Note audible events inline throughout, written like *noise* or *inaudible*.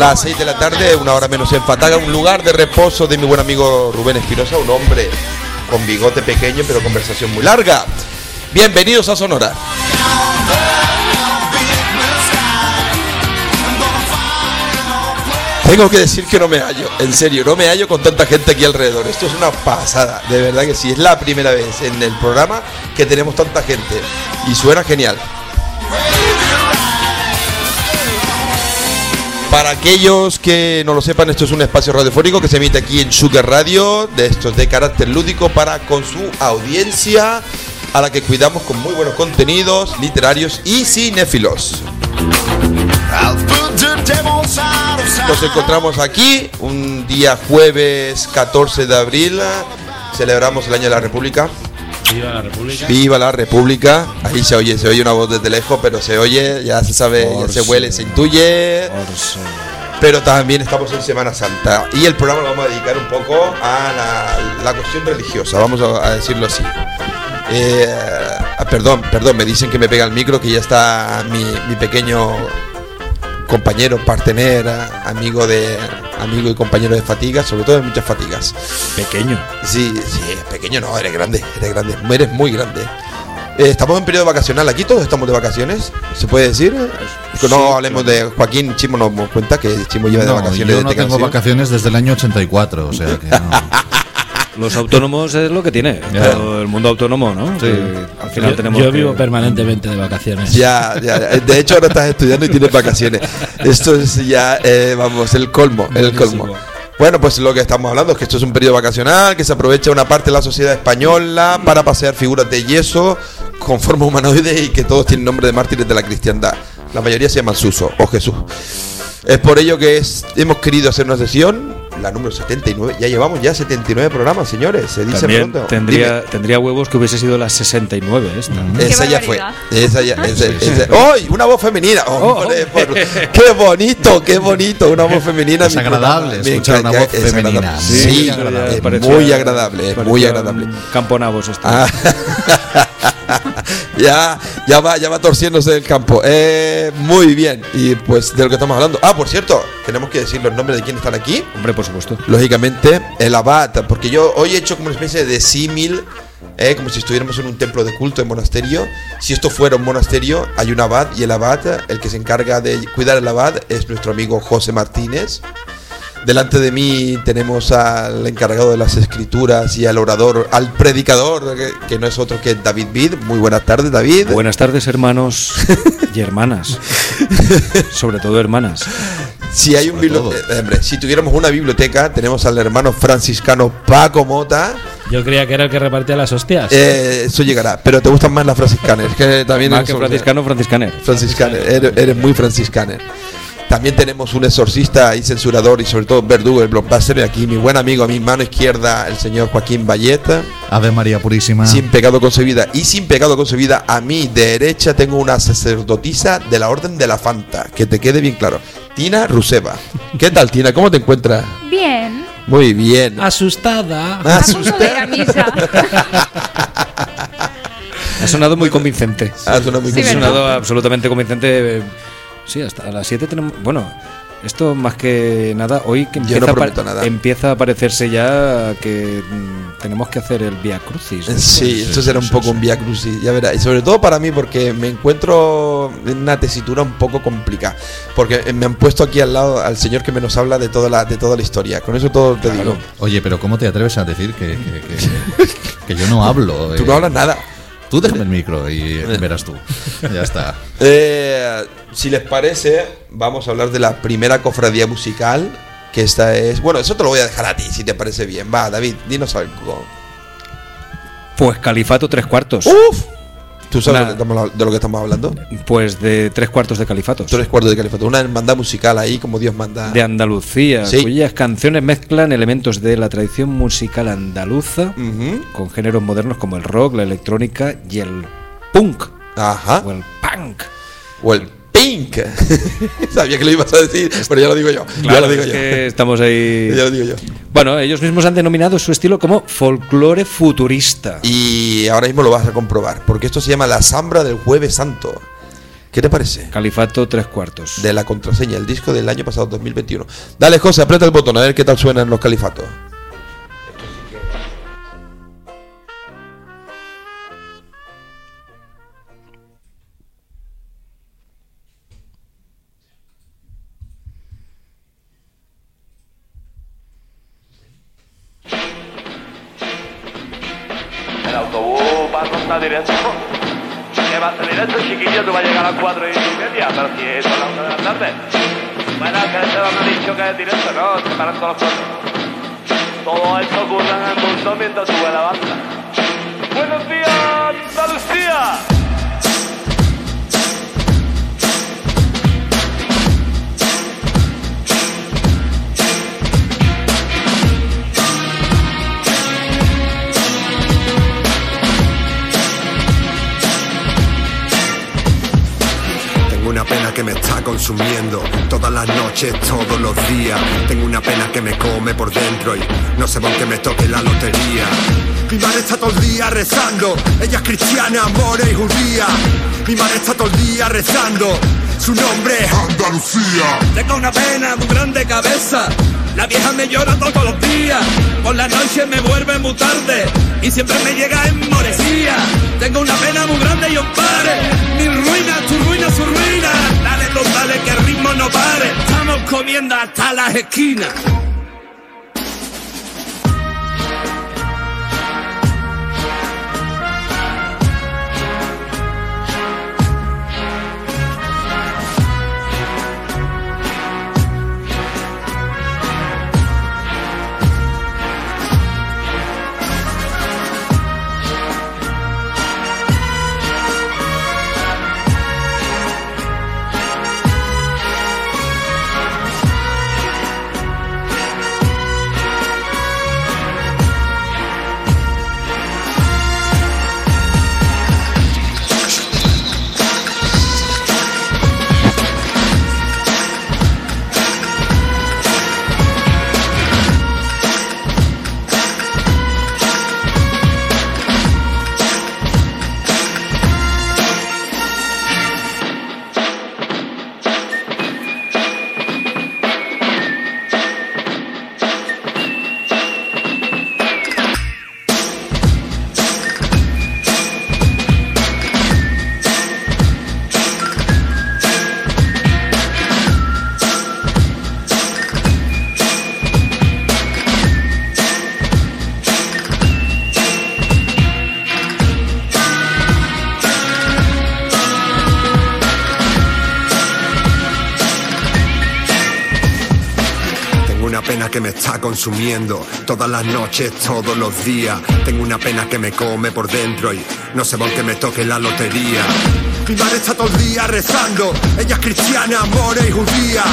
Las 6 de la tarde, una hora menos en Fataga, un lugar de reposo de mi buen amigo Rubén Espinosa, un hombre con bigote pequeño pero conversación muy larga. Bienvenidos a Sonora. Tengo que decir que no me hallo, en serio, no me hallo con tanta gente aquí alrededor. Esto es una pasada, de verdad que sí. Es la primera vez en el programa que tenemos tanta gente y suena genial. Para aquellos que no lo sepan, esto es un espacio radiofónico que se emite aquí en Sugar Radio, de estos de carácter lúdico para con su audiencia, a la que cuidamos con muy buenos contenidos literarios y cinéfilos. Nos encontramos aquí un día jueves 14 de abril. Celebramos el año de la República. Viva la República. Viva la República. Ahí se oye, se oye una voz desde lejos, pero se oye, ya se sabe, ya se huele, se intuye. Pero también estamos en Semana Santa y el programa lo vamos a dedicar un poco a la, la cuestión religiosa, vamos a, a decirlo así. Eh, ah, perdón, perdón, me dicen que me pega el micro, que ya está mi, mi pequeño compañero, partener, amigo de amigo y compañero de fatigas, sobre todo de muchas fatigas. Pequeño. Sí, sí, pequeño no, eres grande, eres grande, eres muy grande. Eh, estamos en periodo vacacional, aquí todos estamos de vacaciones, ¿se puede decir? Que no Sí, hablemos de Joaquín, Chimo nos cuenta que Chimo lleva de vacaciones yo no tengo canción. vacaciones desde el año 84, o sea que no. *laughs* Los autónomos es lo que tiene. Ya. Todo el mundo autónomo, ¿no? Sí. Que al final Yo, tenemos. yo que- vivo permanentemente de vacaciones. Ya, ya, de hecho ahora estás estudiando y tienes vacaciones. Esto es ya, eh, vamos, el colmo, el Buenísimo. colmo. Bueno, pues lo que estamos hablando es que esto es un periodo vacacional, que se aprovecha una parte de la sociedad española para pasear figuras de yeso con forma humanoide y que todos tienen nombre de mártires de la cristiandad. La mayoría se llaman Suso o Jesús. Es por ello que es- hemos querido hacer una sesión, la número 79. Ya llevamos ya 79 programas, señores. Se dice También pronto. tendría, tendría huevos que hubiese sido la 69 esta. Esa ya fue. Esa ya. esa- esa- ¡Ay! Una voz femenina. Hombre, Oh. *laughs* por- ¡Qué bonito! ¡Qué bonito! Una voz femenina. Es agradable escuchar una voz es femenina. agradable. Muy Sí, agradable. es muy agradable. Es muy agradable. un Campo nabos esto. Ah. *laughs* ya, ya va, ya va torciéndose el campo. Eh, muy bien. Y pues de lo que estamos hablando. Ah, por cierto, tenemos que decir los nombres de quienes están aquí. Hombre, por supuesto. Lógicamente, el abad, porque yo hoy he hecho como una especie de símil, eh, como si estuviéramos en un templo de culto, en monasterio. Si esto fuera un monasterio, hay un abad y el abad, el que se encarga de cuidar el abad, es nuestro amigo José Martínez. Delante de mí tenemos al encargado de las escrituras y al orador, al predicador, que, que no es otro que David Bid. Muy buenas tardes, David. Buenas tardes, hermanos *laughs* y hermanas. Sobre todo hermanas. Si hay un Sobre todo. eh, hombre, si tuviéramos una biblioteca, tenemos al hermano franciscano Paco Mota. Yo creía que era el que repartía las hostias. Eh, eso llegará, pero te gustan más las franciscanas. Es que también Más que franciscano, franciscaner. franciscaner, eres, eres muy franciscaner. También tenemos un exorcista y censurador y sobre todo verdugo del blockbuster. Y aquí mi buen amigo a mi mano izquierda, el señor Joaquín Valleta. Ave María Purísima. Sin pecado concebida. Y sin pecado concebida, a mi derecha tengo una sacerdotisa de la Orden de la Fanta. Que te quede bien claro. Tina Ruseva. ¿Qué tal, Tina? ¿Cómo te encuentras? Bien. Muy bien. Asustada. Ah, A punto de ir a misa. Ha sonado muy convincente. Ah, suena muy Sí, ha ¿verdad? sonado absolutamente convincente. Sí, hasta a las 7 tenemos. Bueno, esto más que nada, hoy que Yo empieza, no a, nada. empieza a parecerse ya que mm, tenemos que hacer el Via Crucis. ¿no? Sí, esto será un poco un via crucis, ya verás. Y sobre todo para mí, porque me encuentro en una tesitura un poco complicada. Porque me han puesto aquí al lado al señor que me nos habla de toda la, de toda la historia. Con eso todo te digo. Oye, pero ¿cómo te atreves a decir que, que- que- *laughs* que yo no hablo? Tú eh? no hablas nada. Tú déjame el micro y verás tú. Ya está. *laughs* Eh, si les parece, vamos a hablar de la primera cofradía musical. Que esta es. Bueno, eso te lo voy a dejar a ti, si te parece bien. Va, David, dinos algo. Pues Califato tres cuartos. ¡Uf! ¿Tú sabes Una- de, lo que estamos- hablando? Pues de tres cuartos de Califatos. Tres cuartos de califato. Una hermandad musical ahí, como Dios manda. De Andalucía, Sí. cuyas canciones mezclan elementos de la tradición musical andaluza con géneros modernos como el rock, la electrónica y el punk Ajá. o el punk. O el pink. *laughs* Sabía que lo ibas a decir, pero ya lo digo yo. ya Claro, lo digo es yo. que estamos ahí. *laughs* Ya lo digo yo. Bueno, ellos mismos han denominado su estilo como folclore futurista. Y ahora mismo lo vas a comprobar, porque esto se llama la Zambra del Jueves Santo. ¿Qué te parece? Califato tres cuartos. De la contraseña, el disco del año pasado, 2021. Dale, José, aprieta el botón a ver qué tal suenan los califatos. Por qué me toque la lotería. Mi madre está todo el día rezando, ella es cristiana, amor y judía. Mi madre está todo el día rezando, su nombre es Andalucía. Tengo una pena muy grande cabeza. La vieja me llora todos los días. Por la noche me vuelve muy tarde. Y siempre me llega en moresía. Tengo una pena muy grande y os pare. Mi ruina, tu ruina, su ruina. Dale, dale, que el ritmo no pare. Estamos comiendo hasta las esquinas. Consumiendo todas las noches, todos los días. Tengo una pena que me come por dentro y no sé por qué me toque la lotería. Mi madre está todo el día rezando, ella es cristiana, amor y judía.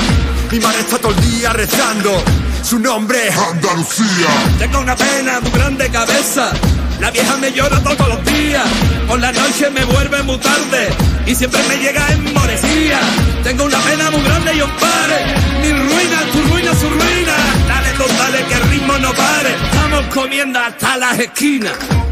Mi madre está todo el día rezando, su nombre es Andalucía. Tengo una pena muy grande cabeza. La vieja me llora todos los días. Por la noche me vuelve muy tarde. Y siempre me llega en moresía. Tengo una pena muy grande y os pare. Mi ruina, tu ruina, su ruina. Dale, que el ritmo no pare. Estamos comiendo hasta las esquinas.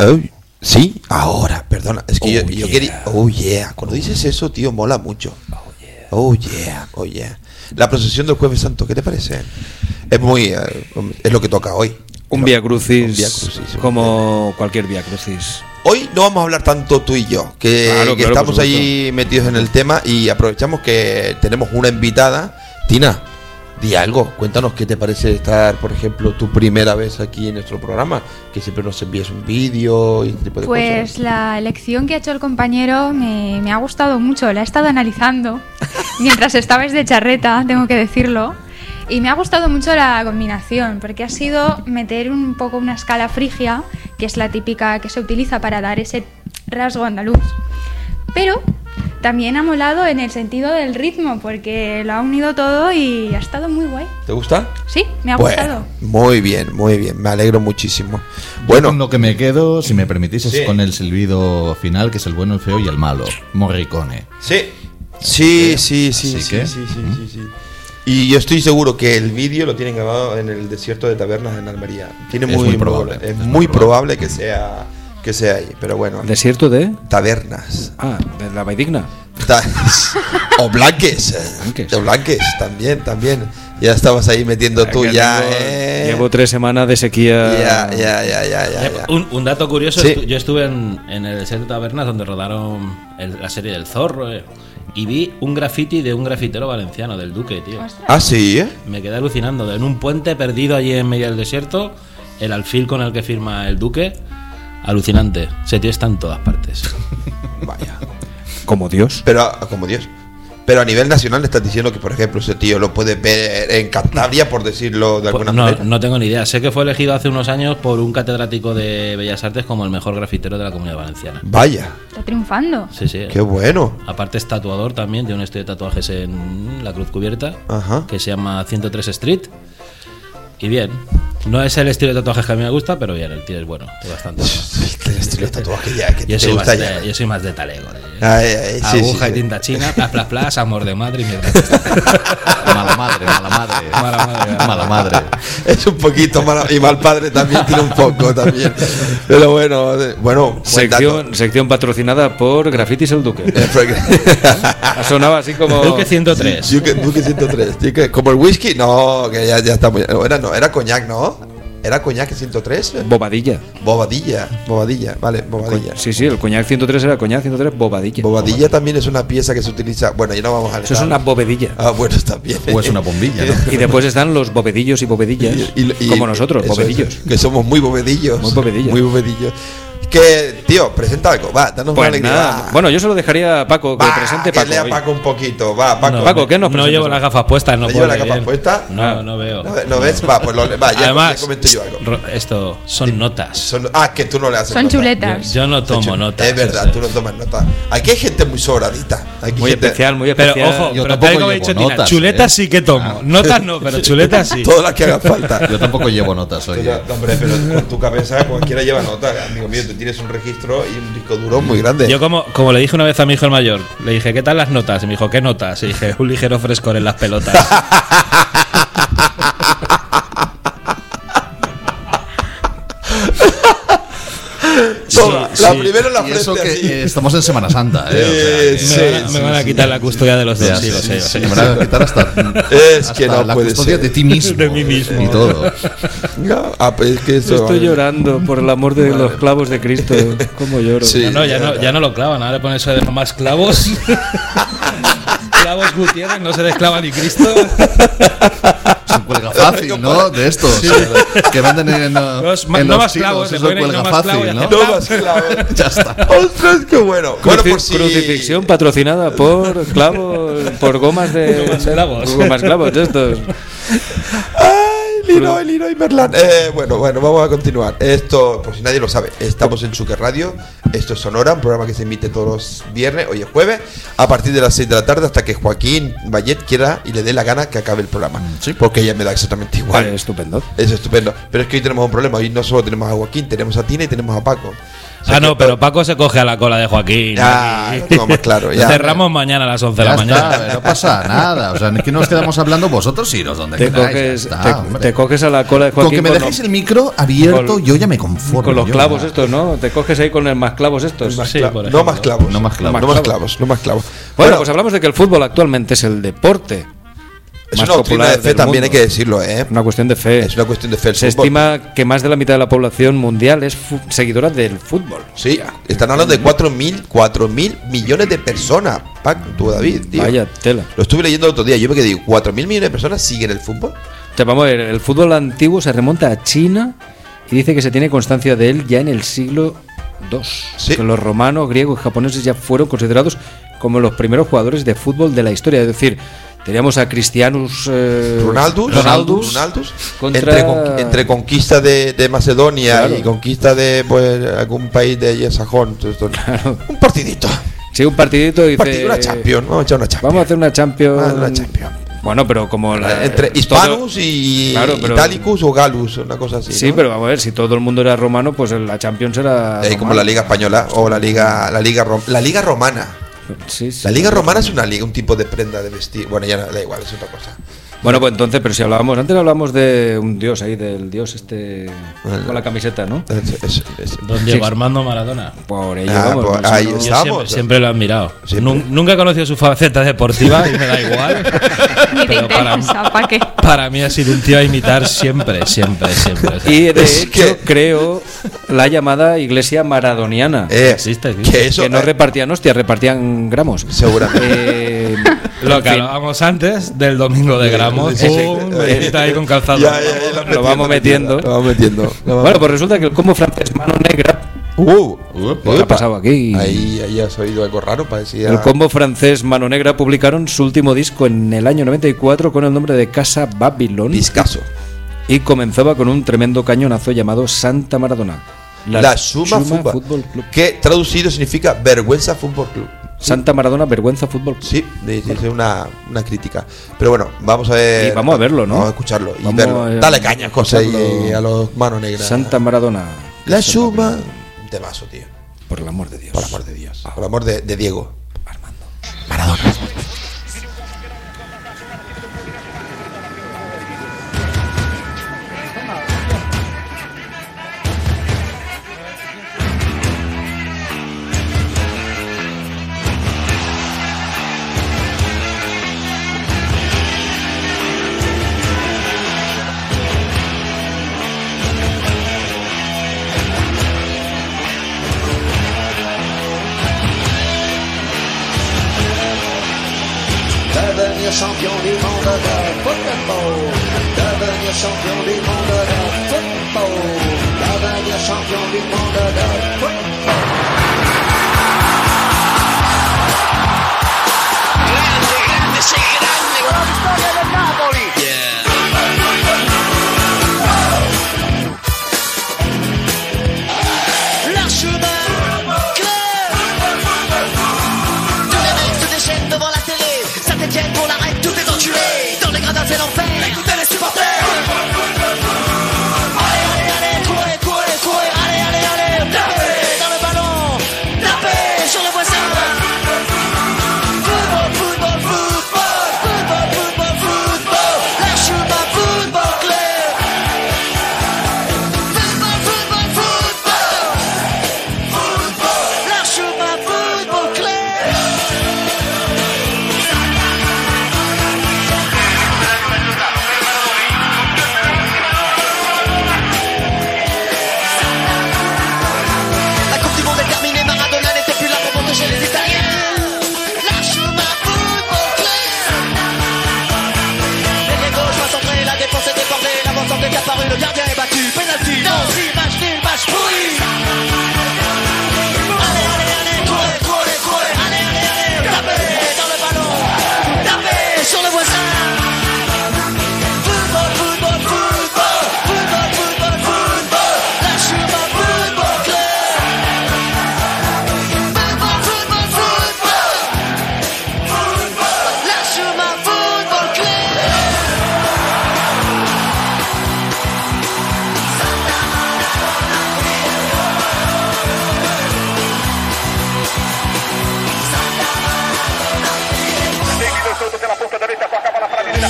Oh, sí, ahora, perdona. Es que Oh, yo, yo yeah. quería. Oh, yeah. Cuando dices eso, tío, mola mucho. Oh, yeah. Oh, yeah. La procesión del Jueves Santo, ¿qué te parece? Es muy. eh, es lo que toca hoy. Un Crucis, Vía Crucis, un como cualquier Via Crucis. Hoy no vamos a hablar tanto tú y yo, que, Claro, que claro, estamos ahí metidos en el tema y aprovechamos que tenemos una invitada. Tina, di algo, cuéntanos qué te parece estar, por ejemplo, tu primera vez aquí en nuestro programa, que siempre nos envías un vídeo y este tipo de Pues cosas. la elección que ha hecho el compañero me, me ha gustado mucho, la he estado analizando *laughs* mientras estabais de charreta, tengo que decirlo. Y me ha gustado mucho la combinación, porque ha sido meter un poco una escala frigia, que es la típica que se utiliza para dar ese rasgo andaluz. Pero también ha molado en el sentido del ritmo, porque lo ha unido todo y ha estado muy guay. ¿Te gusta? Sí, me ha Bueno, gustado. muy bien, muy bien. Me alegro muchísimo. Bueno, con lo que me quedo, si me permitís, es Sí. con el silbido final, que es el bueno, el feo y el malo. Morricone. sí. Sí, sí, sí, sí, que, sí, sí, sí, sí. Y yo estoy seguro que el vídeo lo tienen grabado en el desierto de tabernas en Almería. Tiene Es muy, muy probable, Es, es muy muy probable que sea que sea ahí, pero bueno. Desierto de. Tabernas. Ah, de la Vaidigna. *laughs* O Blanques. Blanques. O Blanques, también, también. Ya estabas ahí metiendo tú Que ya, tengo- eh. Llevo tres semanas de sequía. Ya, ya, ya, ya, ya, ya. Un, un dato curioso, Sí. estu- yo estuve en, en el desierto de Tabernas donde rodaron el- la serie del zorro eh, y vi un graffiti de un grafitero valenciano, del Duque, tío. Ah, sí, ¿eh? Me quedé alucinando. En un puente perdido allí en medio del desierto, el alfil con el que firma el Duque, alucinante. Ese tío está en todas partes. *laughs* Vaya. Como Dios. Pero, como Dios. Pero a nivel nacional estás diciendo que, por ejemplo, ese tío lo puede ver en Cantabria, por decirlo de alguna Pues no, manera. no tengo ni idea. Sé que fue elegido hace unos años por un catedrático de Bellas Artes como el mejor grafitero de la comunidad valenciana. Vaya, Está triunfando. Sí, sí. qué bueno. Aparte es tatuador también, tiene un estudio de tatuajes en la Cruz Cubierta, Ajá. que se llama 103 Street. Y bien, no es el estilo de tatuajes que a mí me gusta, pero bien, el tío es bueno, es bastante bueno. *laughs* El estilo de tatuaje ya, que Yo te soy, más gusta ya. de, yo soy más de talego. de- Ay, ay, sí, Aguja sí, y sí. tinta china, plas, plas, plas, amor de madre y mierda. *laughs* Mala madre, mala madre. Mala madre, Mala madre. *laughs* Es un poquito malo. Y mal padre también tiene un poco también. Pero bueno, eh, bueno. buen Sección, sección patrocinada por Grafitis el Duque. Sonaba así como. Duque 103. Duque, Duque 103. Duque- como el whisky, no, que ya, ya está muy. Era, no, era coñac, ¿no? ¿Era coñac 103? Bobadilla. Bobadilla, bobadilla, vale, bobadilla. Sí, sí, el coñac 103 era coñac 103 bobadilla. Bobadilla también es una pieza que se utiliza. Bueno, ya no vamos a Eso es una bovedilla. Ah, bueno, está bien. O es una bombilla, ¿no? *laughs* Y después están los bovedillos y y- como nosotros, eso, que somos muy bovedillos. Muy bovedillos. Muy bovedillos. Que, tío, presenta algo, va, danos una Pues alegría. nada. Bueno, yo se lo dejaría a Paco, que Va, presente que Paco. lea hoy. Paco un poquito, va, Paco. No, Paco, ¿qué nos No llevo hoy? las gafas puestas, no ¿No puedo lleva la capa leer. puesta? No, no veo. ¿No, ¿no ves? Va, pues lo, va, ya, Además, ya comento yo algo. esto son notas. Son- ah, que tú no le haces Son nota. chuletas. Yo no tomo notas. Es verdad, tú no tomas nota. Aquí hay gente muy sobradita. Aquí Muy gente- especial, muy Pero especial. ojo, Yo pero tampoco llevo dicho Tina, notas, chuletas ¿eh? sí que tomo. Notas no, pero chuletas *laughs* sí. Todas las que hagan falta. Yo tampoco llevo notas, oye. No, hombre, pero con tu cabeza cualquiera lleva nota, amigo mío. Tienes un registro y un disco duro muy grande. Yo como, como le dije una vez a mi hijo el mayor, le dije, ¿qué tal las notas? Y me dijo, ¿qué notas? Y dije, un ligero frescor en las pelotas. *laughs* la sí. primera en la Y eso frente que así. eh, estamos en Semana Santa, ¿eh? O sea, Sí, me, van a, me van a quitar la custodia de los dos, sí, lo sí, sé. sí, me van a quitar hasta, *laughs* Es hasta que no la puede custodia ser. de ti mismo. De mí mismo. Y todo. No, ah, pues es que eso. Estoy llorando por el amor de los clavos de Cristo. ¿Cómo lloro? Sí. No, no, ya no, ya no lo clavan, ahora le ponen eso de más clavos. *laughs* clavos Gutiérrez, no se desclava ni Cristo. Es un cuelga fácil, ¿no? De estos. eh, Que venden en, Los en no los más clavos, eso ponen cuelga no clavos fácil, ¿no? No más claro. Ya está. Ostras, qué bueno. Bueno, por si. Crucifixión patrocinada por *laughs* clavos, por gomas de Gomas clavos. gomas clavos de estos. Leroy, Leroy Merlán. Eh, bueno, bueno, vamos a continuar. Esto, por si nadie lo sabe, estamos en Suque Radio. Esto es Sonora, un programa que se emite todos los viernes, hoy es jueves, a partir de las 6 de la tarde hasta que Joaquín Vallet quiera y le dé la gana que acabe el programa. Sí. Porque ella me da exactamente igual. Vale, estupendo. Es estupendo. Pero es que hoy tenemos un problema. Hoy no solo tenemos a Joaquín, tenemos a Tina y tenemos a Paco. Ah, no, pero Paco se coge a la cola de Joaquín. Ya, *laughs* aquí. más claro, ya. Cerramos mañana a las 11 de la mañana. está, no pasa nada. O sea, es que nos quedamos hablando vosotros iros donde Te queráis. coges, está, te, coges a la cola de Con Joaquín que me con, dejéis el micro abierto, con- yo ya me conformo. con los yo clavos ya. estos, ¿no? Te coges ahí con el más clavos estos. Más Sí, cla- por no más clavos. No más clavos. No más clavos. No más clavos. Bueno, pues hablamos de que el fútbol actualmente es el deporte es más una popular de fe también, hay que decirlo, ¿eh? Una cuestión de fe. Es una cuestión de fe. el Se fútbol. estima que más de la mitad de la población mundial es seguidora del fútbol. Sí, están hablando de 4.000 4.000 millones de personas. Pac, tú, David, tío. Vaya tela. Lo estuve leyendo el otro día. Yo me quedé, ¿4.000 millones de personas siguen el fútbol? Te vamos a ver, el fútbol antiguo se remonta a China y dice que se tiene constancia de él ya en el siglo II. Sí. Que los romanos, griegos y japoneses ya fueron considerados como los primeros jugadores de fútbol de la historia. Es decir, Teníamos a Cristianus eh, Ronaldus, Ronaldus, Ronaldus, contra- entre, con- entre conquista de, de Macedonia Claro. y conquista de pues, algún país de allí, sajón. Un partidito. Sí, un partidito y Un partido, una Champions. Vamos a echar una Champions. Vamos a hacer una Champions. Vamos a hacer una Champions. Bueno, pero como la, entre todo- hispanos y Claro, pero- italicus o galus, una cosa así. Sí, ¿no? pero vamos a ver, si todo el mundo era romano, pues la Champions era. Eh, como la liga española o la liga la liga rom- la liga romana. Sí, sí. La liga romana es una liga, un tipo de prenda de vestir. Bueno, ya no- da igual, es otra cosa. Bueno, pues entonces, pero si hablábamos, antes hablábamos de un dios ahí, del dios este Bueno. con la camiseta, ¿no? Es- es- es- Don Diego Armando Maradona. Por ello, Ah, vamos. pues ahí. Yo Estamos. siempre, siempre lo he admirado. Siempre. Nunca he conocido su faceta deportiva y me da igual. *laughs* Ni te Pero para, interesa, ¿para qué? Para mí ha sido un tío a imitar siempre, siempre, siempre. Y de Es hecho, que- creo la llamada iglesia maradoniana. eh, Existe, existe. que eso que no eh, repartían hostias, repartían gramos. Seguramente. Eh, Lo que hablábamos antes del domingo de gramos. Sí, sí, pum, sí. metita ahí con calzado. Ya, ya, ya, Lo vamos metiendo. Lo vamos metiendo. Lo vamos- Bueno, pues resulta que el combo francés mano negra, Uh, ¿qué ha pasado aquí? Ahí, ahí has oído algo raro, parecía. el combo francés mano negra publicaron su último disco en el año 94 con el nombre de Casa Babylon Discaso. y comenzaba con un tremendo cañonazo llamado Santa Maradona. La, Suma, Fuba, Fútbol Club. que traducido significa Vergüenza Fútbol Club. Santa Maradona Vergüenza Fútbol Club. Sí, es una, una crítica. Pero bueno, vamos a ver. Y vamos a verlo, ¿no? Vamos a escucharlo y verlo. a- Dale caña, José, y a los manos negras. Santa Maradona. La Suma. Temazo, tío. Por el amor de Dios. Por amor de Dios. Por amor de, de Diego. Armando. Maradona.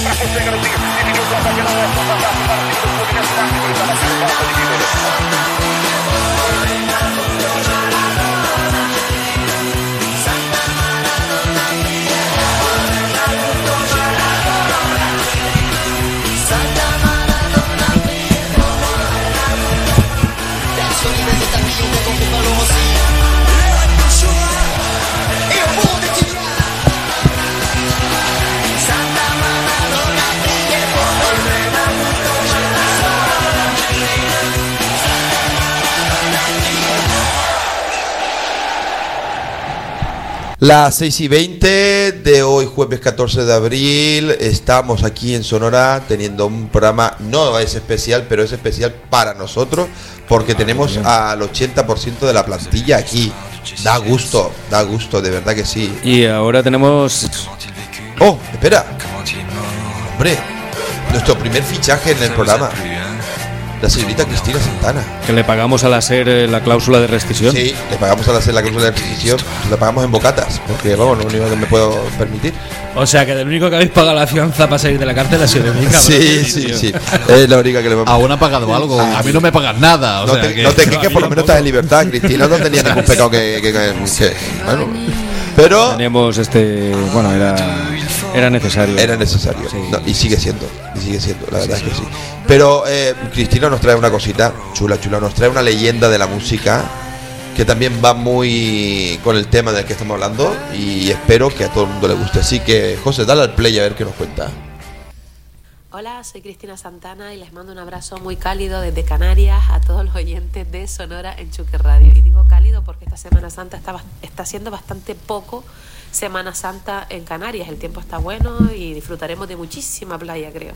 Lima consegue no meio, dividiu a bola pela leste, para o Fluminense, para the Fluminense, para a Fluminense, para Las 6 y 20 de hoy, jueves 14 de abril, estamos aquí en Sonora teniendo un programa, no es especial, pero es especial para nosotros, porque tenemos al 80% de la plantilla aquí. Da gusto, da gusto, de verdad que sí. Y ahora tenemos. Oh, espera. Hombre, nuestro primer fichaje en el programa. La señorita Cristina Santana. Que le pagamos al hacer eh, la cláusula de rescisión. Sí, le pagamos al hacer la cláusula de rescisión, le pagamos en bocatas, porque vamos, lo único que me puedo permitir. O sea que del único que habéis pagado la fianza para salir de la cárcel ha sido de mí, cabrón. Sí, sí, sí. Es la única que le hemos Aún ha pagado algo. A mí no me pagan nada. O No sea te, que- no te *laughs* quejes, por lo menos estás en libertad. Cristina no tenía ningún pecado que. que- que- que- bueno. Pero Teníamos este. Bueno, era. Era necesario. era necesario. No, y sigue siendo. Y sigue siendo, la verdad es que sí. Pero eh, Cristina nos trae una cosita chula, chula. Nos trae una leyenda de la música que también va muy con el tema del que estamos hablando. Y espero que a todo el mundo le guste. Así que, José, dale al play a ver qué nos cuenta. Hola, soy Cristina Santana y les mando un abrazo muy cálido desde Canarias a todos los oyentes de Sonora en Chuque Radio. Y digo cálido porque esta Semana Santa está, está siendo bastante poco Semana Santa en Canarias. El tiempo está bueno y disfrutaremos de muchísima playa, creo.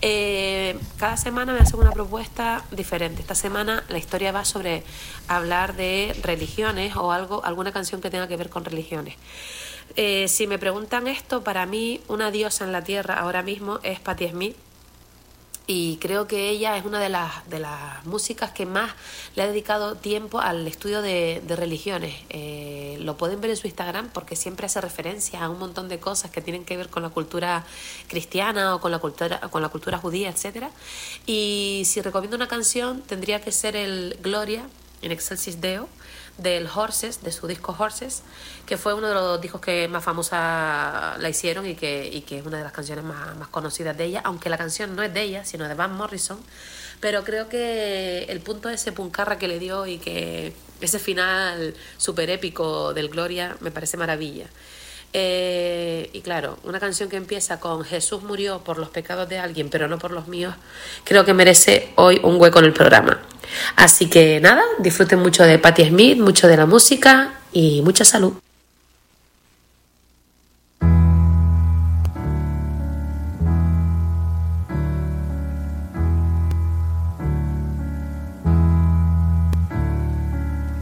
Eh, cada semana me hacen una propuesta diferente. Esta semana la historia va sobre hablar de religiones o algo, alguna canción que tenga que ver con religiones. Eh, si me preguntan esto, para mí una diosa en la tierra ahora mismo es Patti Smith y creo que ella es una de las, de las músicas que más le ha dedicado tiempo al estudio de, religiones. Eh, lo pueden ver en su Instagram porque siempre hace referencia a un montón de cosas que tienen que ver con la cultura cristiana o con la cultura, con la cultura judía, etc. Y si recomiendo una canción, tendría que ser el Gloria en Excelsis Deo del Horses, de su disco Horses, que fue uno de los discos que más famosa la hicieron y que, y que es una de las canciones más, más conocidas de ella, aunque la canción no es de ella, sino de Van Morrison. Pero creo que el punto de ese puncarra que le dio y que ese final súper épico del Gloria me parece maravilla. Eh, y claro, una canción que empieza con Jesús murió por los pecados de alguien, pero no por los míos, creo que merece hoy un hueco en el programa. Así que nada, disfruten mucho de Patti Smith, mucho de la música y mucha salud.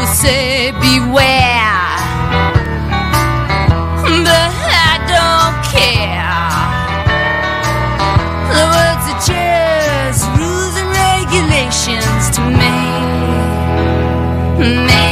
People say beware, but I don't care. The words are just rules and regulations to me. Me.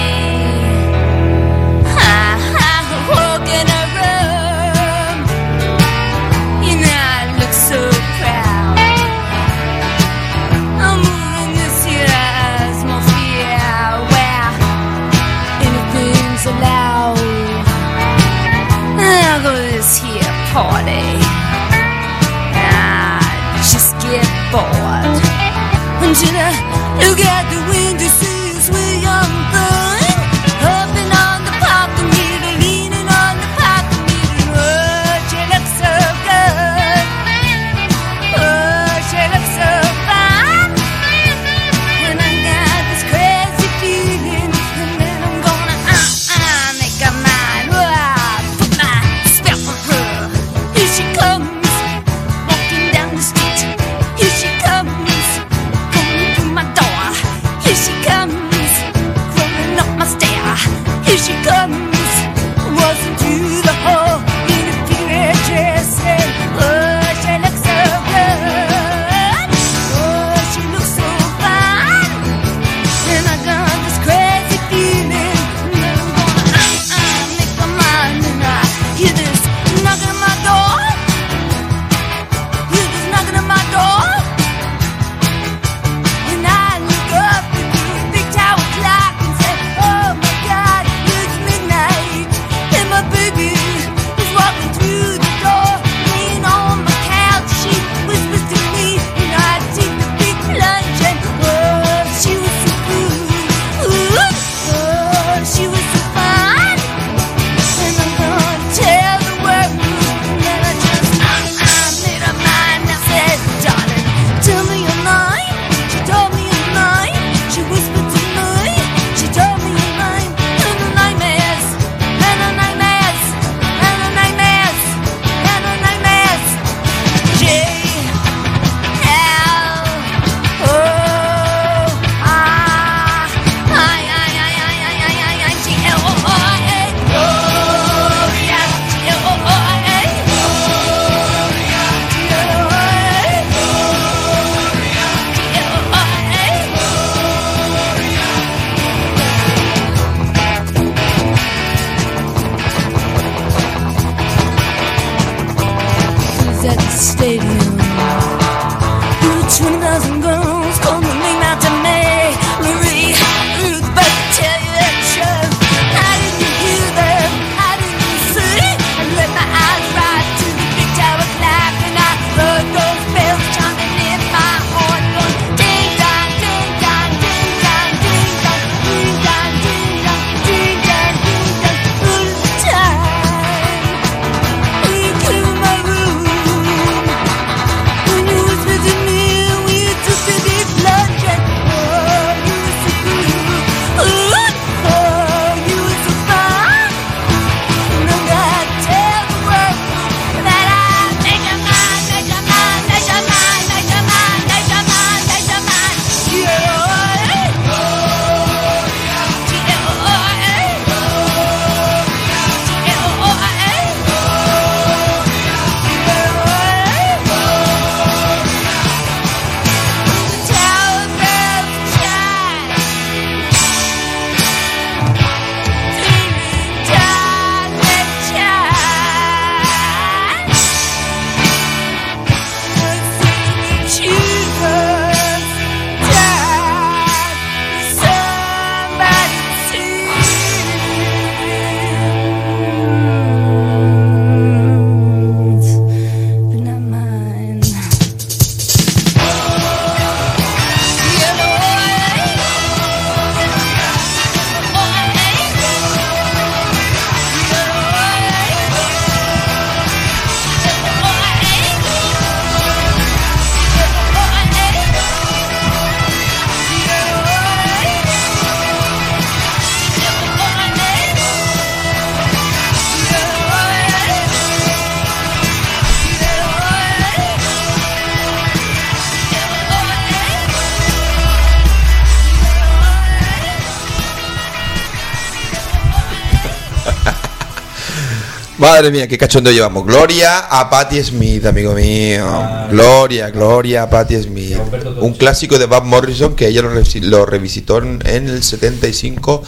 Madre mía, qué cachondo llevamos. Gloria a Patti Smith, amigo mío. Gloria, Gloria a Patti Smith. Un clásico de Bob Morrison que ella lo, revisi- lo revisitó en, en el 75.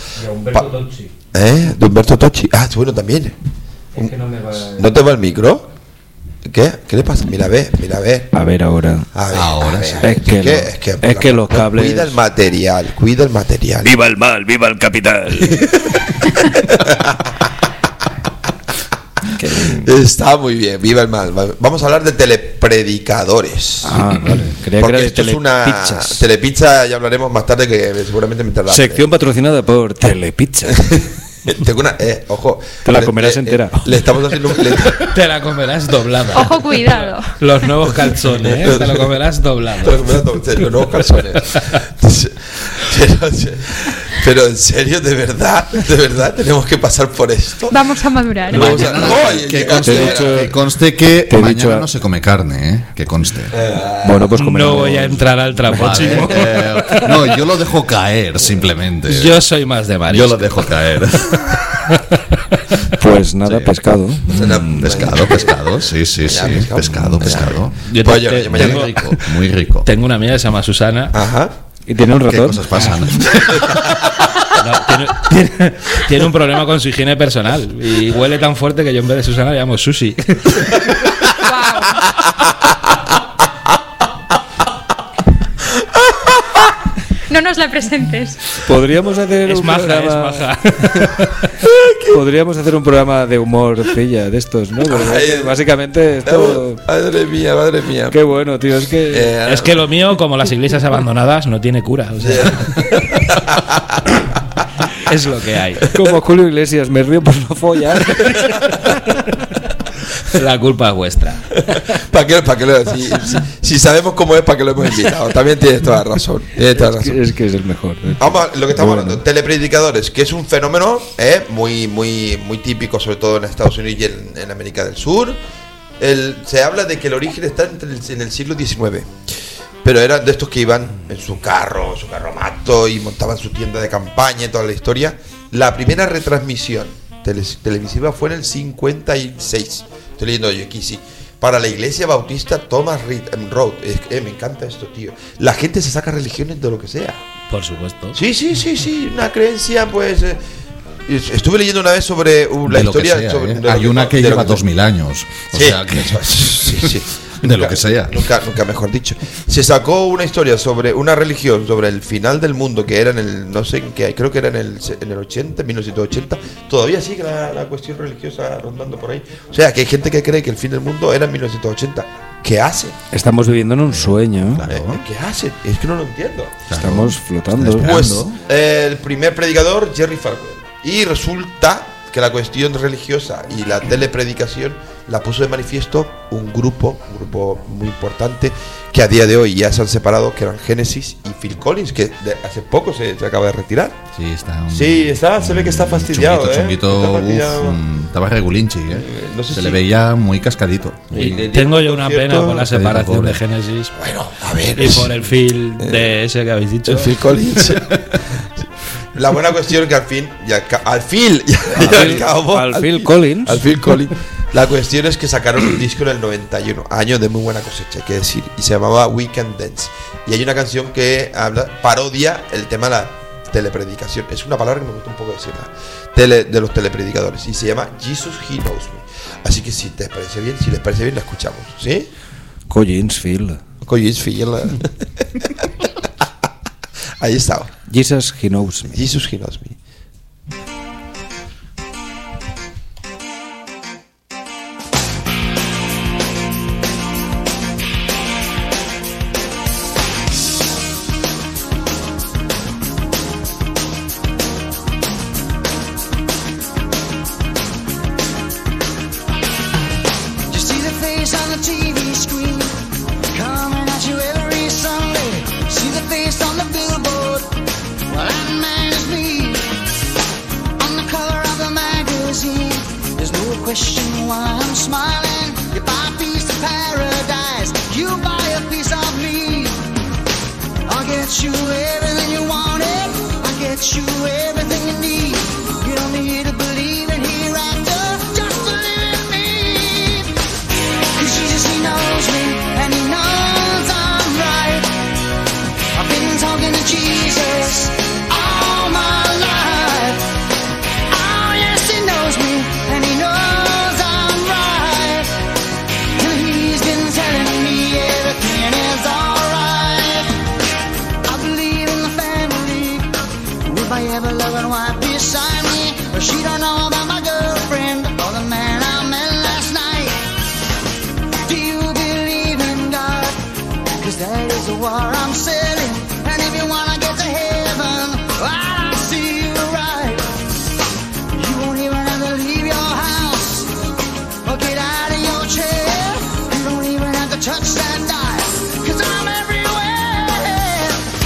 Pa- ¿Eh? De Humberto Tocci. Ah, bueno, también. ¿No te va el micro? ¿Qué? ¿Qué le pasa? Mira, ve, mira, ve. A ver ahora. A ver, Ahora a ver, sí. a ver. Es que, lo- es que, es que los no, cables. Cuida el material, cuida el material. ¡Viva el mal! ¡Viva el capital! *laughs* Está muy bien, viva el mal. Vamos a hablar de telepredicadores. Ah, vale. Creía que Porque era de esto es una telepizza, ya hablaremos más tarde que seguramente me tardaré. Sección patrocinada por Telepizza. *laughs* Tengo una, eh, ojo. Te la comerás le- entera. Le estamos haciendo un le- *laughs* Te la comerás doblada. Ojo, cuidado. Los nuevos calzones, ¿eh? Te lo comerás doblado. *laughs* Te lo comerás doblado, los nuevos calzones. Pero, en serio, de verdad, de verdad, tenemos que pasar por esto. Vamos a madurar. Vamos a- ¡Ay, que, conste, que conste que Te he mañana dicho- no se come carne, ¿eh? Que conste. Bueno, pues No comeremos- voy a entrar al trapo, Vale, chico. eh, no, yo lo dejo caer simplemente. Yo soy más de Yo marisco. lo dejo caer. *laughs* Pues nada, pescado. Mm, pescado, pescado, sí, sí, sí. pescado. Pescado, pescado. Yo Pues te- yo- te- yo mañana- tengo, Muy rico, muy rico. tengo una amiga que se llama Susana. Ajá. ¿Y tiene un ¿Qué ratón? cosas pasan? No, tiene, tiene- tiene un problema con su higiene personal. Y huele tan fuerte que yo en vez de Susana le llamo Susi. No nos la presentes. Podríamos hacer Es un maja, programa. es maja. *laughs* Podríamos hacer un programa de humor cilla de estos, ¿no? Ay, básicamente esto. Madre mía, madre mía. Qué bueno, tío. Es que. Eh, Es que lo mío, como las iglesias abandonadas, no tiene cura. o sea. *laughs* es lo que hay. Como Julio Iglesias, me río por no follar. *laughs* La culpa es vuestra. *laughs* ¿Para qué, para qué lo si, si- si sabemos cómo es, ¿para qué lo hemos invitado? También tienes toda la razón. Tienes toda la Es razón. que, es que es el mejor. Vamos a lo que estamos Bueno. hablando, telepredicadores, que es un fenómeno eh, muy, muy, muy típico, sobre todo en Estados Unidos y en, en América del Sur. El- se habla de que el origen está entre el- en el siglo XIX. Pero eran de estos que iban en su carro, su carro mato y montaban su tienda de campaña y toda la historia. La primera retransmisión tele- televisiva fue en el 56. Estoy leyendo yo aquí, sí. Para la iglesia bautista Thomas Reed em, Road. Eh, me encanta esto, tío. La gente se saca religiones de lo que sea. Por supuesto. Sí, sí, sí, sí, una creencia, pues. eh, Estuve leyendo una vez sobre uh, la de lo que historia. sea, sobre- ¿eh? de lo Hay una que lleva dos mil años. O Sí, sea que- *laughs* sí, sí. De lo que sea. Nunca, nunca mejor dicho. Se sacó una historia sobre una religión, sobre el final del mundo, que era en el, no sé en qué, creo que era en el, en el 80, 1980. Todavía sigue la, la cuestión religiosa rondando por ahí. O sea, que hay gente que cree que el fin del mundo era en 1980. ¿Qué hace? Estamos viviendo en un sueño. Eh, ¿Qué hace? Es que no lo entiendo. Estamos flotando. Pues el primer predicador, Jerry Falwell. Y resulta que la cuestión religiosa y la telepredicación la puso de manifiesto un grupo, un grupo muy importante, que a día de hoy ya se han separado, que eran Genesis y Phil Collins, que de- hace poco se, se acaba de retirar. Sí, está. un- Sí, está, se ve que está fastidiado, Chunguito, ¿eh? chunguito, Está uf, fastidiado. estaba regulinchi, ¿eh? no sé se si- le veía muy cascadito. Y Muy- tengo yo una pena por la separación pobre. de Genesis. Bueno, a ver. Y por el feel de ese que habéis dicho. El Phil Collins. *laughs* La buena *laughs* cuestión que al fin, y al, ca- al fin, *laughs* y al, Phil- cabo, al Phil Collins. al Phil Collins. La cuestión es que sacaron un disco en el 91, año de muy buena cosecha, hay que decir, y se llamaba Weekend Dance. Y hay una canción que habla, parodia el tema de la telepredicación. Es una palabra que me gusta un poco decirla. Tele, de los telepredicadores. Y se llama Jesus He Knows Me. Así que si te parece bien, si les parece bien, la escuchamos. ¿Sí? Collins, Phil. Collins Phil. *laughs* Ahí está. Jesus, he knows me. Jesus He Knows Me.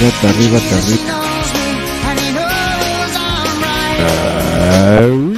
Everywhere. Arriba, arriba,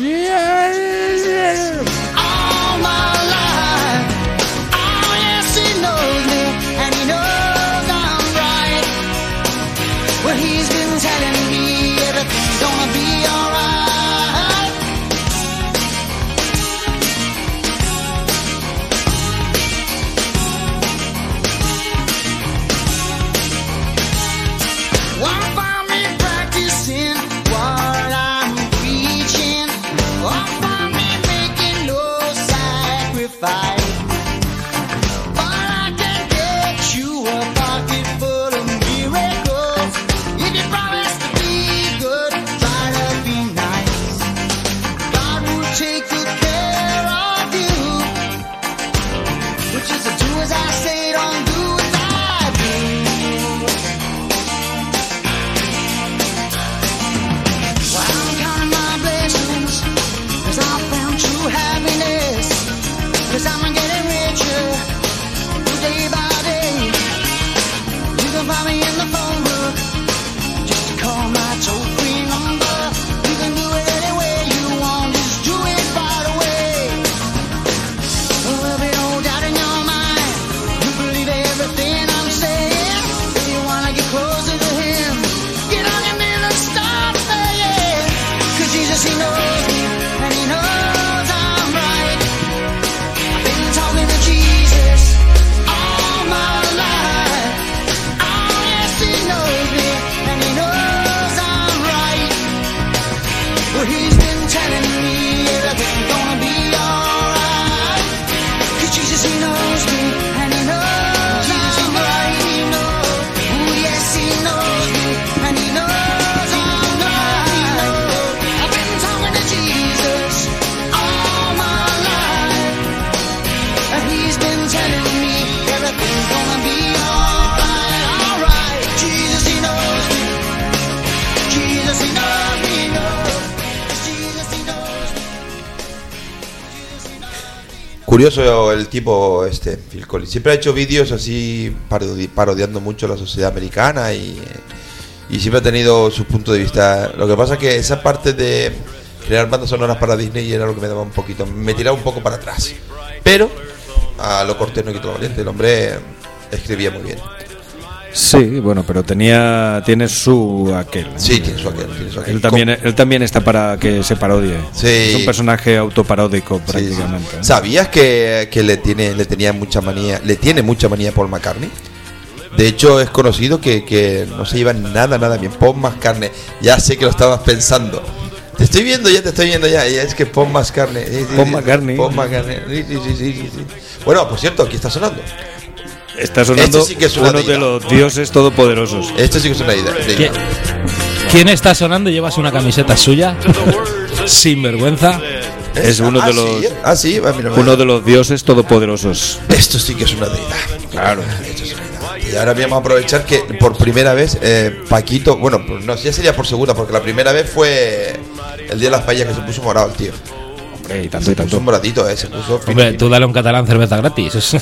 Curioso el tipo este, Phil Collins. Siempre ha hecho vídeos así parodi- parodiando mucho la sociedad americana y, y siempre ha tenido su punto de vista. Lo que pasa es que esa parte de crear bandas sonoras para Disney era lo que me daba un poquito, me tiraba un poco para atrás. Pero a lo cortés no quito lo valiente. El hombre escribía muy bien. Sí, bueno, pero tenía tiene su aquel. Sí, tiene su aquel, tiene su aquel. Él también, él también está para que se parodie. Sí. Es un personaje autoparódico prácticamente. ¿Sabías que, que le tiene le tenía mucha manía, le tiene mucha manía Paul McCartney? De hecho, es conocido que, que no se llevan nada, nada bien. Paul McCartney, ya sé que lo estabas pensando. Te estoy viendo ya, te estoy viendo ya. Es que Paul McCartney. Paul McCartney. Paul McCartney. Bueno, por cierto, aquí está sonando. Está sonando Este sí que es una uno de los dioses todopoderosos. Esto sí que es una idea. ¿Quién, quién está sonando? ¿Llevas una camiseta suya? *laughs* Sin vergüenza. Es uno Ah, de los sí, ah, sí, va, mira, mira. uno de los dioses todopoderosos. Esto sí que es una deidad. Claro. Esto es una deidad. Y ahora vamos a aprovechar que por primera vez eh, Paquito, bueno, pues no, ya sería por segunda, porque la primera vez fue el día de las paellas que se puso morado el tío. Hombre, y tanto y tanto. moradito, eh, se puso fino, Hombre, fino. tú dale a un catalán cerveza gratis. *laughs*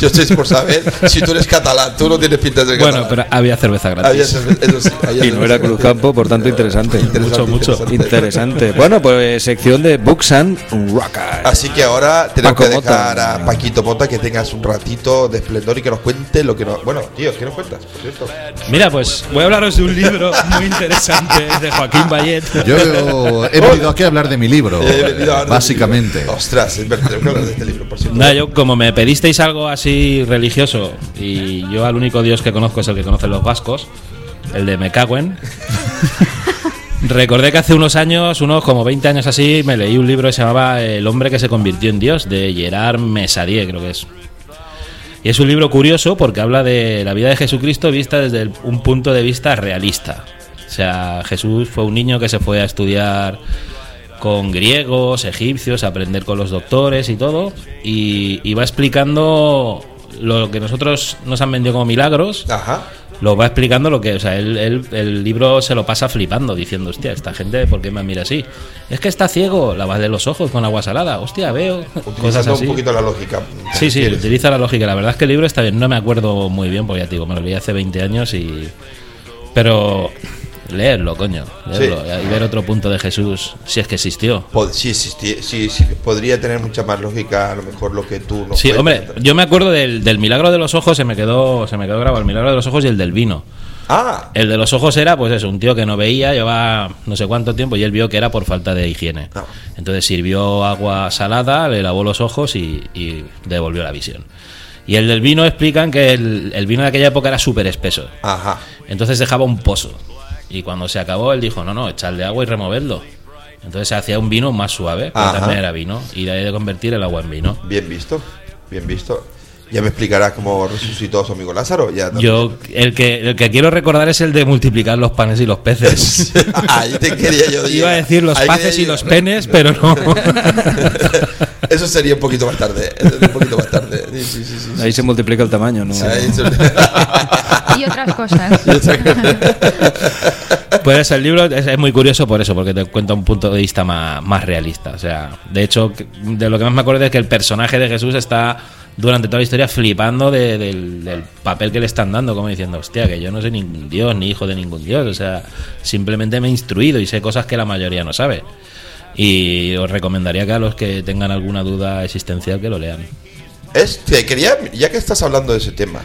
Yo estoy por saber si tú eres catalán, tú no tienes pinta de ser bueno, catalán. pero había cerveza Había gratis. cerve- eso sí, había Y no era cerveza. Cruzcampo, por tanto interesante. Interesante, Mucho, mucho. interesante. Bueno, pues sección de Books and Rockers. Así que ahora tenemos Paco que dejar Mota. a Paquito Mota que tengas un ratito de esplendor y que nos cuente lo que nos. Bueno, tío, ¿qué nos cuentas? Por cierto. Mira, pues voy a hablaros de un libro muy interesante de Joaquín Bayet. Yo he *laughs* venido aquí a hablar de mi libro, He venido a hablar de básicamente. Ostras, es verdad, que hablar de este libro, por cierto. Nada, yo como me pedisteis algo así religioso y yo al único Dios que conozco es el que conocen los vascos, el de Mecagüen. *laughs* Recordé que hace unos años, unos como 20 años así, me leí un libro que se llamaba El hombre que se convirtió en Dios, de Gerard Mesadier, creo que es. Y es un libro curioso porque habla de la vida de Jesucristo vista desde el- un punto de vista realista. O sea, Jesús fue un niño que se fue a estudiar con griegos, egipcios, aprender con los doctores y todo, y, y va explicando lo que nosotros nos han vendido como milagros, Ajá. lo va explicando lo que, o sea, él, él- el libro se lo pasa flipando, diciendo, hostia, esta gente, ¿por qué me mira así? Es que está ciego, lavadle los ojos con agua salada, hostia, veo, *laughs* cosas Utilizando así. un poquito la lógica. Sí, sí, utiliza la lógica. La verdad es que el libro está bien. No me acuerdo muy bien, porque ya te digo, me lo leí hace 20 años y. Pero. Leerlo, coño. Leerlo. Y ver otro punto de Jesús, si es que existió. Pod- sí, sí, podría tener mucha más lógica a lo mejor lo que tú nos Sí, hombre, yo me acuerdo del, del milagro de los ojos, se me quedó se me quedó grabado el milagro de los ojos y el del vino. Ah, El de los ojos era, pues eso, un tío que no veía, llevaba no sé cuánto tiempo y él vio que era por falta de higiene. Ah. Entonces sirvió agua salada, le lavó los ojos y, y devolvió la visión. Y el del vino explican que el, el vino de aquella época era súper espeso. ajá. Entonces dejaba un pozo. Y cuando se acabó, él dijo, no, no, echarle agua y removerlo. Entonces se hacía un vino más suave, pero Ajá. también era vino. Y de ahí de convertir el agua en vino. Bien visto, bien visto. Ya me explicarás cómo resucitó a su amigo Lázaro. Ya Yo, el que, el que quiero recordar es el de multiplicar los panes y los peces. *laughs* Ahí te quería yo Iba a llegar. decir los Ahí paces quería y los llegar. penes, pero no. *laughs* Eso sería un poquito más tarde. Sería un poquito más tarde. Sí, sí, sí, sí. Ahí se multiplica el tamaño, ¿no? Ahí se- *laughs* Y otras cosas. Pues el libro es, es muy curioso por eso, porque te cuenta un punto de vista más, más realista. O sea, de hecho, de lo que más me acuerdo es que el personaje de Jesús está durante toda la historia flipando de- del, papel que le están dando, como diciendo, hostia, que yo no soy ningún dios, ni hijo de ningún dios. O sea, simplemente me he instruido y sé cosas que la mayoría no sabe. Y os recomendaría que a los que tengan alguna duda existencial que lo lean. Este, quería, ya que estás hablando de ese tema,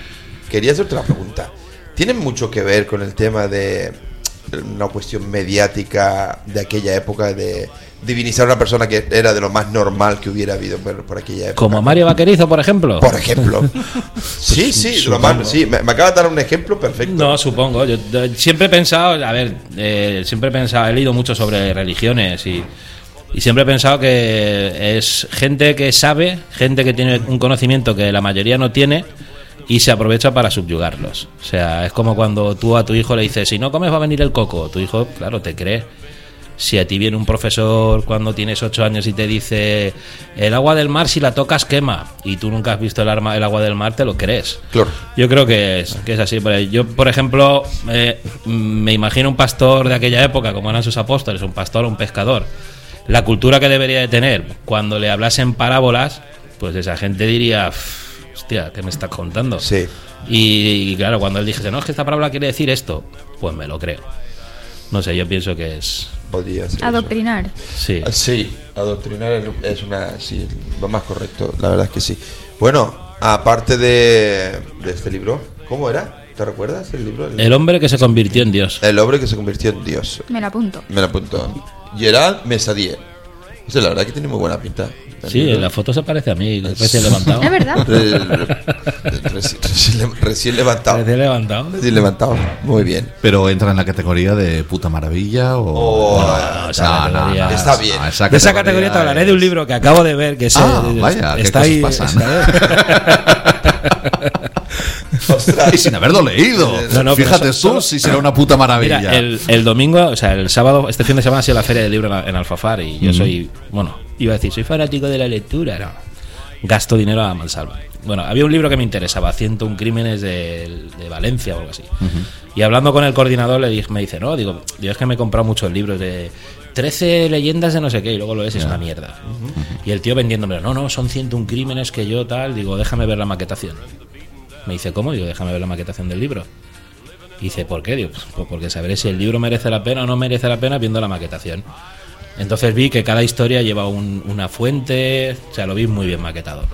quería hacerte una pregunta. ¿Tiene mucho que ver con el tema de una cuestión mediática de aquella época de divinizar a una persona que era de lo más normal que hubiera habido por, por aquella época? Como Mario Vaquerizo, por ejemplo. Por ejemplo. *laughs* sí, sí, de lo más, sí me, me acaba de dar un ejemplo perfecto. No, supongo. Yo, yo siempre he pensado, a ver, eh, siempre he pensado, he leído mucho sobre religiones y, Y siempre he pensado que es gente que sabe, gente que tiene un conocimiento que la mayoría no tiene y se aprovecha para subyugarlos. O sea, es como cuando tú a tu hijo le dices, si no comes va a venir el coco. Tu hijo, claro, te cree. Si a ti viene un profesor cuando tienes 8 años y te dice, el agua del mar si la tocas quema, y tú nunca has visto el, arma, el agua del mar, te lo crees. Claro. Yo creo que es, que es así. Yo, por ejemplo, eh, me imagino un pastor de aquella época, como eran sus apóstoles, un pastor o un pescador. La cultura que debería de tener cuando le hablasen parábolas, pues esa gente diría, "Uf, hostia, ¿qué me estás contando? Sí. Y, y claro, cuando él dijese, no, es que esta parábola quiere decir esto, pues me lo creo. No sé, yo pienso que es... Podría ser. Adoctrinar. Sí. Ah, Sí, adoctrinar es- una. Sí, lo más correcto, la verdad es que sí. Bueno, aparte de, de este libro, ¿cómo era? ¿Te recuerdas el libro? El hombre que se convirtió en Dios. El hombre que se convirtió en Dios. Me la apunto. Me lo apuntó. Gerard Mesadier. O sea, la verdad que tiene muy buena pinta. Sí, en la foto se parece a mí, recién levantado. Es verdad. *laughs* Re- re- reci- recién, recién levantado. Recién levantado. Recién levantado. Muy bien. Pero entra en la categoría de puta maravilla o. Oh, No, esa categoría- está bien. esa De esa categoría te hablaré de un libro que acabo de ver que se, Ah, vaya, qué está cosas ahí. pasan. Ostras. *laughs* Y sin haberlo leído. No, no, Fíjate so- tú si será una puta maravilla. Mira, el, el domingo, o sea, el sábado, este fin de semana ha sido la feria del libro en, en Alfafar y yo Ujú. soy, bueno, iba a decir, soy fanático de la lectura, no. Gasto dinero a mansalva. Bueno, había un libro que me interesaba, 101 crímenes de, de Valencia o algo así. Y hablando con el coordinador le dije, me dice, no, digo, yo es que me he comprado muchos libros de 13 leyendas de no sé qué y luego lo ves y es una mierda. Y el tío vendiéndome, no, no, son 101 crímenes que yo tal, digo, déjame ver la maquetación. Me dice, ¿cómo? Digo, déjame ver la maquetación del libro. Y dice, ¿por qué? Digo, pues, pues porque sabré si el libro merece la pena o no merece la pena viendo la maquetación. Entonces vi que cada historia lleva un- una fuente, o sea, lo vi muy bien maquetado.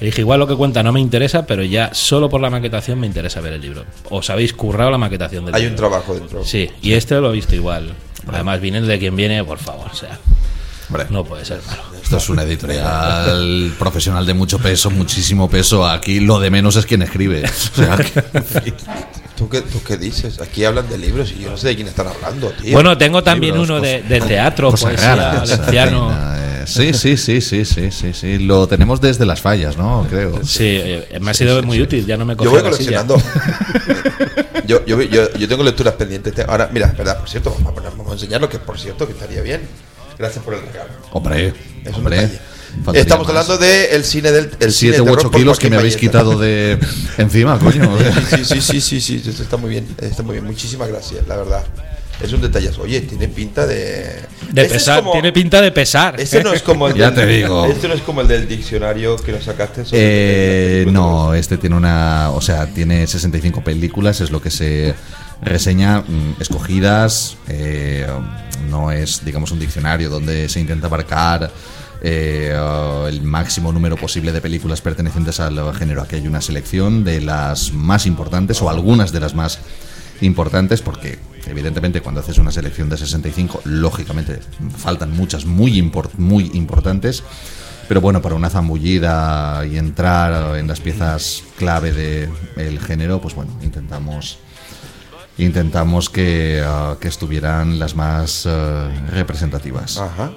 Le dije, igual lo que cuenta no me interesa, pero ya solo por la maquetación me interesa ver el libro. Os habéis currado la maquetación del Hay libro. un trabajo dentro. Sí, y este lo he visto igual. Además, viniendo de quien viene, por favor, o sea, no puede ser malo. Esto es una editorial profesional de mucho peso, muchísimo peso. Aquí lo de menos es quien escribe. O sea, que- ¿Tú qué, ¿Tú qué dices? Aquí hablan de libros y yo no sé de quién están hablando, tío. Bueno, tengo también Libros, uno de, cosas- de teatro, poesía, valenciano. eh, Sí, sí, sí, sí, sí, sí, sí. Lo tenemos desde las fallas, ¿no? Creo. Sí, eh, me ha sido muy útil, ya no me Yo voy coleccionando. yo, yo, yo, yo tengo lecturas pendientes. Te- Ahora, mira, verdad, por cierto, vamos a, poner- vamos a enseñarlo, que por cierto, que estaría bien. Gracias por el regalo. Hombre, Es un hombre. Estamos más. hablando del cine del el cine 7 u terror 8 por kilos que me habéis quitado de encima, coño. *laughs* Sí, sí, sí, sí, sí, sí, está muy bien, está muy bien. Muchísimas gracias, la verdad. Es un detallazo. Oye, tiene pinta de. De Este es pesar, como- tiene pinta de pesar. Este no es como el *laughs* Ya del- te digo. Este no es como el del diccionario que nos sacaste. sobre- Eh, no, este tiene una. O sea, tiene 65 películas, es lo que se reseña, mm, escogidas. eh, no es, digamos, un diccionario donde se intenta abarcar. eh, el máximo número posible de películas pertenecientes al género. Aquí hay una selección de las más importantes o algunas de las más importantes porque evidentemente cuando haces una selección de 65 lógicamente faltan muchas muy import- muy importantes pero bueno para una zambullida y entrar en las piezas clave del género pues bueno intentamos intentamos que, ah, que estuvieran las más ah, representativas Ajá.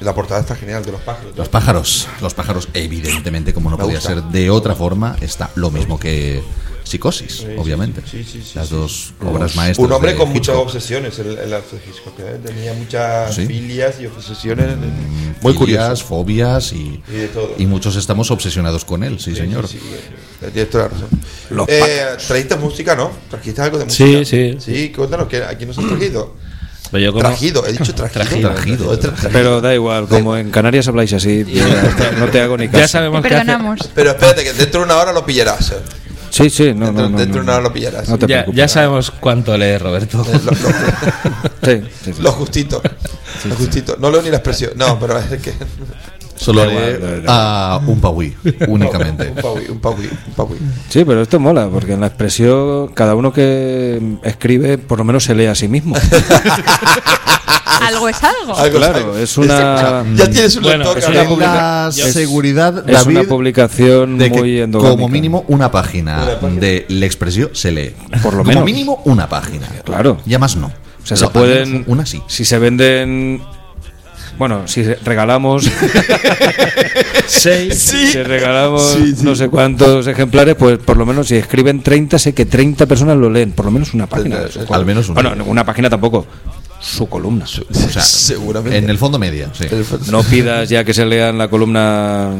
La portada está genial de los pájaros. los pájaros, los pájaros, evidentemente, como no Me podía gusta. ser de otra forma, está lo mismo que Psicosis, Sí, sí, obviamente. sí, sí, sí, Las sí. dos obras maestras. Un hombre de con muchas Hitchcock. obsesiones, el, el Alfred Hitchcock. ¿eh? Tenía muchas Sí. filias y obsesiones. Muy Filias, curiosas. fobias y, Y de todo. y muchos estamos obsesionados con él, sí, señor. Sí, sí, tienes toda la razón. Los Eh, ¿Trajiste música, no? ¿Trajiste algo de Sí, música? sí. Sí, cuéntanos, ¿qué, ¿a quién nos has trajido? Pero yo como- Trajido, he dicho *laughs* trajido. Trajido. He trajido. Pero da igual, como en Canarias habláis así, *laughs* no te hago ni caso. Ya sabemos que. Pero espérate, que dentro de una hora lo pillarás. Sí, sí, no, Dentro, no, no, dentro de no, no. lo pillarás. No te ya, preocupes. ya sabemos cuánto lee Roberto. Eh, lo, lo- Sí, sí, sí. lo justito. lo justito. No leo ni la expresión. No, pero es que. Solo a un paui, únicamente. *laughs* un paui, un paui, un paui. Sí, pero esto mola, porque en la expresión, cada uno que escribe, por lo menos se lee a sí mismo. *laughs* Algo es algo. Algo Claro, algo. es una- *laughs* Ya tienes un Bueno, lector. es una La seguridad, es David, una publicación de que muy endogámica. como mínimo una página Una página. de la expresión se lee. Por lo como menos. mínimo una página. Claro. Ya más no. O sea, Pero se pueden. Una sí. Si se venden Bueno, si regalamos *laughs* seis, Sí. si regalamos Sí, sí. no sé cuántos ejemplares, pues por lo menos si escriben 30, sé que 30 personas lo leen, por lo menos una página. de su Al menos una. Bueno, una página tampoco, su columna. O sea, *laughs* Seguramente. En el fondo media, sí. No pidas ya que se lean la columna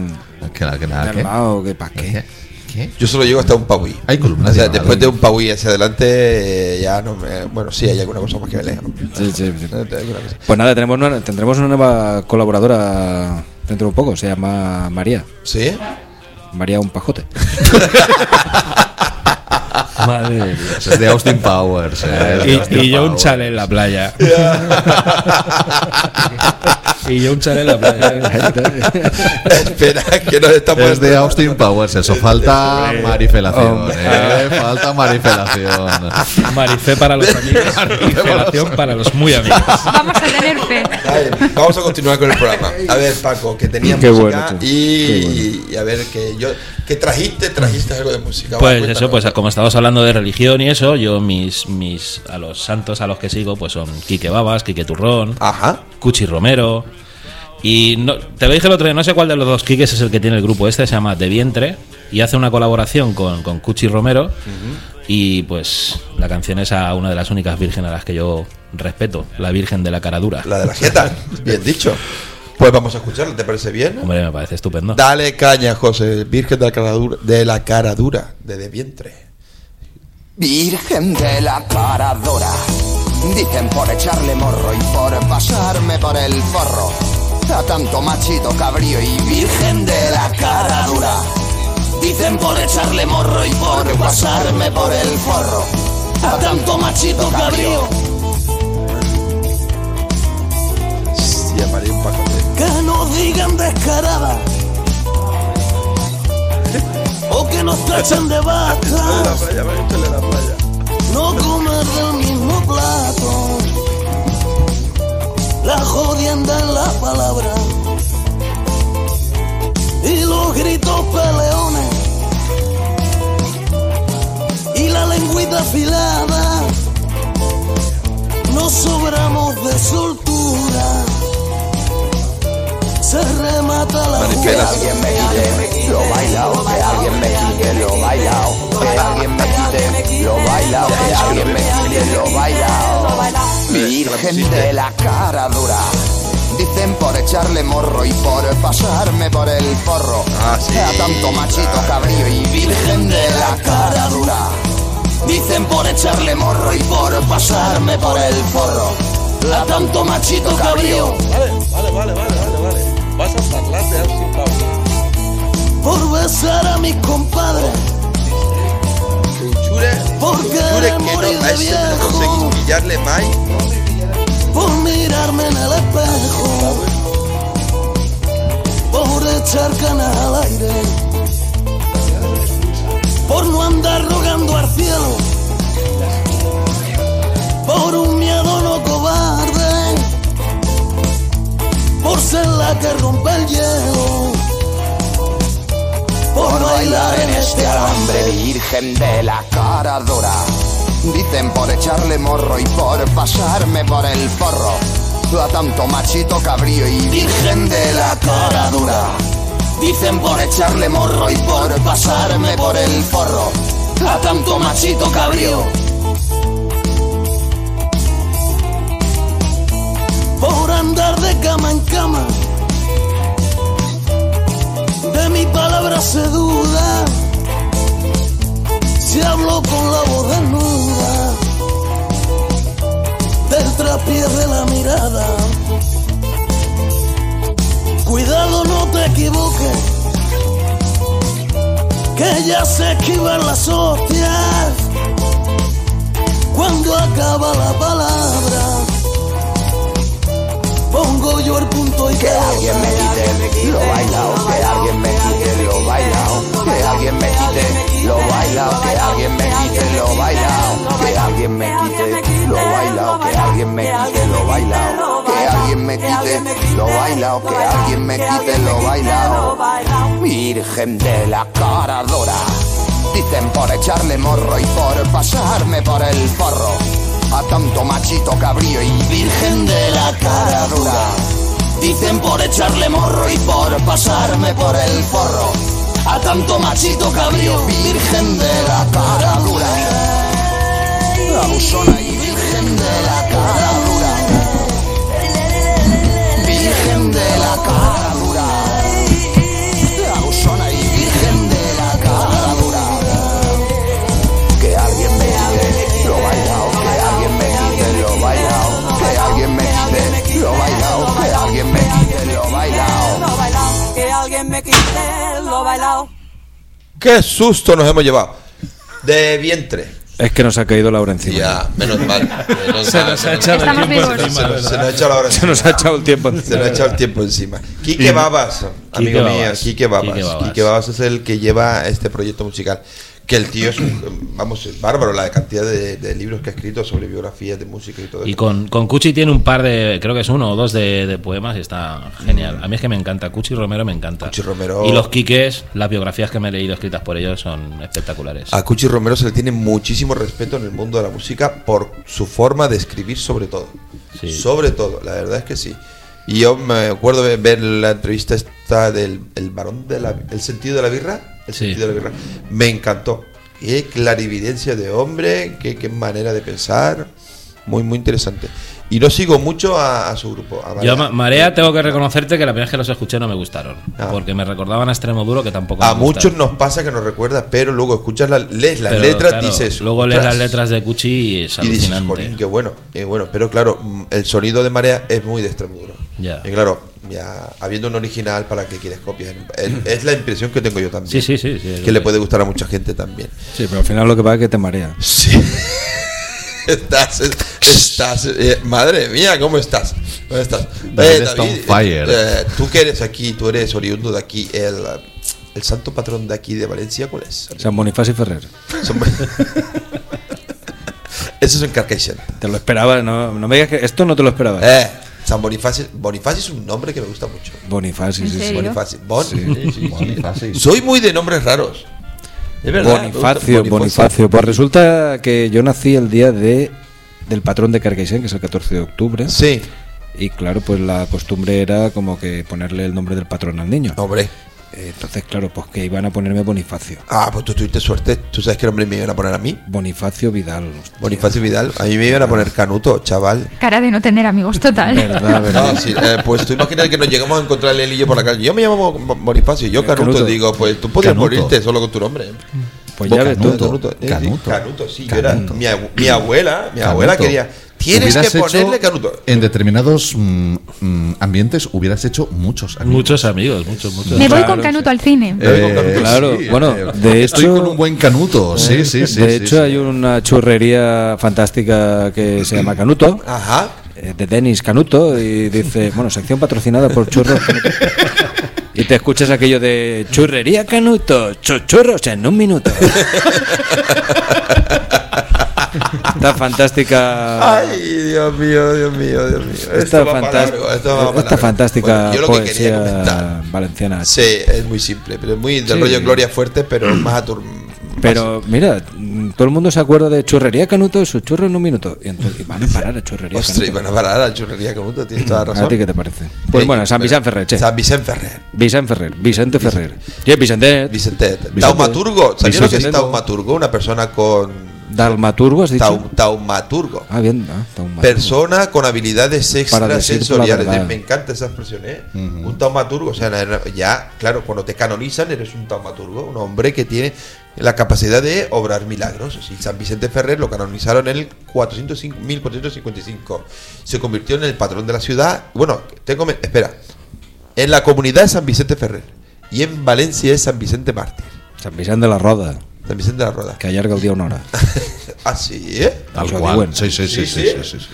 Que, la- que nada, de ¿qué? Albao, que pa' qué. ¿Qué? Yo solo llego hasta un Paui. Hay columnas O sea, de después de un Paui hacia adelante, eh, ya no me. Bueno, sí, hay alguna cosa más que me lea. Sí, sí, sí. Cosa. Pues nada, tenemos una- tendremos una nueva colaboradora dentro de un poco, se llama María. ¿Sí? María un pajote. *laughs* Madre de Dios. Es de Austin Powers. eh, es de Austin Y, y yo un Powers. chale en la playa. *laughs* y yo un chale en la playa. *laughs* Espera, que nos estamos. Es de Austin Powers, eso. Falta marifelación. Eh, falta marifelación. Marifé para los *laughs* amigos y felación para los muy amigos. Vamos a tener fe. Vamos a continuar con el programa. A ver, Paco, que tenías música bueno, y, y a ver que yo que trajiste, trajiste algo de música. Pues eso, pues como estamos hablando de religión y eso, yo mis, mis a los santos a los que sigo, pues son Quique Babas, Quique Turrón, Ajá. Cuchi Romero. Y no, te lo dije el otro día, no sé cuál de los dos Quiques es el que tiene el grupo este, se llama De Vientre, y hace una colaboración con, con Cuchi Romero. Y pues la canción es a una de las únicas vírgenes a las que yo respeto, la Virgen de la Cara Dura. La de la jeta, *laughs* bien dicho. Pues vamos a escucharla, ¿te parece bien? Hombre, me parece estupendo. Dale caña, José, Virgen de la cara dura, de la cara dura, de de vientre. Virgen de la cara dura. Dicen por echarle morro y por pasarme por el forro. A tanto machito cabrío y virgen de la cara dura. Dicen por echarle morro y por pasarme por el forro. A tanto machito cabrío. Sí, María un pajote. Que nos digan descarada. O que nos tachen de *laughs* vaca. no comer del mismo plato. La jodienda en la palabra y los gritos peleones y la lengüita afilada. No sobramos de soltura. Se remata la jugada. Lo bailao, que alguien me quite lo bailao, que alguien me quite lo bailao, que alguien me quite lo bailao. Virgen de la cara dura. Dicen por echarle morro y por pasarme por el forro. Ah, sí, A tanto machito cabrío y virgen de la cara dura. Dicen por echarle morro y por pasarme por el forro. A tanto machito cabrío. Vale, vale, vale, vale, vale. Vas a hablar de Austin Powers. Por besar a mis compadres, Chure, por chure querer que morir de viejo, por mirarme en el espejo, por echar canas al aire, por no andar rogando al cielo, por un miedo no cobarde, por ser la que rompe el hielo. Por bailar en este alambre virgen de la cara dura. Dicen por echarle morro y por pasarme por el forro. A tanto machito cabrío y virgen de la cara dura. Dicen por echarle morro y por pasarme por el forro. A tanto machito cabrío. Por andar de cama en cama. Mi palabra se duda. Si hablo con la voz desnuda. Del traspié la mirada. Cuidado, no te equivoques. Que ya se esquivan las hostias. Cuando acaba la palabra. Pongo yo el punto y que alguien me quite lo bailao, que alguien me quite lo bailao, que alguien me quite lo bailao, que alguien me quite lo bailao, que alguien me quite lo bailao, que alguien me quite lo bailao, que alguien me quite lo bailao, que alguien me quite lo bailao. Virgen de la cara dura, dicen por echarle morro y por pasarme por el forro. A tanto machito cabrío y virgen de la cara dura. Dicen por echarle morro y por pasarme por el forro. A tanto machito cabrío, virgen de la cara dura. Abusona y virgen de la cara bailao. ¡Qué susto nos hemos llevado! De vientre. Es que nos ha caído Laura encima. Ya, menos mal. menos Se mal, nos ha menos echado mal. el tiempo vivos. encima, Se nos- se nos ha echado la hora Se nos ha echado el tiempo Se nos ha encima. echado el tiempo encima. Quique Babas, amigo mío. Quique Babas. Quique Babas es el que lleva este proyecto musical. Que el tío es, un- *clears throat* vamos, es bárbaro la cantidad de, de libros que ha escrito sobre biografías de música y todo Y eso. con, con Cuchi tiene un par de, creo que es uno o dos de, de poemas y está genial. A mí es que me encanta, Cuchi Romero me encanta. Cuchi Romero- Y los Quiques, las biografías que me he leído escritas por ellos son espectaculares. A Cuchi Romero se le tiene muchísimo respeto en el mundo de la música por su forma de escribir sobre todo. Sí. Sobre todo, la verdad es que sí. Y yo me acuerdo de ver la entrevista esta del el varón de la el sentido de la birra, el Sí. sentido de la birra. Me encantó. Qué clarividencia de hombre, qué, qué manera de pensar. Muy, muy interesante. Y no sigo mucho a, a su grupo. a Yo, Marea. Ma- Marea, tengo que reconocerte que la primera vez que los escuché no me gustaron. Ah. Porque me recordaban a Extremo Duro, que tampoco A me muchos nos pasa que nos recuerda, pero luego escuchas la, lees las Pero, letras, claro, dices. Luego lees las letras de Cuchi y es Y dices, alucinante. "Jolín, qué bueno, qué bueno. Pero claro, mm, el sonido de Marea es muy de Extremoduro. Y claro, ya habiendo un original para que quieres copiar. Es, *clears throat* es la impresión que tengo yo también. Sí, sí, sí, que le que- puede gustar a mucha gente también. Sí, pero al final lo que pasa es que te marea. Sí. *laughs* estás, estás, eh, madre mía, ¿cómo estás? ¿Cómo estás? David está on fire. eh, tú que eres aquí, tú eres oriundo de aquí, el, el santo patrón de aquí de Valencia, ¿cuál es? San Bonifacio Ferrer. *laughs* Eso es en Carcaixent. Te lo esperaba, no, no me digas que esto no te lo esperaba. Eh, San Bonifacio. Bonifacio es un nombre que me gusta mucho. Bonifacio, ¿En sí, sí. Bonifacio. Bon- Sí, sí, sí. Bonifacio. Soy muy de nombres raros. Es verdad. gusta Bonifacio, Bonifacio. Pues resulta que yo nací el día de del patrón de Carcaixent, que es el 14 de octubre. Sí. Y claro, pues la costumbre era como que ponerle el nombre del patrón al niño. Hombre. Eh, Entonces, claro, pues que iban a ponerme Bonifacio. Ah, pues tú tuviste suerte. ¿Tú sabes qué nombre me iban a poner a mí? Bonifacio Vidal. Bonifacio Vidal. A mí me iban a poner Canuto, chaval. Cara de no tener amigos total. Verdad, verdad. No, sí, eh, pues tú imaginas que nos llegamos a encontrar él y yo por la calle. Yo me llamo Bo- Bonifacio y yo Canuto. Canuto. Digo, pues tú podías Canuto. morirte solo con tu nombre. ¿eh? Pues ya ves tú. Canuto, Canuto, eh, sí, Canuto. Yo era- mi, abu- mi abuela, mi abuela quería. Tienes Hubieras que hecho- ponerle Canuto. En determinados mm, mm, ambientes hubieras hecho muchos amigos. Muchos amigos, muchos, muchos. Me voy Claro, con Canuto al cine. Eh, Claro, sí, bueno, eh, de estoy hecho- con un buen canuto. Sí, sí, sí. de sí, hecho, sí. hay una churrería fantástica que se llama Canuto. Ajá. eh, de Denis Canuto y dice, bueno, sección patrocinada por Churros Canuto. *laughs* Y te escuchas aquello de churrería Canuto, chuchurros en un minuto. *laughs* Está fantástica. Ay, Dios mío, Dios mío, Dios mío. Esta, Esto va para fantas- largo, esto va para esta largo. fantástica Bueno, yo lo que quería comentar. valenciana. Sí, es muy simple, pero es muy del Sí. rollo Gloria Fuerte, pero más atur... Pero mira, mm, todo el mundo se acuerda de churrería Canuto, su churro en un minuto. Y, entonces, y van a parar a churrería Ostras, Canuto. iban a parar a churrería Canuto, tienes toda la razón. ¿A ti qué te parece? Pues Sí, bueno, San Vicente Ferrer, che. San Vicente Ferrer. Vicente Ferrer, Vicente Ferrer. Sí, Vicente. Vicente. Taumaturgo. ¿Sabías lo que es Vicente. taumaturgo? Una persona con. Dalmaturgo, has dicho. Tau- taumaturgo. Ah, bien, ah, taumaturgo. Persona con habilidades extrasensoriales. Me encanta esa expresión, ¿eh? Un taumaturgo, o sea, ya, claro, cuando te canonizan eres un taumaturgo, un hombre que tiene la capacidad de obrar milagros. Sí, San Vicente Ferrer lo canonizaron en el 405 1455. Se convirtió en el patrón de la ciudad. Bueno, tengo, espera. En la comunidad de San Vicente Ferrer. Y en Valencia es San Vicente Mártir. San Vicente de la Roda, San Vicente de la Roda. que allarga el día una hora. *laughs* Ah, sí, ¿eh? Tal diuen. Sí, sí, sí, sí, sí, sí, sí.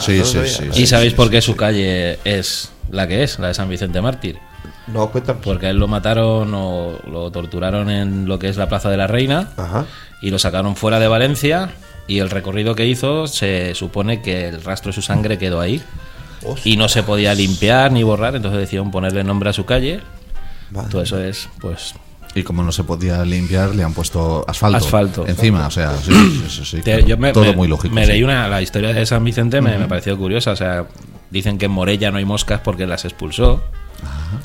Sí, sí, sí, ¿Y sí, sabéis por qué su calle es la que es, la de San Vicente Mártir? No, cuéntame. Porque a él lo mataron o lo torturaron en lo que es la Plaza de la Reina Ajá. y lo sacaron fuera de Valencia y el recorrido que hizo se supone que el rastro de su sangre quedó ahí y no se podía limpiar ni borrar, entonces decidieron ponerle nombre a su calle. Vale. Todo eso es, pues, Y como no se podía limpiar, le han puesto asfalto. Asfalto. Encima, o sea, sí, sí, sí, claro. yo me, todo me- muy lógico. Me leí una, la historia de San Vicente, me, me pareció curiosa. O sea, Dicen que en Morella no hay moscas porque las expulsó.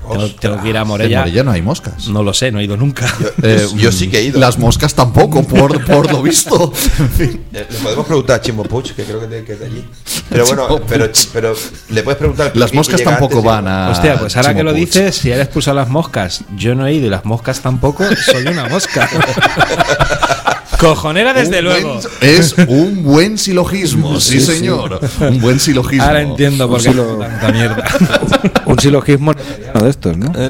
Tengo, tengo que ir a En Morella. Morella no hay moscas. No lo sé, no he ido nunca. Eh, *laughs* Las moscas tampoco, por, por lo visto. En *laughs* fin. Eh, Le podemos preguntar a Chimo Puig, que creo que de, que es de allí. Pero bueno, pero, pero le puedes preguntar. Las ¿quién moscas tampoco antes? van a- Hostia, pues ahora Chimo que lo Puig. dices, si eres expulsado las moscas, yo no he ido y las moscas tampoco, soy una mosca. *laughs* Cojonera desde Un luego. buen- es un buen silogismo, sí, Sí, sí. señor. Un buen silogismo. Ahora entiendo por qué silo- tanta mierda. Un silogismo *laughs* netariano de estos, ¿no? Eh,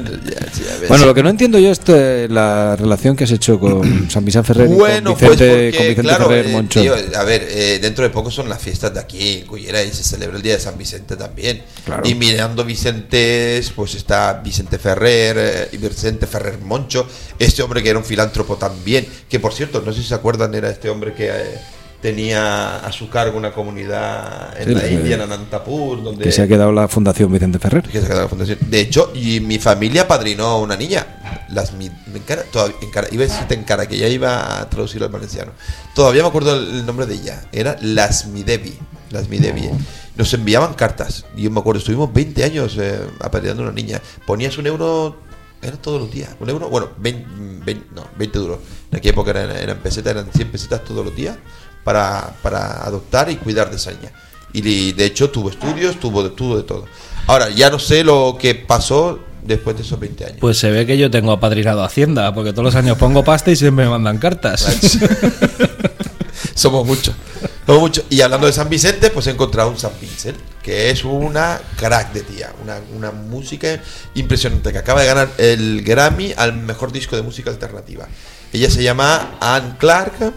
Bueno, lo que no entiendo yo es eh, la relación que has hecho con *clears throat* San Vicente Ferrer y Bueno, con Vicente, pues porque, con Vicente claro, Ferrer eh, Moncho. tío, a ver, eh, dentro de poco son las fiestas de aquí en Cullera y se celebra el día de San Vicente también. Claro. Y mirando Vicentes, pues está Vicente Ferrer eh, y Vicente Ferrer Moncho, este hombre que era un filántropo también, que por cierto, no sé si se acuerdan, era este hombre que eh, tenía a su cargo una comunidad en Sí, la India, en Anantapur, donde que se ha quedado la Fundación Vicente Ferrer. que se ha quedado la fundación. De hecho, y mi familia padrinó a una niña. Las mi, me encara, todavía, encara- iba a decirte en cara, que ya iba a traducirlo al valenciano. Todavía me acuerdo el, el nombre de ella. Era Las Midevi. Las Midevi. Nos enviaban cartas. Y yo me acuerdo, estuvimos 20 años eh, apadrinando a una niña. Ponías un euro. Era todos los días. Un euro, bueno, 20, 20 no, 20 duros. En aquella época eran, eran pesetas, eran 100 pesetas todos los días para, para adoptar y cuidar de esa niña. Y de hecho tuvo estudios, tuvo de, tuvo de todo. Ahora, ya no sé lo que pasó después de esos 20 años. Pues se ve que yo tengo apadrinado Hacienda, porque todos los años pongo pasta y siempre me mandan cartas. *laughs* Somos muchos. Somos muchos. Y hablando de San Vicente, pues he encontrado un San Vincent, que es una crack de tía, una, una música impresionante, que acaba de ganar el Grammy al mejor disco de música alternativa. Ella se llama Anne Clark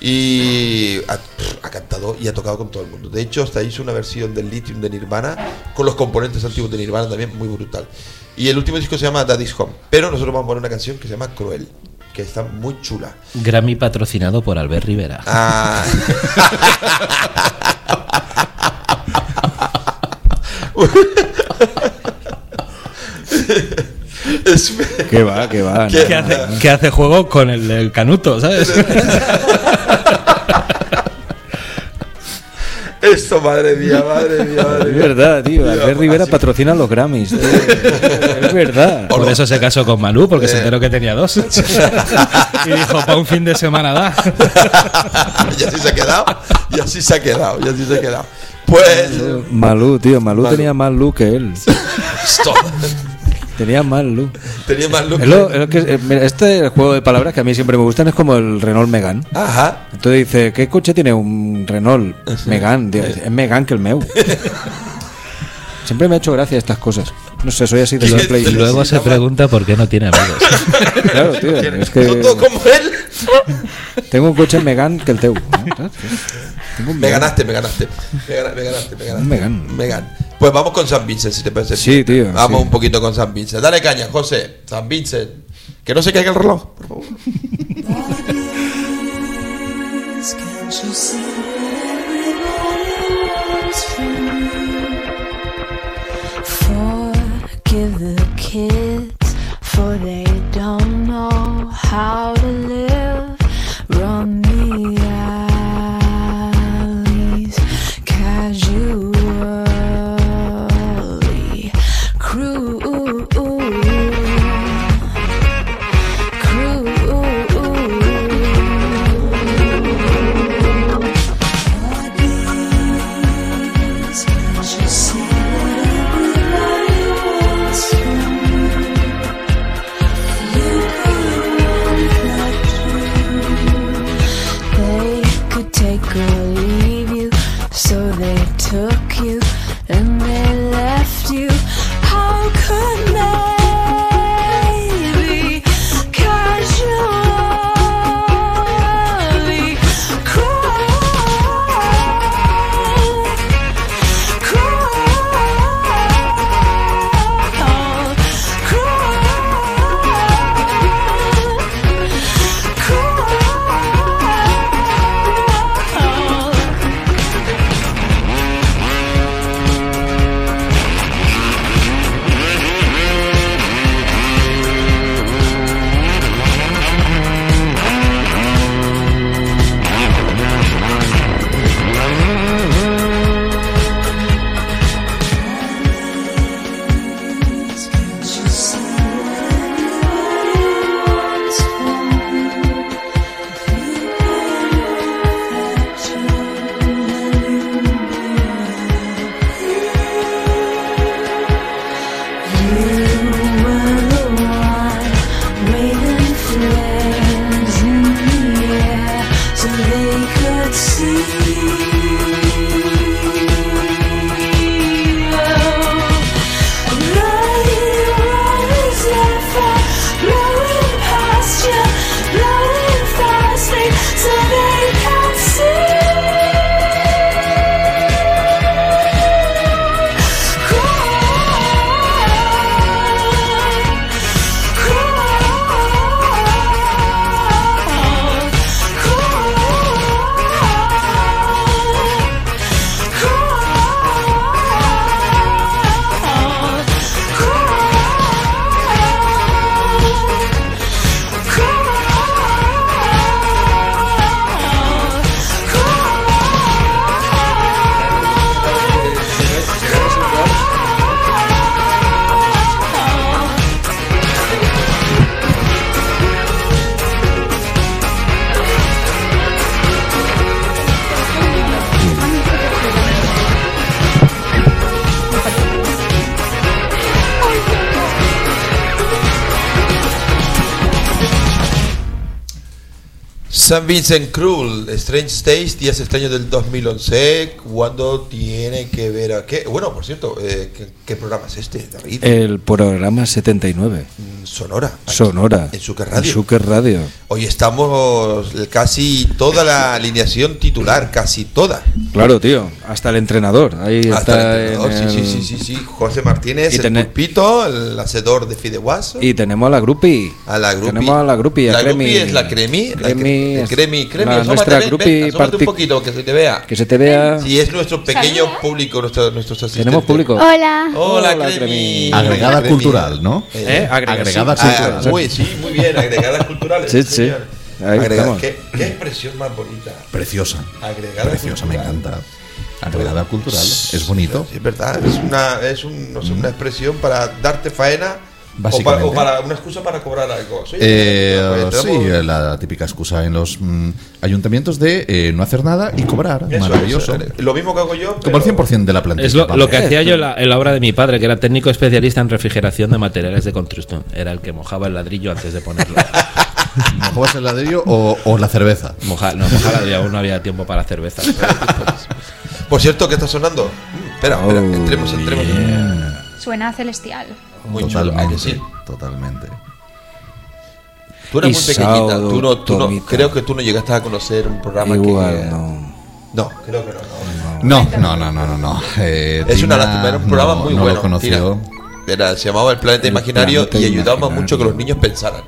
y ha, ha cantado y ha tocado con todo el mundo. De hecho, hasta hizo una versión del Lithium de Nirvana con los componentes antiguos de Nirvana también muy brutal. Y el último disco se llama Daddy's Home, pero nosotros vamos a poner una canción que se llama Cruel, que está muy chula. Grammy patrocinado por Albert Rivera. Ah. Que va, que va. ¿Qué? Que hace, que hace juego con el, el canuto, ¿sabes? *laughs* Esto, madre mía, madre mía, madre Es mía. verdad, tío. Albert Rivera así- patrocina los Grammys. tío. Es verdad. Por eso se casó con Malú, porque se Eh. enteró que tenía dos. *laughs* y dijo, para un fin de semana da. *laughs* y así se ha quedado, y así se ha quedado, y así se ha quedado. Pues. Malú, tío. Malú, Malú. tenía más luz que él. *laughs* Tenía más luz. Tenía más look. Es lo- es lo que- eh, mira, este juego de palabras que a mí siempre me gustan es como el Renault Megan. Ajá. Entonces dice, ¿qué coche tiene un Renault Megan? Es Megan que el meu. *laughs* Siempre me ha hecho gracia estas cosas. No sé, soy así de los play. Y luego se pregunta por qué no tiene amigos. *laughs* Claro, tío. Es que como él. tengo un coche Megan que el teu. ¿no? ¿Sabes? Tengo un Me ganaste, me ganaste. Me ganaste, me ganaste, me ganaste. Megan. Megan. Pues vamos con San Vincent, si te parece. Sí, tío, Vamos sí. un poquito con San Vincent. Dale caña, José. San Vincent. Que no se caiga el reloj, por favor. Forgive the kids, for they don't know how to live. San Vincent Cruel, Strange States, Días Extraños del 2011, ¿cuándo tiene que ver a qué? Bueno, por cierto, eh, ¿qué, qué programa es este, David? El programa 79. Mm, Sonora. aquí, Sonora. En Sucre Radio. En Sucre Radio. Hoy estamos casi toda la alineación titular, casi toda. Claro, tío. Hasta el entrenador. Ahí Hasta está. el entrenador, el- sí, sí, sí, sí. José Martínez, Y el tene- pulpito, el hacedor de Fideuaso. Y tenemos a la Grupi. A la Grupi. Tenemos a la Grupi. La Cremi. Grupi es la Cremi. la Cremi cre- es Cremi, Cremi. la- nuestra ven, Grupi partic- un poquito, que se te vea. Que se te vea. Sí, es nuestro pequeño público, nuestro, nuestros asistentes. Tenemos público. Hola. Hola, Hola, Cremi. Cremi. Agregada Cremi. cultural, ¿no? ¿Eh? Agrega- Agregada sí, cultural. Ah, muy, sí, muy bien, agregadas culturales. Sí, sí. Ahí. ¿Qué, qué expresión más bonita. Preciosa. Agregada Preciosa, me encanta. Agregada cultural. Es bonito. Sí, es verdad, es una, es un, no sé, una expresión para darte faena o para, Básicamente. o para una excusa para cobrar algo. Sí, Eh, pues, sí, la típica excusa en los mm, ayuntamientos de eh, no hacer nada y cobrar. Eso, Maravilloso. eso, lo mismo que hago yo. Como el 100% de la plantilla. Es lo, lo que hacía yo en la, en la obra de mi padre, que era técnico especialista en refrigeración de materiales de construcción. Era el que mojaba el ladrillo antes de ponerlo. *laughs* ¿Mojabas el ladrillo o, o la cerveza? Moja, no, mojar el ladrillo, aún no había tiempo para cerveza. *laughs* Por cierto, ¿qué está sonando? Mm, espera, espera, Oh, entremos, entremos. Suena celestial. Muy chulo, ¿a que Totalmente. sí? Totalmente. Tú eras Y muy pequeñita, tú no, tú no, creo que tú no llegaste a conocer un programa Igual, que... no. No, creo que no. no. No, no, no, no, no. no. Eh, Es una lástima, era un programa no- muy no bueno. lo conoció. Tina. Era, se llamaba El Planeta El Imaginario Planeta y ayudábamos Imaginario. mucho que los niños pensaran.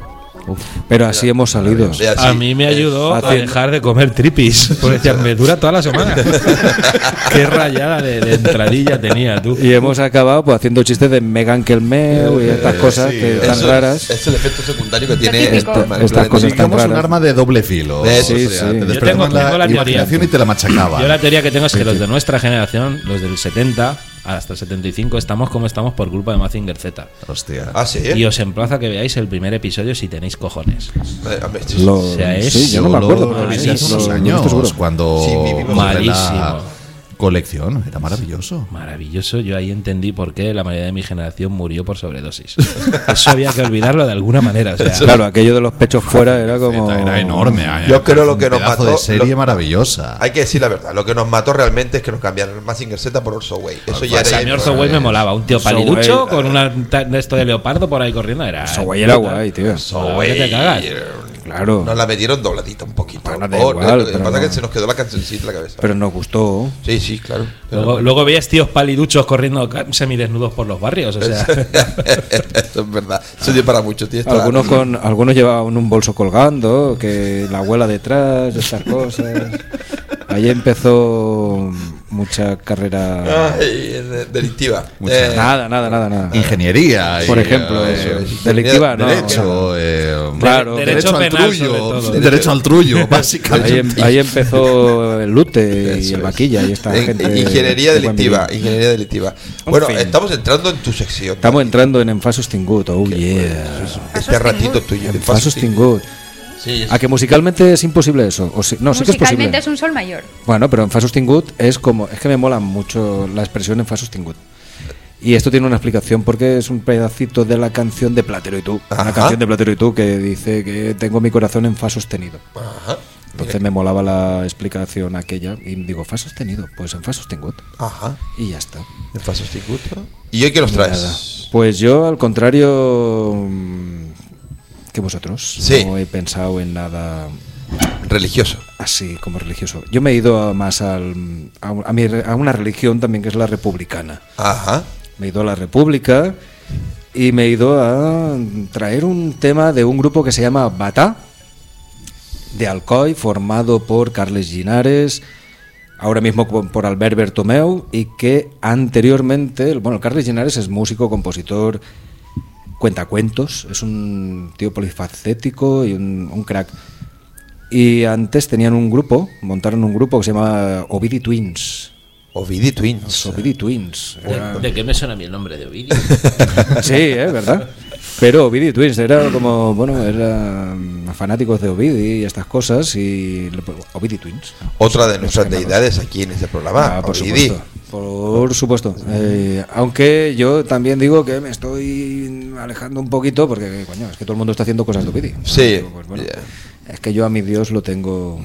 Pero así hemos salido. A sí, mí me ayudó a dejar de comer tripis. *laughs* Porque decían, me dura toda la semana. *laughs* Qué rayada de, de entradilla tenía tú. Y hemos acabado pues, haciendo chistes de Megan Kelmeo y estas cosas sí, que tan raras. Es el efecto secundario que tiene el Estas cosas tan Digamos un raras. arma de doble filo. Eso, O sí, sea, sí. Te Yo tengo- tengo la teoría. imaginación y te la machacaban. Yo la teoría que tengo es que los de nuestra generación, los del 70 hasta el 75, estamos como estamos por culpa de Mazinger Z. Hostia. Ah, sí, Y os emplazo a que veáis el primer episodio si tenéis cojones. Eh, Lo- O sea, es- sí, yo no me acuerdo. lo lo- unos lo años cuando Sí, Malísimo. Colección. Era maravilloso. Maravilloso, yo ahí entendí por qué la mayoría de mi generación murió por sobredosis. *laughs* Eso había que olvidarlo de alguna manera. O sea, Claro, aquello de los pechos fuera era como. Era enorme. Yo creo lo un que nos mató- de serie lo- maravillosa. Hay que decir la verdad, lo que nos mató realmente es que nos cambiaron el Mazinger Z por Orso Way. Eso ya sea, a era. mí Orzo Way me molaba. Un tío paliducho Way, con de esto de leopardo por ahí corriendo. Era, Eso güey era guay, tío. Orso que te cagas. Claro. Nos la metieron dobladita un poquito. Bueno, da Oh, igual, lo que pero pasa es que se nos quedó la cancioncita en la cabeza. Pero nos gustó. sí, sí, claro. Luego, luego veías tíos paliduchos corriendo semidesnudos por los barrios. O sea, *laughs* Eso es verdad. Eso dio para mucho, tío. Algunos con algunos llevaban un bolso colgando, que la abuela detrás, estas cosas. Ahí empezó mucha carrera. Ay, de- delictiva. Mucha- Eh, Nada, nada, nada, nada. Ingeniería. Por y, ejemplo, eh, eso es. delictiva, no. Derecho. eh, Claro. Derecho derecho al trullo. Derecho al trullo, Ahí, básicamente. em- ahí empezó el lute y el vaquilla y esta en- gente. ingeniería delictiva. Ingeniería delictiva. Bueno, fin. estamos entrando en tu sección. Estamos entrando en Enfasos Tingut, oh yeah. Este ratito tuyo. en Fasos Tingut. Sí, es- A que musicalmente es imposible eso. O sí- no, sí que es Musicalmente posible. es un sol mayor. Bueno, pero en Fasus Tingut es como. Es que me mola mucho la expresión en Fasus Tingut. Y esto tiene una explicación porque es un pedacito de la canción de Platero y tú. Ajá. Una canción de Platero y tú que dice que tengo mi corazón en Fa sostenido. Ajá. Entonces me molaba la explicación aquella y digo, Fa sostenido, pues en Fa sostenido. Ajá. Y ya está. En Fasos Tingut. ¿Y hoy qué Nada. traes? Pues yo, al contrario que vosotros, Sí. no he pensado en nada Religioso. así como religioso. Yo me he ido a- más al, a, a mi re- a una religión también que es la republicana. Ajá. Me he ido a la República y me he ido a traer un tema de un grupo que se llama Bata, de Alcoy, formado por Carles Ginares, ahora mismo por por Albert Bertomeu, y que anteriormente, bueno, Carles Ginares es músico, compositor, cuentacuentos, es un tío polifacético y un, un crack. Y antes tenían un grupo, montaron un grupo que se llama Ovidi Twins. Ovidi Twins. Ovidi Twins. Era- ¿de, de qué me suena a mí el nombre de Ovidio? *laughs* Sí, ¿eh? ¿verdad? Pero Ovidi Twins era como, bueno, eran fanáticos de Ovidi y estas cosas y Ovidi Twins. Otra de nuestras deidades aquí en este programa. Ah, por Ovidi. supuesto. Por supuesto. Eh, aunque yo también digo que me estoy alejando un poquito porque, coño, es que todo el mundo está haciendo cosas de Ovidi. Sí. Pues bueno. Yeah. Es que yo a mi Dios lo tengo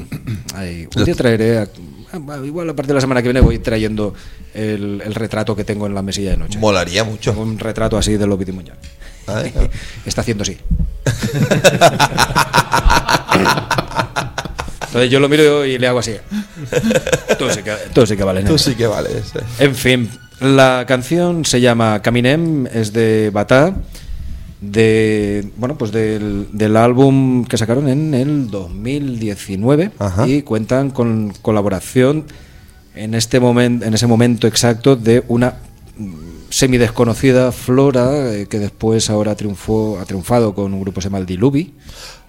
ahí. Un día traeré, a- ah, igual a partir de la semana que viene voy trayendo el, el retrato que tengo en la mesilla de noche. Molaría mucho. Un retrato así de y Muñoz. *laughs* No. Está haciendo así. *laughs* Entonces yo lo miro y le hago así. Tú sí que, tú sí que vales. Tú nena. sí que vales. En fin, la canción se llama Caminem, es de Batá, de bueno, pues del, del álbum que sacaron en el 2019 Ajá. y cuentan con colaboración en este momento, en ese momento exacto de una semi desconocida Flora eh, que después ahora triunfó, ha triunfado con un grupo que se llama el Diluvi,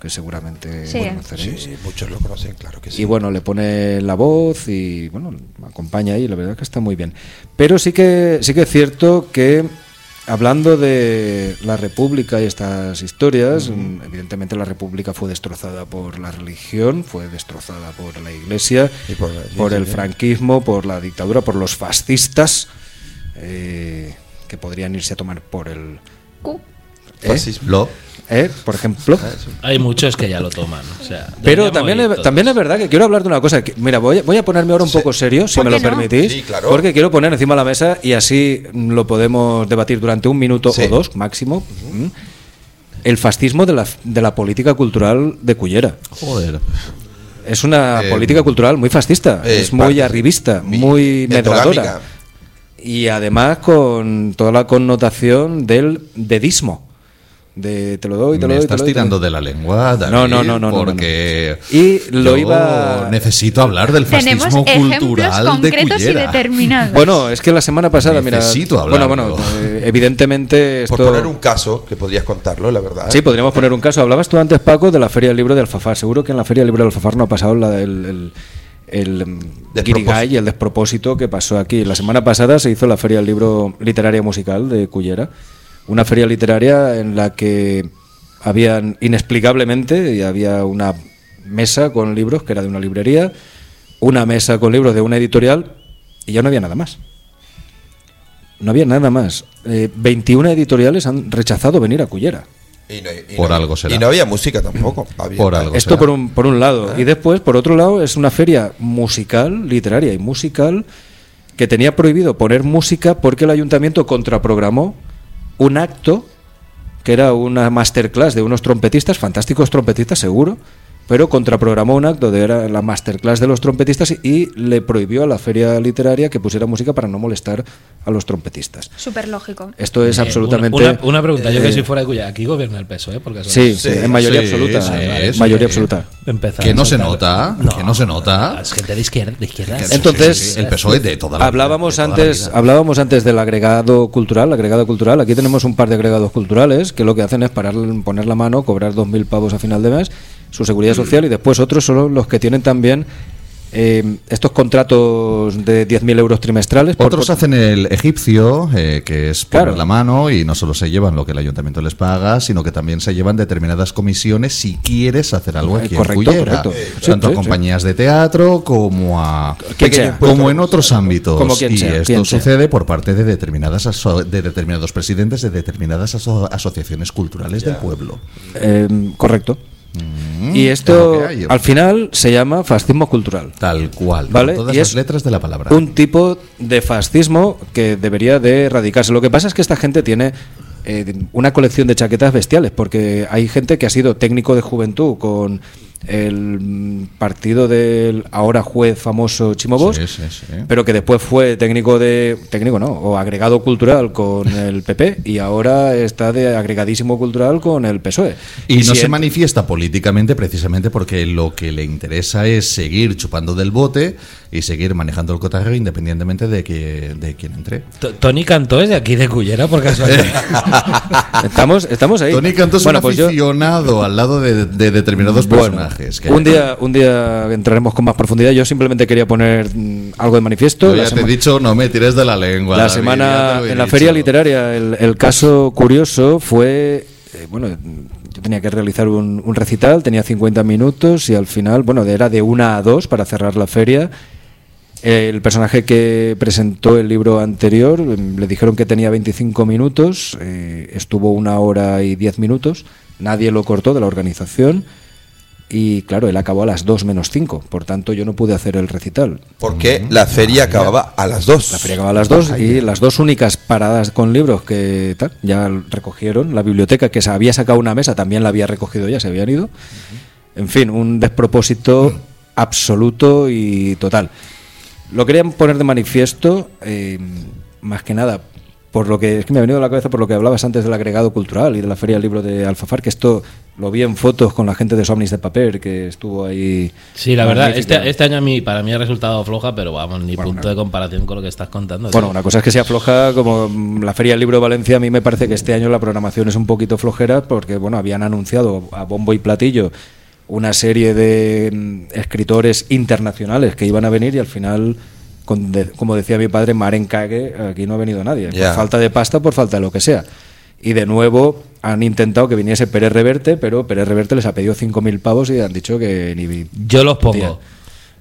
que seguramente Sí. conoceréis. Sí, muchos lo conocen, claro que sí. Y bueno, le pone la voz y bueno, acompaña ahí, la verdad que está muy bien. Pero sí que sí que es cierto que hablando de la República y estas historias, mm, evidentemente la República fue destrozada por la religión, fue destrozada por la Iglesia, Y por la- sí, por sí, el sí. franquismo, por la dictadura, por los fascistas, eh, que podrían irse a tomar por el... Cu. ¿Eh? Fascismo. Lo. ¿Eh? Por ejemplo. Hay muchos que ya lo toman. O sea, Pero también es, también es verdad que quiero hablar de una cosa. que- mira, voy, a- voy a ponerme ahora un poco serio, si ¿Por me lo no? permitís. Sí, claro. Porque quiero poner encima de la mesa y así lo podemos debatir durante un minuto Sí. o dos máximo. El fascismo de la, de la política cultural de Cullera. Joder. Es una Eh, política cultural muy fascista, eh, es muy arribista, muy medradora. Y además con toda la connotación del dedismo. De te lo doy, te lo Me doy. te estás lo doy, tirando doy. de la lengua, David, No, no, no, no, no, no, no. porque Y lo yo iba- necesito hablar del Tenemos fascismo ejemplos cultural de concretos y Cullera. determinados. Bueno, es que la semana pasada, mira. Necesito Bueno, hablarlo. bueno, eh, evidentemente esto. Por poner un caso, que podrías contarlo, la verdad. Sí, podríamos poner un caso. Hablabas tú antes, Paco, de la Feria del Libro de Alfafar. Seguro que en la Feria del Libro de Alfafar no ha pasado la- el, el, el, mm, y el despropósito que pasó aquí. La semana pasada se hizo la Feria del Libro Literaria Musical de Cullera. Una feria literaria en la que habían, inexplicablemente, y había una mesa con libros que era de una librería, una mesa con libros de una editorial y ya no había nada más. No había nada más. Eh, 21 editoriales han rechazado venir a Cullera. Y no- y Por no- algo será. Y no había música tampoco. Había- Por algo. Esto será. por un, por un lado. Y después, por otro lado, es una feria musical, literaria y musical, que tenía prohibido poner música porque el ayuntamiento contraprogramó un acto que era una masterclass de unos trompetistas, fantásticos trompetistas seguro, pero contraprogramó un acto de era la masterclass de los trompetistas y, le prohibió a la feria literaria que pusiera música para no molestar a los trompetistas. Súper lógico. Esto es Eh, absolutamente... Una, una- una pregunta, yo que eh, si fuera de Cuya, aquí gobierna el PSOE, ¿eh? porque Sí, Sí, en mayoría sí, absoluta. sí, eh, sí. mayoría absoluta. Empezar Que no se nota, que no se nota. Es gente de izquierda. De izquierda. Entonces, sí, sí, el PSOE de toda la hablábamos de toda la antes, vida. hablábamos antes del agregado cultural, agregado cultural. Aquí tenemos un par de agregados culturales que lo que hacen es parar, poner la mano, cobrar dos mil pavos a final de mes, su seguridad social y después otros son los que tienen también eh, estos contratos de 10.000 euros trimestrales. por- Otros hacen el egipcio, eh, que es poner Claro. la mano y no solo se llevan lo que el ayuntamiento les paga, sino que también se llevan determinadas comisiones si quieres hacer algo Eh, aquí correcto, en Cullera. correcto. Sí, Tanto sí, a compañías de teatro como a como en otros ámbitos. Como quien y sea, esto quien sea. sucede por parte de determinadas aso- de determinados presidentes de determinadas aso- asociaciones culturales del pueblo. Eh, correcto. Mm, Y es esto al final se llama fascismo cultural. tal cual, ¿Vale? con todas Y las es letras de la palabra. un tipo de fascismo que debería de erradicarse. Lo que pasa es que esta gente tiene eh, una colección de chaquetas bestiales, porque hay gente que ha sido técnico de juventud con el partido del ahora juez famoso Chimo Bosch, Sí, sí, sí. pero que después fue técnico de técnico no, o agregado cultural con *laughs* el PP y ahora está de agregadísimo cultural con el PSOE. Y, no si se manifiesta políticamente precisamente porque lo que le interesa es seguir chupando del bote y seguir manejando el cotarro independientemente de que de quién entre. Tony Cantó es de aquí de Cullera, por casualidad. *laughs* estamos estamos ahí. Tony Cantó es Bueno, un pues yo- aficionado al lado de, de determinados Bueno, personajes. que- un día, un día entraremos con más profundidad. Yo simplemente quería poner mm, algo de manifiesto. Yo La ya te he dicho, no me tires de la lengua. la David, semana en la dicho. feria literaria, el, el caso curioso fue, eh, bueno, yo tenía que realizar un, un recital, tenía 50 minutos y al final, bueno, era de una a dos para cerrar la feria. El personaje que presentó el libro anterior em, le dijeron que tenía 25 minutos, eh, estuvo una hora y 10 minutos, nadie lo cortó de la organización Y claro, él acabó a las 2 menos 5, por tanto yo no pude hacer el recital. Porque la feria acababa a las 2. La feria acababa a las 2 y las dos únicas paradas con libros que tal, ya recogieron, la biblioteca que se había sacado una mesa también la había recogido ya, se habían ido. En fin, un despropósito absoluto y total. Lo querían poner de manifiesto, eh, más que nada, por lo que es que me ha venido a la cabeza por lo que hablabas antes del agregado cultural y de la Feria del Libro de Alfafar, que esto lo vi en fotos con la gente de Somnis de Papel, que estuvo ahí. Sí, la verdad, este, este año a mí, para mí ha resultado floja, pero vamos, ni punto de comparación con lo que estás contando. Bueno, una cosa es que se afloja, como la Feria del Libro de Valencia, a mí me parece que este año la programación es un poquito flojera, porque bueno, habían anunciado a bombo y platillo una serie de mm, escritores internacionales que iban a venir y al final, con de- como decía mi padre, mar en cague, aquí no ha venido nadie. Por falta de pasta, por falta de lo que sea. Y de nuevo han intentado que viniese Pérez Reverte, pero Pérez Reverte les ha pedido 5.000 pavos y han dicho que ni... Yo los pongo.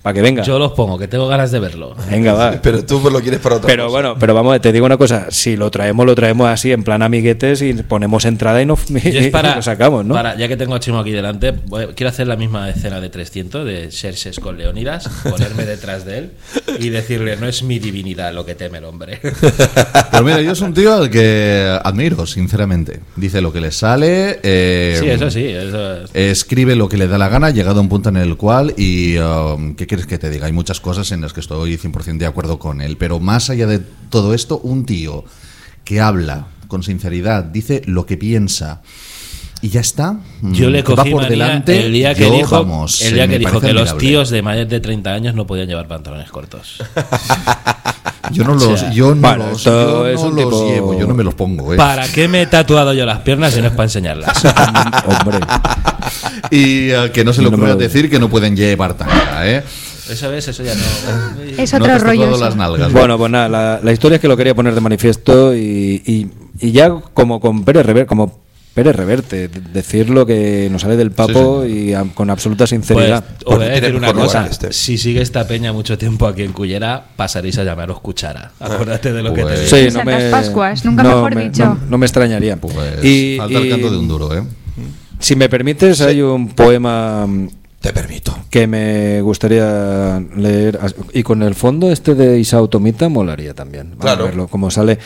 Para que venga. Yo los pongo, que tengo ganas de verlo. Venga, va. *laughs* Pero tú pues lo quieres para otra Pero cosa. bueno, pero vamos, te digo una cosa, si lo traemos, lo traemos así en plan amiguetes y ponemos entrada y, nos, y *laughs* Yo es para, lo sacamos, ¿no? para- ya que tengo a Chimo aquí delante, voy- quiero hacer la misma escena de 300 de Xerxes con Leónidas, ponerme detrás de él y decirle, no es mi divinidad lo que teme el hombre. *laughs* Pues mira, yo soy un tío al que admiro, sinceramente. Dice lo que le sale. eh, sí, eso sí. Eso es- Escribe lo que le da la gana, llegado a un punto en el cual, y um, ¿qué quieres que te diga? Hay muchas cosas en las que estoy 100% de acuerdo con él, pero más allá de todo esto, un tío que habla con sinceridad, dice lo que piensa. Y ya está. Yo Mm, le que va cogí por delante. el día que yo, dijo, vamos, el día que, dijo los admirable. tíos de mayores de 30 años no podían llevar pantalones cortos. *laughs* Yo no los, yo no bueno, los, yo es no un los tipo- llevo, yo no me los pongo. ¿eh? ¿Para qué me he tatuado yo las piernas si no es para enseñarlas? *laughs* Hombre, Y eh, que no se le ocurra decir que no pueden llevar tanga, ¿eh? Eso ves, eso ya no. Es otro rollo. las nalgas. bueno, pues nada, la, la historia es que lo quería poner de manifiesto y, y- y ya como con Pérez Reverte, como Pérez Reverte, de- decir lo que nos sale del papo y a- con absoluta Pues, sinceridad. os voy a Porque decir una cosa. este. Si sigue esta peña mucho tiempo aquí en Cullera, pasaréis a llamaros Cuchara. Acuérdate de lo que te Pues- digo. Sí, En Santas Pascuas, nunca no mejor me- dicho. No, no me extrañaría. Pues Y- falta el canto de un duro, ¿eh? Si me permites, hay un poema Te permito. que me gustaría leer y con el fondo este de Isao Tomita molaría también Vamos Claro. a verlo cómo sale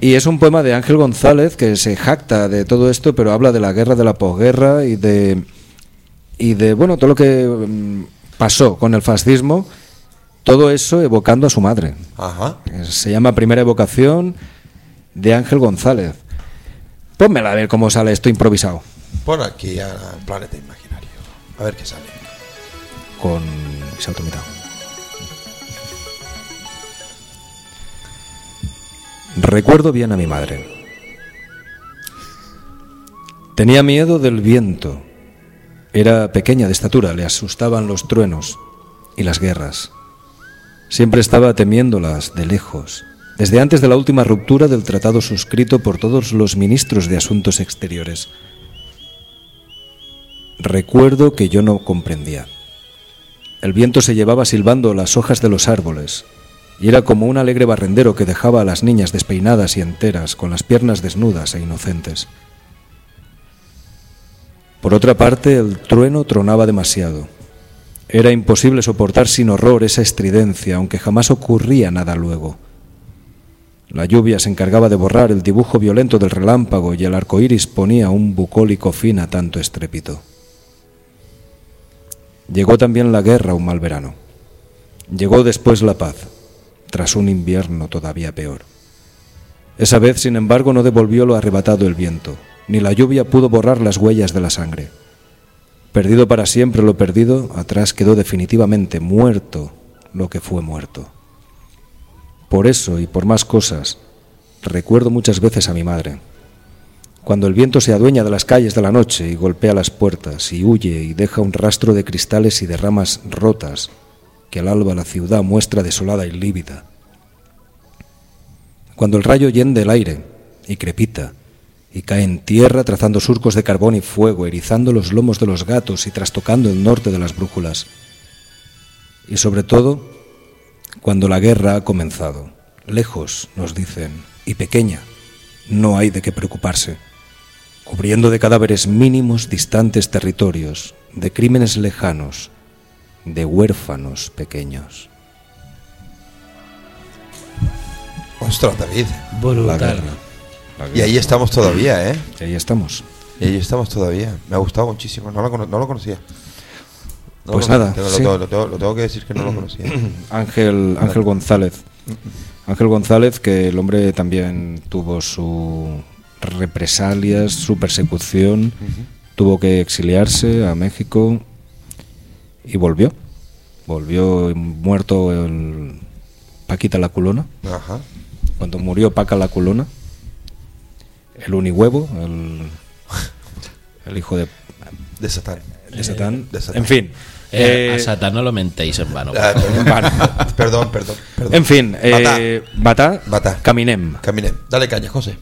y es un poema de Ángel González que se jacta de todo esto pero habla de la guerra de la posguerra y de y de bueno todo lo que mm, pasó con el fascismo todo eso evocando a su madre Ajá. se llama Primera Evocación de Ángel González pónmela a ver cómo sale esto improvisado Pon aquí a Planeta Imaginario. A ver qué sale. con Recuerdo bien a mi madre. Tenía miedo del viento. Era pequeña de estatura, le asustaban los truenos y las guerras. Siempre estaba temiéndolas de lejos, desde antes de la última ruptura del tratado suscrito por todos los ministros de Asuntos Exteriores. Recuerdo que yo no comprendía. El viento se llevaba silbando las hojas de los árboles, y era como un alegre barrendero que dejaba a las niñas despeinadas y enteras, con las piernas desnudas e inocentes. Por otra parte, el trueno tronaba demasiado. Era imposible soportar sin horror esa estridencia, aunque jamás ocurría nada luego. La lluvia se encargaba de borrar el dibujo violento del relámpago y el arco iris ponía un bucólico fin a tanto estrépito. Llegó también la guerra un mal verano. Llegó después la paz, tras un invierno todavía peor. Esa vez, sin embargo, no devolvió lo arrebatado el viento, ni la lluvia pudo borrar las huellas de la sangre. Perdido para siempre lo perdido, atrás quedó definitivamente muerto lo que fue muerto. Por eso y por más cosas, recuerdo muchas veces a mi madre. Cuando el viento se adueña de las calles de la noche y golpea las puertas y huye y deja un rastro de cristales y de ramas rotas que al alba la ciudad muestra desolada y lívida. Cuando el rayo yende el aire y crepita y cae en tierra trazando surcos de carbón y fuego, erizando los lomos de los gatos y trastocando el norte de las brújulas. Y sobre todo, cuando la guerra ha comenzado, lejos, nos dicen, y pequeña, no hay de qué preocuparse. cubriendo de cadáveres mínimos distantes territorios, de crímenes lejanos, de huérfanos pequeños. Ostras, David. La guerra. La Y ahí estamos todavía, ¿eh? Y ahí estamos. Y ahí estamos todavía. Me ha gustado muchísimo. No lo, cono- no lo conocía. No Pues lo nada, conocía, sí. Lo, tengo, lo tengo- lo tengo que decir que no lo conocía. *clears throat* Ángel, Ángel González. Ángel González, que el hombre también tuvo su represalias, su persecución, tuvo que exiliarse a México y volvió. Volvió muerto el Paquita la Culona. Ajá. Cuando murió Paca la Culona, el unihuevo, el, el hijo de, De Satán. de Satán. De Satán. En fin. Eh, eh, a Satán no lo mentéis en vano. Ah, perdón, *laughs* perdón, perdón, perdón. En fin, eh, Batá, Batá. Caminem. Caminem. Dale caña, José.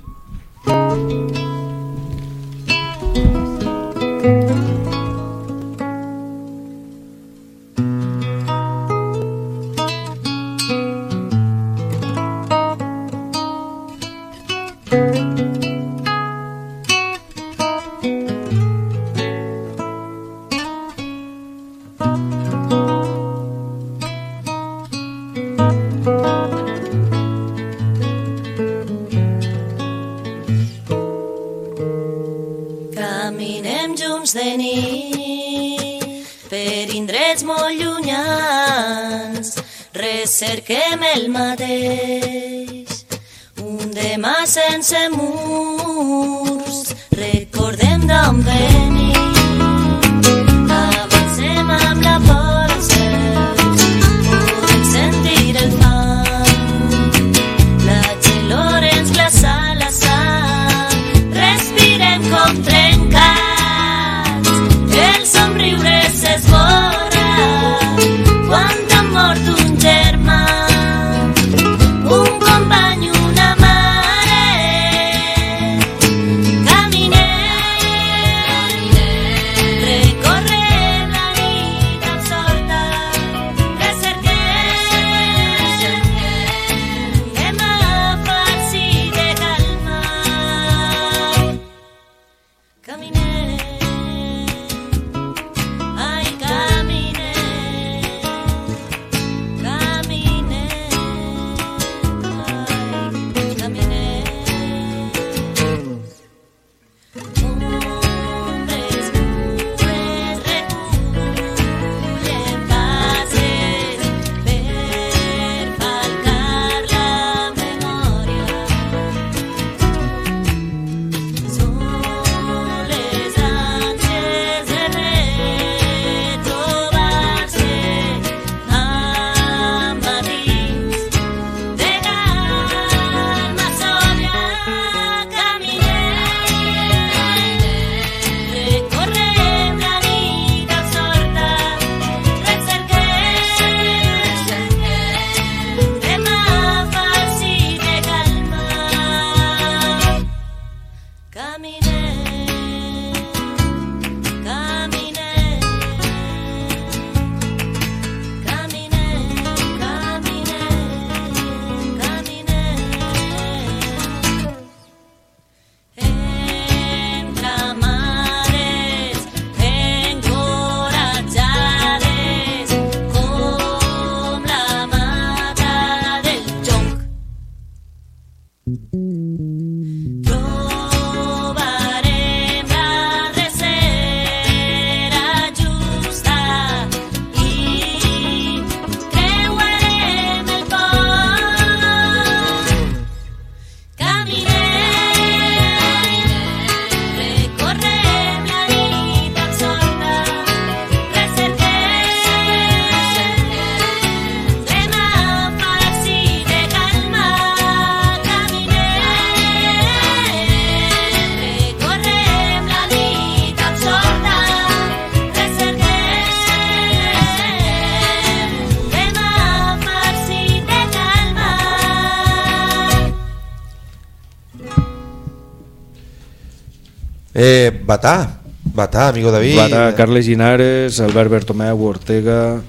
Eh, Batá. Batá, amigo David. Batà, Carles Ginares, Albert Bertomeu Ortega...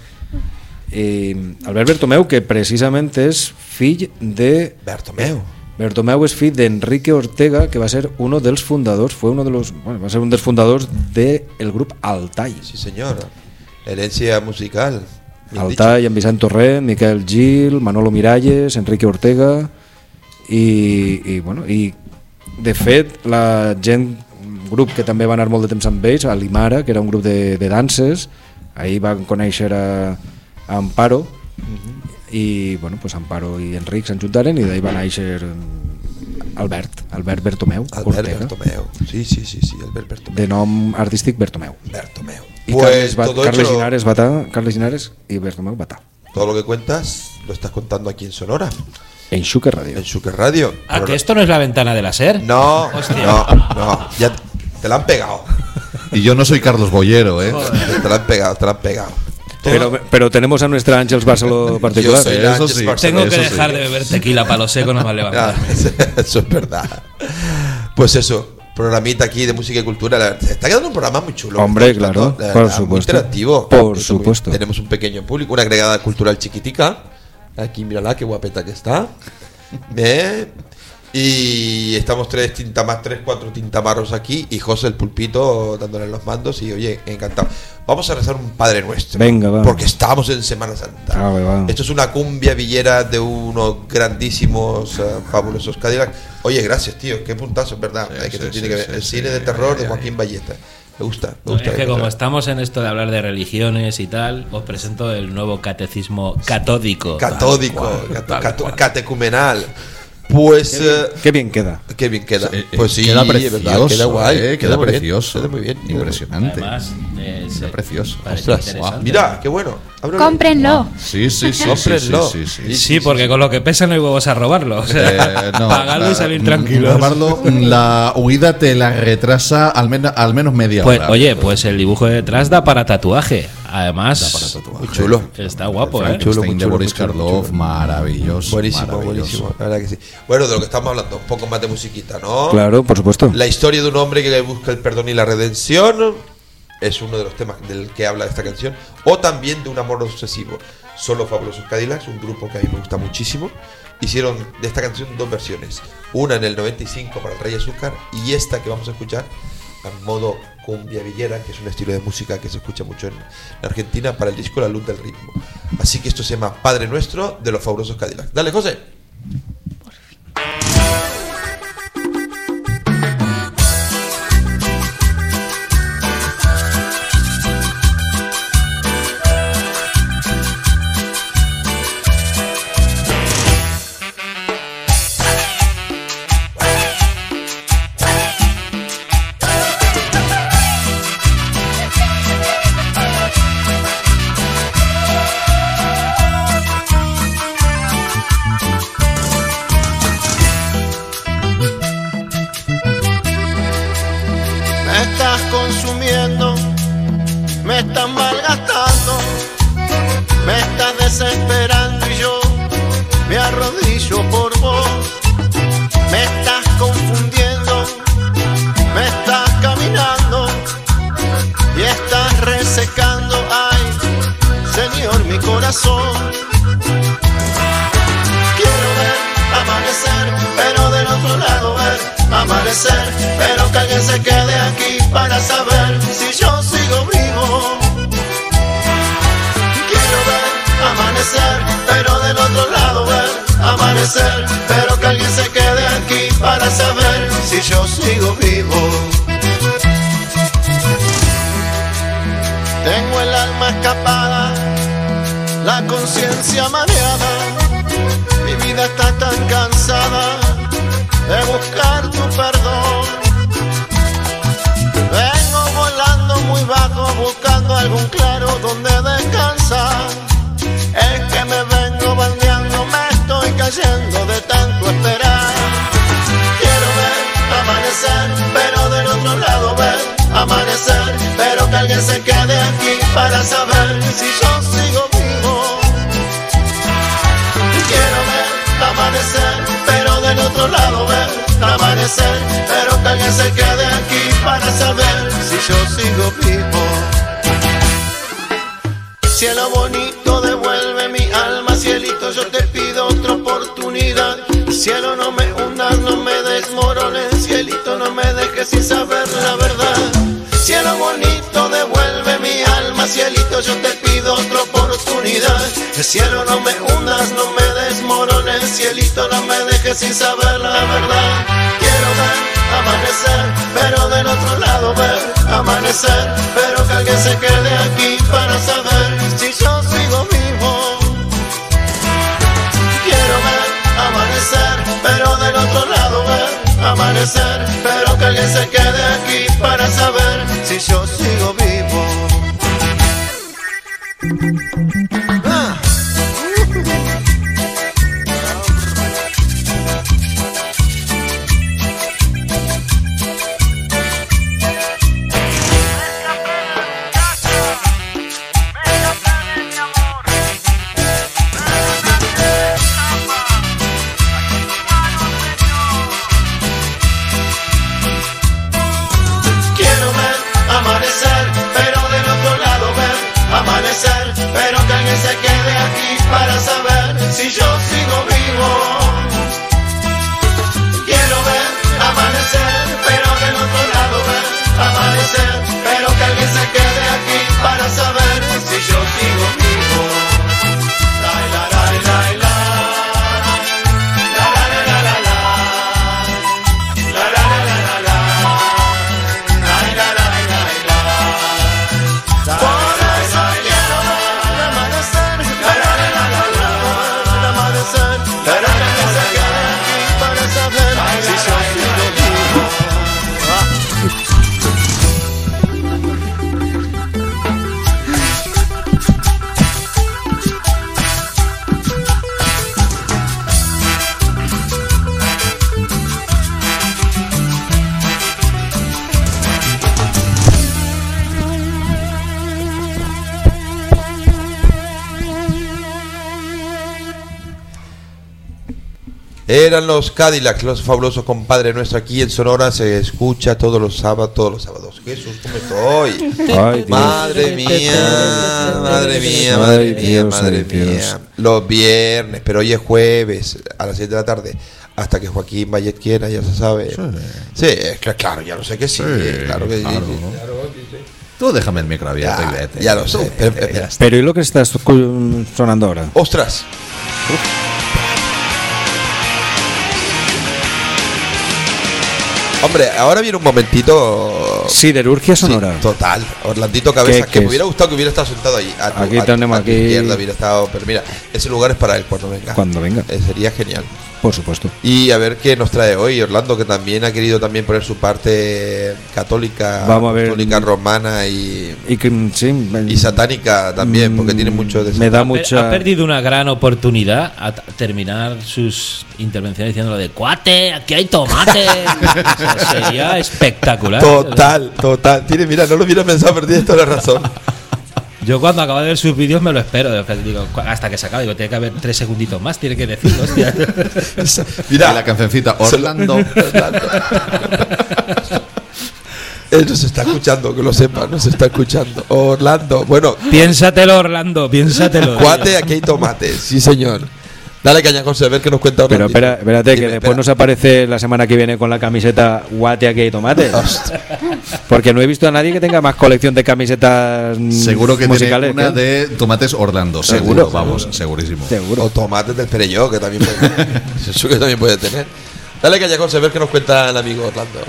Eh, Albert Bertomeu, que precisament és fill de... Bertomeu. Bertomeu és fill d'Enrique Ortega, que va ser uno dels fundadors, fue uno de los, bueno, va ser un dels fundadors del el grup Altai. Sí, señor. Herencia musical. Altai, en Vicent Torrent, Miquel Gil, Manolo Miralles, Enrique Ortega i, i, bueno, i de fet la gent un grup que també va anar molt de temps amb ells a l'Imara, que era un grup de, de danses ahir van conèixer a, a Amparo i bueno, pues Amparo i Enric s'enjuntaren i d'ahir va néixer Albert, Albert Bertomeu Albert Ortega, Bertomeu. Sí, sí, sí, sí, Albert Bertomeu. de nom artístic Bertomeu Bertomeu. i Pues Carles, todo Carles hecho- Linares Carles Linares Bertomeu Batà Todo lo que cuentas lo estás contando aquí en Sonora. En Shuker Radio. En Shuker Radio. Ah, Pero- que esto no es la ventana de la SER. No, Hostia. no, no. Ya te la han pegado. Y yo no soy Carlos Bollero, ¿eh? Te la han pegado, te la han pegado. Pero, pero tenemos a nuestra Ángeles Barceló particular. soy la. Tengo que Eso sí. dejar de beber tequila palo seco, no me Ah, levantar. eso es verdad. Pues eso, programita aquí de música y cultura. La- está quedando un programa muy chulo. Hombre, Está claro, la por verdad, Muy supuesto. interactivo. Por muy- supuesto. Tenemos un pequeño público, una agregada cultural chiquitica. Aquí, mírala, qué guapeta que está. ¿Eh? Y estamos tres tintamas, tres, cuatro tintamarros aquí y José el pulpito dándole los mandos y oye, encantado. Vamos a rezar un Padre Nuestro. Venga, va. Porque estamos en Semana Santa. Vale, va. Esto es una cumbia villera de unos grandísimos, eh, fabulosos Cadillac. Oye, gracias, tío. Qué puntazo, es verdad. Eh, que sí, tiene sí, que ver. sí, el sí. cine de terror de Ay, Joaquín Valleta. Me gusta, me gusta. Es que como estamos en esto de hablar de religiones y tal, os presento el nuevo catecismo catódico. Catódico, catecumenal. Pues. Qué bien, eh, qué bien queda. Qué bien queda. Eh, eh, Pues sí, queda precioso, verdad, queda guay. eh, queda muy bien, precioso. queda muy bien. Impresionante. Además, eh, Queda precioso. Ostras, interesante. mira, qué bueno. Ábrelo. *laughs* Cómprenlo. Sí, sí, sí, sí, sí, Cómprenlo. sí, sí. Sí, porque con lo que pesa no hay huevos a robarlo. O sea, Eh, *laughs* no, pagarlo y salir tranquilos. robarlo, la huida te la retrasa al, menos al menos media Pues, hora. oye, pues el dibujo de detrás da para tatuaje. Además, Muy chulo. está guapo, ¿eh? chulo, muy de chulo, Boris Karloff, chulo. maravilloso. Buenísimo, maravilloso. buenísimo. La verdad que sí. Bueno, de lo que estamos hablando, un poco más de musiquita, ¿no? Claro, por supuesto. La historia de un hombre que busca el perdón y la redención es uno de los temas del que habla esta canción. O también de un amor obsesivo. Solo Fabulosos Cadillacs, un grupo que a mí me gusta muchísimo. Hicieron de esta canción dos versiones. Una en el 95 para el Rey Azúcar y esta que vamos a escuchar en modo cumbia villera, que es un estilo de música que se escucha mucho en Argentina para el disco La Luz del Ritmo. Así que esto se llama Padre Nuestro de los Fabulosos Cadillacs. Dale, José. Me de tanto esperar. Quiero ver amanecer, pero del otro lado ver amanecer, pero que alguien se quede aquí para saber si yo sigo vivo. Quiero ver amanecer, pero del otro lado ver amanecer, pero que alguien se quede aquí para saber si yo sigo vivo. Yo te pido otra oportunidad. El cielo no me hundas, no me desmorones, cielito no me dejes sin saber la verdad. Quiero ver amanecer, pero del otro lado ver amanecer, pero que alguien se quede aquí para saber si yo sigo vivo. Quiero ver amanecer, pero del otro lado ver amanecer, pero que alguien se quede aquí para saber si yo sigo Eran los Cadillacs, los fabulosos compadres nuestros aquí en Sonora. Se escucha todos los sábados, todos los sábados. Jesús, ¿cómo estoy? Ay, madre mía, madre mía, madre Ay, mía, Dios, madre Dios. mía. Los viernes, pero hoy es jueves a las 7 de la tarde. Hasta que Joaquín Vallet quiera, ya se sabe. Sí, es que claro, ya lo sé que sí. claro que sí. claro. Tú déjame el micro abierto y vete. Ya lo sé. Pero- vete, pero- ya. Pero ¿y lo que está escu- sonando ahora? ¡Ostras! Hombre, ahora viene un momentito. Siderurgia sonora. Sí, total. Orlandito Cabeza, ¿Qué- que me es? hubiera gustado que hubiera estado sentado allí. A tu- Aquí a tenemos a tu aquí- izquierda hubiera estado, pero mira, ese lugar es para él cuando venga. Cuando venga. Eh, sería genial. Por supuesto. Y a ver qué nos trae hoy Orlando, que también ha querido también poner su parte católica, Vamos a ver. católica romana y, Y que, mm, sí, y satánica también, porque tiene mucho de me da mucha Ha perdido una gran oportunidad a terminar sus intervenciones diciendo lo de cuate, aquí hay tomate. *laughs* O sea, sería espectacular. Total, total. Tiene, mira, no lo hubiera pensado, pero tienes toda la razón. Yo cuando acabo de ver sus vídeos me lo espero. digo, hasta que se acabe, digo, tiene que haber tres segunditos más, tiene que decirlo, hostia. *laughs* Mira, la cancioncita Orlando. *laughs* Él nos está escuchando, que lo sepa, nos está escuchando. Orlando, bueno, piénsatelo, Orlando, piénsatelo. cuate, aquí hay tomate, sí señor. Dale caña José, a ver qué nos cuenta Pero espera, espérate, que después espera. nos aparece la semana que viene con la camiseta Guate aquí hay tomate. Porque no he visto a nadie que tenga más colección de camisetas Seguro que musicales. tiene una ¿qué? de tomates Orlando. Seguro, vamos, segurísimo. O tomates del Perelló, que también puede, *laughs* eso que también puede tener. Dale caña José, a ver qué nos cuenta el amigo Orlando.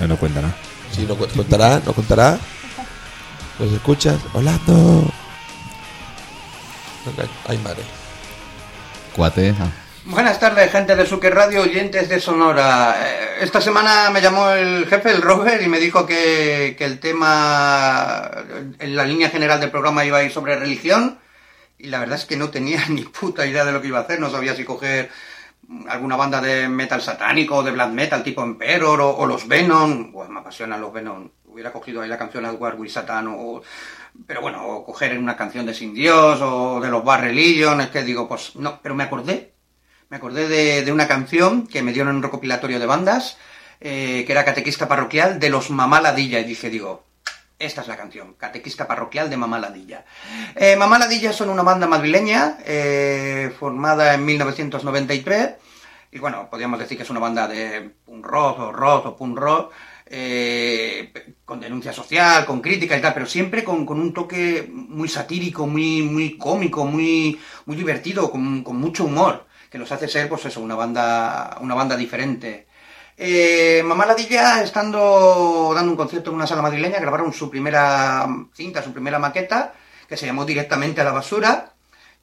No, no cuenta nada. Sí, nos cu- contará, nos contará. ¿Nos escuchas? Orlando. Ay, madre. Cuate. ah. Buenas tardes, gente de Suque Radio, oyentes de Sonora. Eh, Esta semana me llamó el jefe, el Robert, y me dijo que, que el tema, en la línea general del programa iba a ir sobre religión. Y la verdad es que no tenía *laughs* ni puta idea de lo que iba a hacer. No sabía si coger alguna banda de metal satánico o de black metal tipo Emperor o, o los Venom. Pues me apasionan los Venom. Hubiera cogido ahí la canción de War with Satan o... Pero bueno, o coger una canción de Sin Dios o de los Bar. Es que digo, pues no, pero me acordé me acordé de, de una canción que me dieron en un recopilatorio de bandas, eh, que era Catequista Parroquial de los Mamá Ladilla. Y dije, digo, esta es la canción, Catequista Parroquial de Mamá Ladilla. Eh, Mamá son una banda madrileña, eh, formada en 1993. y bueno, podríamos decir que es una banda de punk rock o rock o punk rock, eh, con denuncia social, con crítica y tal, pero siempre con, con un toque muy satírico, muy, muy cómico, muy, muy divertido, con, con mucho humor, que los hace ser, pues eso, una banda, una banda diferente. Eh, Mamá Ladilla, estando dando un concierto en una sala madrileña, grabaron su primera cinta, su primera maqueta, que se llamó Directamente a la basura,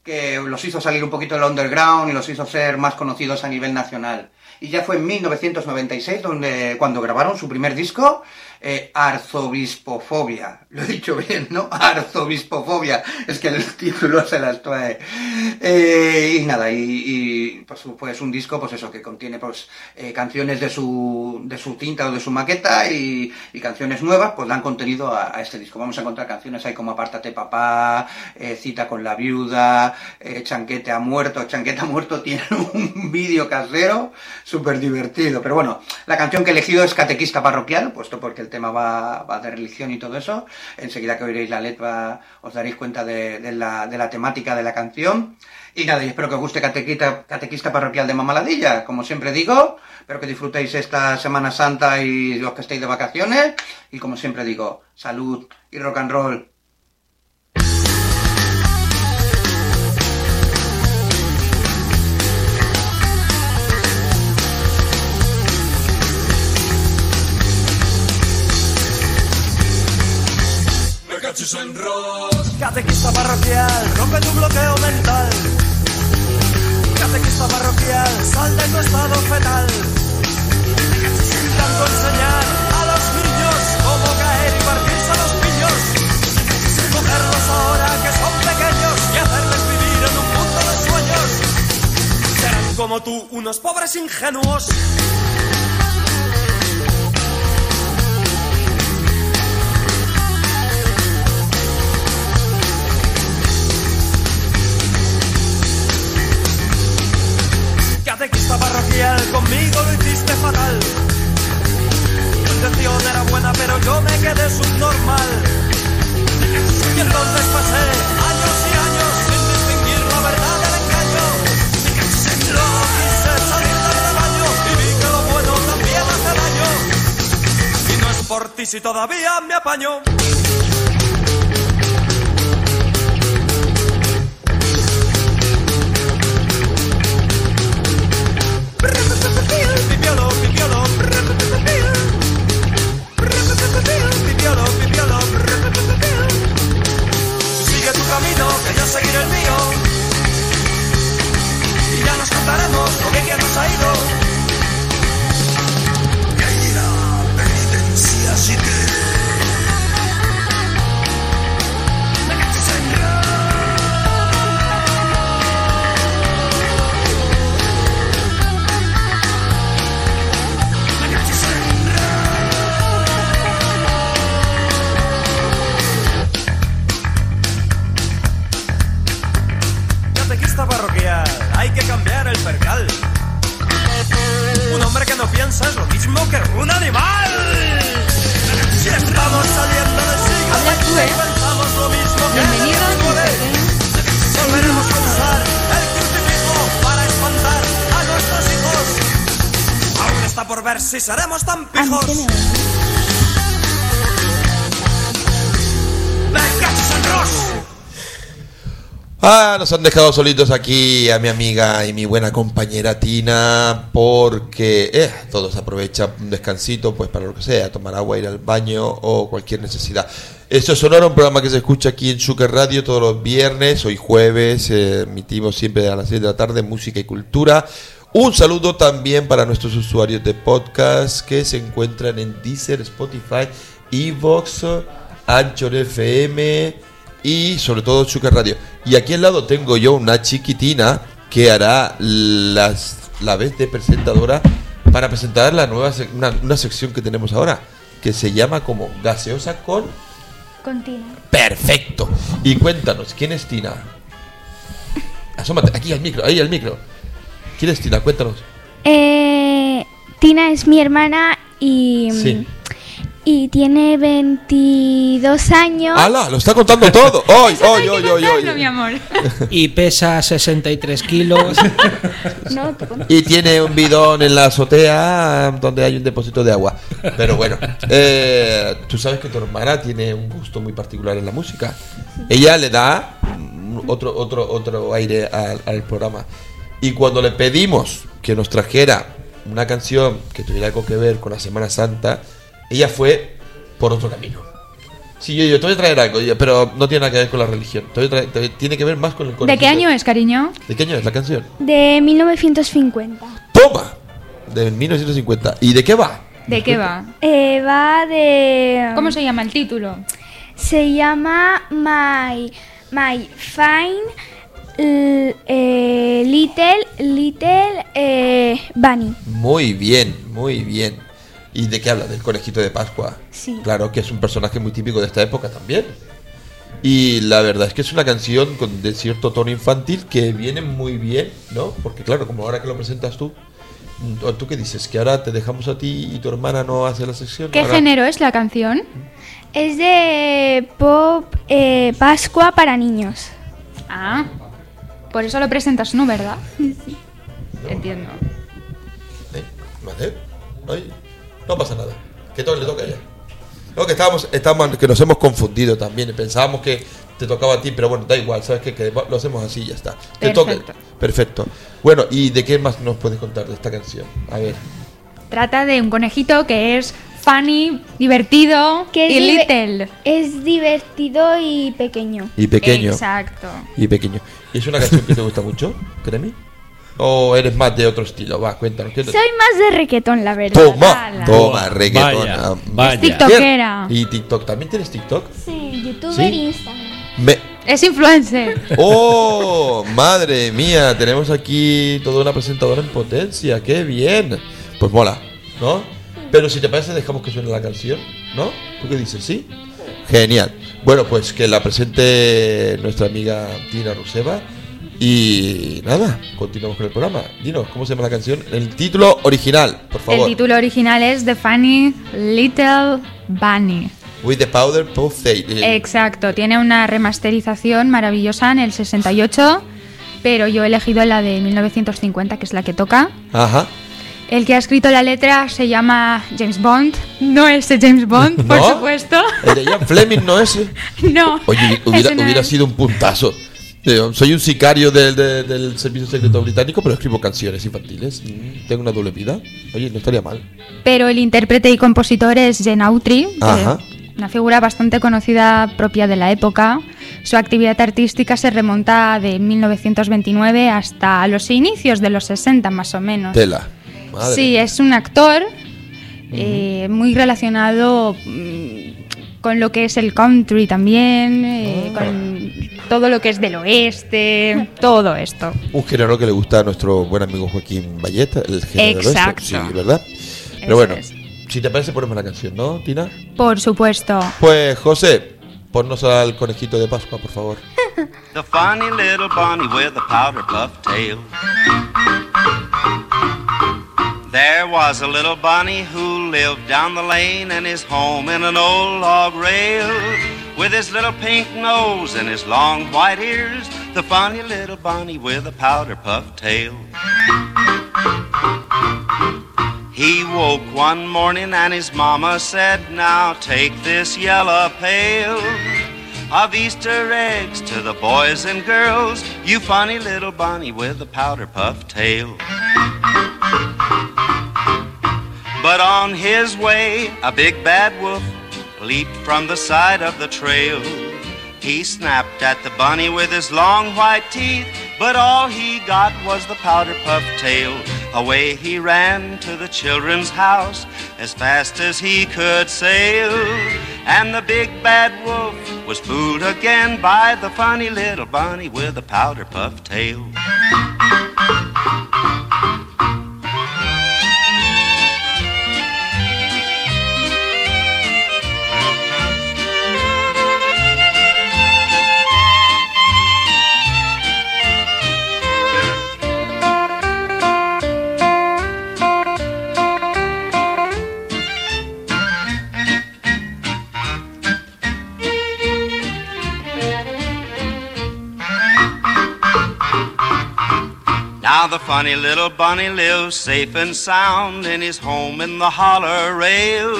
que los hizo salir un poquito del underground y los hizo ser más conocidos a nivel nacional. Y ya fue en 1996 donde, cuando grabaron su primer disco, eh, Arzobispofobia. Lo he dicho bien, ¿no? *laughs* Arzobispofobia. Es que el título se las trae. Eh, y nada, y, pues, pues un disco, pues eso, que contiene pues eh, canciones de su, de su tinta o de su maqueta y, canciones nuevas, pues dan contenido a, este disco. Vamos a encontrar canciones ahí como Apártate Papá, Cita con la Viuda, Chanquete ha muerto. Chanquete ha muerto tiene *laughs* un vídeo casero súper divertido. Pero bueno, la canción que he elegido es Catequista Parroquial, puesto porque el tema va, de religión y todo eso. Enseguida que oiréis la letra os daréis cuenta de, la, de la temática de la canción. Y nada, y espero que os guste Catequista, Catequista Parroquial de Mamaladilla, como siempre digo. Espero que disfrutéis esta Semana Santa y los que estéis de vacaciones. Y como siempre digo, salud y rock and roll. Catequista parroquial, rompe tu bloqueo mental. Catequista parroquial, sal de tu estado fetal. Intentando enseñar a los niños cómo caer y partirse a los piños. Cogerlos ahora que son pequeños y hacerles vivir en un mundo de sueños. Serán como tú, unos pobres ingenuos. Conmigo lo hiciste fatal. Tu intención era buena, pero yo me quedé subnormal. Y entonces pasé años y años sin distinguir la verdad del engaño. Luego quise salir del rebaño y vi que lo bueno también hace daño. Y no es por ti si todavía me apaño. Y ya nos contaremos lo bien que nos ha ido. Hombre que no piensa es lo mismo que un animal. Si estamos saliendo del siglo XX, pensamos lo mismo que Bienvenido, Volveremos a usar el crucifijo para espantar a nuestros hijos. Aún está por ver si seremos tan pijos. Ah, nos han dejado solitos aquí a mi amiga y mi buena compañera Tina porque eh, todos aprovechan un descansito pues para lo que sea, tomar agua, ir al baño o cualquier necesidad. Esto es Sonora, un programa que se escucha aquí en Suker Radio todos los viernes, hoy jueves, eh, emitimos siempre a las 6 de la tarde música y cultura. Un saludo también para nuestros usuarios de podcast que se encuentran en Deezer, Spotify, Evox, Anchor FM y sobre todo Chuca Radio. Y aquí al lado tengo yo una chiquitina que hará las, la vez de presentadora para presentar la nueva una, una sección que tenemos ahora, que se llama como Gaseosa con Continúa. Perfecto. Y cuéntanos, ¿quién es Tina? Asómate, aquí al micro, ahí al micro. ¿Quién es Tina? Cuéntanos. Eh, Tina es mi hermana y mm, Sí. Y tiene 22 años. ¡Hala! Lo está contando todo. *laughs* ¡Hoy, hoy, hoy, hoy, mi amor. Y pesa 63 kilos. *laughs* No. Y tiene un bidón en la azotea donde hay un depósito de agua. Pero bueno, eh, tú sabes que tu hermana tiene un gusto muy particular en la música. Ella le da otro, otro, otro aire al, al programa. Y cuando le pedimos que nos trajera una canción que tuviera algo que ver con la Semana Santa, ella fue por otro camino. Sí, yo, yo te voy a traer algo, pero no tiene nada que ver con la religión. Te voy a traer- te- tiene que ver más con el ¿De qué año es, cariño? ¿De qué año es la canción? De 1950. ¡Toma! De 1950. ¿Y de qué va? ¿De qué va? Eh, va de... ¿Cómo se llama el título? Se llama My, My Fine L- eh, Little Little eh, Bunny. Muy bien, muy bien. ¿Y de qué habla? Del conejito de Pascua. Sí. Claro que es un personaje muy típico de esta época también. Y la verdad es que es una canción con de cierto tono infantil que viene muy bien, ¿no? Porque claro, como ahora que lo presentas tú, mm, ¿tú qué dices? ¿Que ahora te dejamos a ti y tu hermana no hace la sección? ¿Qué Ahora- género es la canción? Es de pop eh, Pascua para niños. Ah, por eso lo presentas tú, ¿verdad? *laughs* Entiendo. ¿Eh? ¿Vale? Ay, no pasa nada. Que todo le toca a ella. No, que estábamos, estábamos, que nos hemos confundido también. Pensábamos que te tocaba a ti, pero bueno, da igual, ¿sabes qué? Que lo hacemos así y ya está. Te toca. Perfecto. Perfecto. Bueno, ¿y de qué más nos puedes contar de esta canción? A ver. Trata de un conejito que es funny, divertido Que es y little. Es divertido y pequeño. Y pequeño. Exacto. Y pequeño. ¿Y es una canción que te gusta mucho, Créeme? ¿O eres más de otro estilo? Va, cuéntanos. ¿qué te- Soy más de reggaetón, la verdad. Toma, Ala. toma, reggaetón. Vaya, Ah, vaya. Es tiktokera. ¿Y TikTok? ¿También tienes TikTok? Sí, youtuber ¿Sí? y Instagram. Me, Es influencer. *laughs* ¡Oh! Madre mía, tenemos aquí toda una presentadora en potencia, qué bien. Pues mola, ¿no? Pero si te parece, dejamos que suene la canción, ¿no? ¿Tú qué dices? ¿Sí? Genial. Bueno, pues que la presente nuestra amiga Tina Ruseva. Y nada, continuamos con el programa. Dinos, ¿cómo se llama la canción? El título original, por El favor. título original es The Funny Little Bunny. With the Powder Puff Exacto, tiene una remasterización maravillosa en el 68, pero yo he elegido la de 1950, que es la que toca. Ajá. El que ha escrito la letra se llama James Bond, no ese James Bond, *laughs* por ¿No? supuesto. El de Ian Fleming no es. *laughs* No. Oye, hubiera, no hubiera es. sido un puntazo. Soy un sicario del, de- del Servicio Secreto Británico, pero escribo canciones infantiles. Tengo una doble vida. Oye, no estaría mal. Pero el intérprete y compositor es Jen Autry, una figura bastante conocida propia de la época. Su actividad artística se remonta de 1929 hasta los inicios de los 60 más o menos. Tela. Madre. Sí, es un actor eh, muy relacionado mm, con lo que es el country también, eh, Ah. con todo lo que es del oeste, todo esto. Un género que le gusta a nuestro buen amigo Joaquín Valleta, el género del oeste. Exacto. Sí, ¿verdad? Pero Eso bueno, es. si te parece, ponemos la canción, ¿no, Tina? Por supuesto. Pues, José, ponnos al conejito de Pascua, por favor. *laughs* The funny little bunny with a powder puff tail. There was a little bunny who lived down the lane and his home in an old log rail. With his little pink nose and his long white ears, the funny little bunny with a powder puff tail. He woke one morning and his mama said, Now take this yellow pail of Easter eggs to the boys and girls, you funny little bunny with a powder puff tail. But on his way, a big bad wolf leaped from the side of the trail. He snapped at the bunny with his long white teeth, but all he got was the powder puff tail. Away he ran to the children's house as fast as he could sail. And the big bad wolf was fooled again by the funny little bunny with a powder puff tail. Now the funny little bunny lives safe and sound in his home in the holler rail.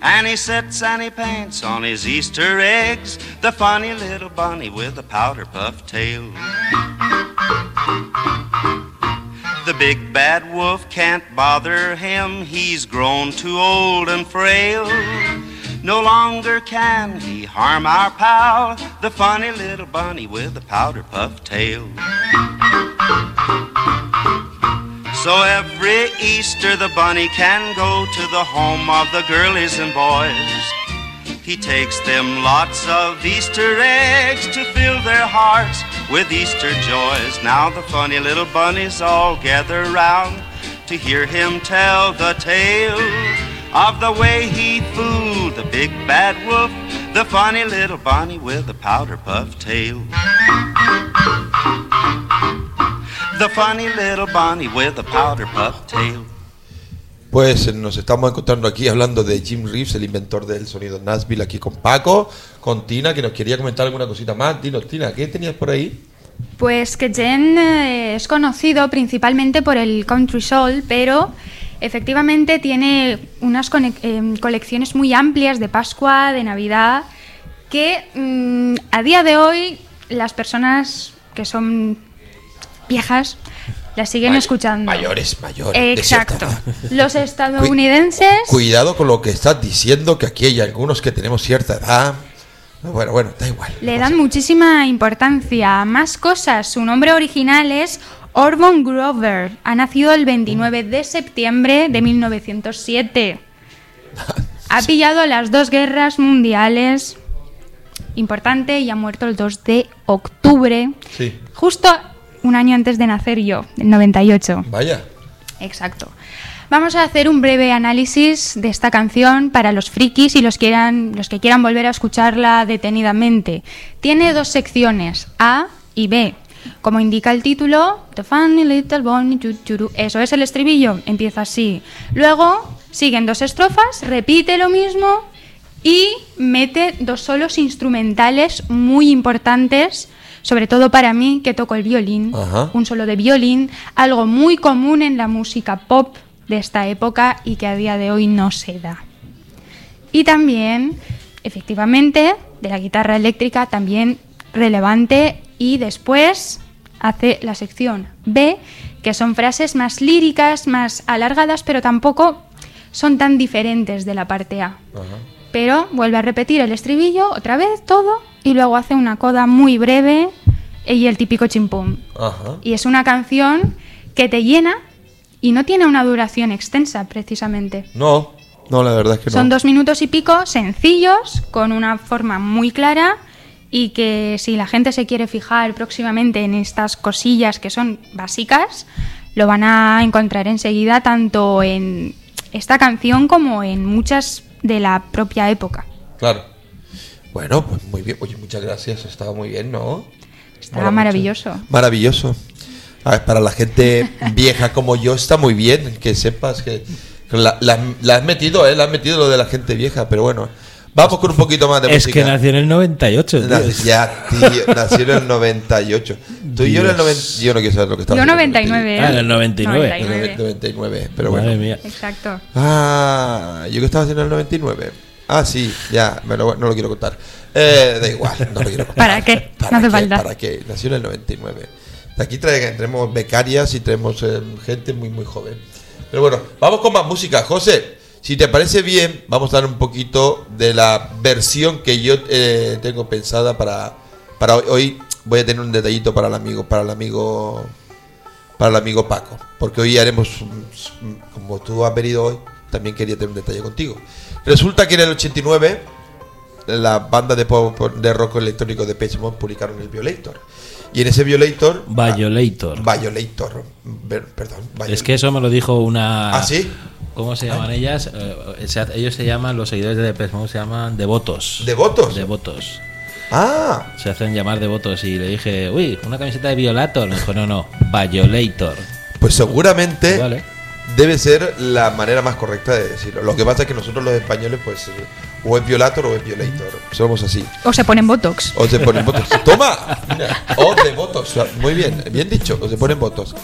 And he sits and he paints on his Easter eggs, the funny little bunny with a powder puff tail. The big bad wolf can't bother him, he's grown too old and frail. No longer can he harm our pal, the funny little bunny with the powder puff tail. So every Easter the bunny can go to the home of the girlies and boys. He takes them lots of Easter eggs to fill their hearts with Easter joys. Now the funny little bunnies all gather round to hear him tell the tale of the way he fooled the big bad wolf, the funny little bunny with the powder puff tail. Funny little bunny with the powder puff tail. Pues eh, nos estamos encontrando aquí hablando de Jim Reeves, el inventor del sonido Nashville, aquí con Paco, con Tina, que nos quería comentar alguna cosita más. Dinos, Tina, ¿qué tenías por ahí? Pues que Jen eh, es conocido principalmente por el country soul, pero efectivamente tiene unas em, colecciones muy amplias de Pascua, de Navidad, que mm, a día de hoy las personas que son viejas las siguen May- escuchando. Mayores, mayores. Exacto. Los estadounidenses Cuidado con lo que estás diciendo, que aquí hay algunos que tenemos cierta edad. Bueno, bueno, da igual. Le dan muchísima importancia. Más cosas. Su nombre original es Orban Grover. Ha nacido el 29 de septiembre de 1907. *laughs* Ha pillado las dos guerras mundiales. Importante y ha muerto el 2 de octubre. Sí. Justo un año antes de nacer yo, el 98. Vaya. Exacto. Vamos a hacer un breve análisis de esta canción para los frikis y los, quieran, los que quieran volver a escucharla detenidamente. Tiene dos secciones, A y B. Como indica el título, The Funny Little Choo. Eso es el estribillo, empieza así. Luego siguen dos estrofas, repite lo mismo y mete dos solos instrumentales muy importantes, sobre todo para mí que toco el violín Ajá. un solo de violín, algo muy común en la música pop de esta época y que a día de hoy no se da. Y también, efectivamente, de la guitarra eléctrica también relevante y después hace la sección B, que son frases más líricas, más alargadas, pero tampoco son tan diferentes de la parte A. Pero vuelve a repetir el estribillo otra vez, todo, y luego hace una coda muy breve y el típico chimpum. Ajá. Y es una canción que te llena y no tiene una duración extensa, precisamente. No, no, la verdad es que no. Son dos minutos y pico, sencillos, con una forma muy clara y que si la gente se quiere fijar próximamente en estas cosillas que son básicas, lo van a encontrar enseguida tanto en esta canción como en muchas de la propia época. Claro. Bueno, pues muy bien. Oye, muchas gracias. Estaba muy bien, ¿no? Está Mola mucho. maravilloso. Maravilloso. A ver, para la gente vieja como yo está muy bien que sepas que la, la- la has metido, ¿eh? La has metido lo de la gente vieja, pero bueno. Vamos con un poquito más de Es música. que nació en el 98. tío. Nac- Ya, tío, nació en el 98. Tú y yo en el Dios. 90. Yo no quiero saber lo que estaba Yo haciendo 99, contigo. Ah, en el 99. En el 99, pero Madre bueno. mía. Exacto. Ah, ¿yo qué estaba haciendo en el 99? Ah, sí, ya, me lo- no lo quiero contar. Eh, da igual, no lo quiero contar. ¿Para qué? ¿Para no hace qué? falta. ¿Para qué? Nació en el 99. De aquí trae, tenemos becarias y tenemos eh, gente muy, muy joven. Pero bueno, vamos con más música. José, si te parece bien, vamos a dar un poquito de la versión que yo eh, tengo pensada para, para hoy. Hoy voy a tener un detallito para el amigo, para el amigo, para el amigo Paco. Porque hoy haremos, un- como tú has venido hoy, también quería tener un detalle contigo. Resulta que en el 89 la banda de pop de rock electrónico de Mode publicaron el Violator. Y en ese Violator. Violator. Violator. ver- Perdón. Es que eso me lo dijo una. ¿Ah, sí? ¿Cómo se llaman ellas? Eh, se ellos se llaman, los seguidores de Depeche Mode se llaman devotos. ¿Devotos? Devotos. Ah. Se hacen llamar devotos y le dije, uy, una camiseta de Violator. Me dijo, no, no, Violator. Pues seguramente Vale. Debe ser la manera más correcta de decirlo. Lo que pasa es que nosotros los españoles, pues, o es Violator o es Violator. Somos así. O se ponen botox. O se ponen votos. ¡Toma! Mira, o de votos. Muy bien, bien dicho. O se ponen votos.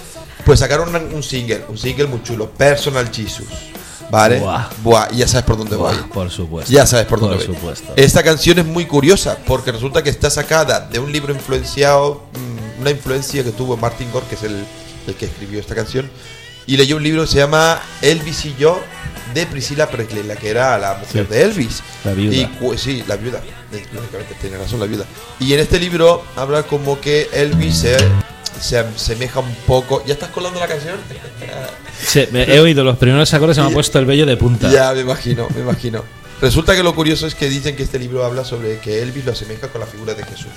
Pues sacaron un single, un single muy chulo, Personal Jesus. ¿Vale? Buah. Buah, ya sabes por dónde voy. Por supuesto. Ya sabes por dónde Por voy. supuesto. Esta canción es muy curiosa porque resulta que está sacada de un libro influenciado, mm, una influencia que tuvo Martin Gore, que es el, el que escribió esta canción, y leyó un libro que se llama Elvis y yo de Priscilla Presley, la que era la mujer Sí. de Elvis. La viuda. Y sí, la viuda. Eh, Lógicamente, tiene razón, la viuda. Y en este libro habla como que Elvis se, se asemeja un poco. ¿Ya estás colando la canción? *laughs* Sí, me- he oído los primeros acordes, se me ha puesto el vello de punta. Ya, me imagino, me imagino. Resulta que lo curioso es que dicen que este libro habla sobre que Elvis lo asemeja con la figura de Jesús.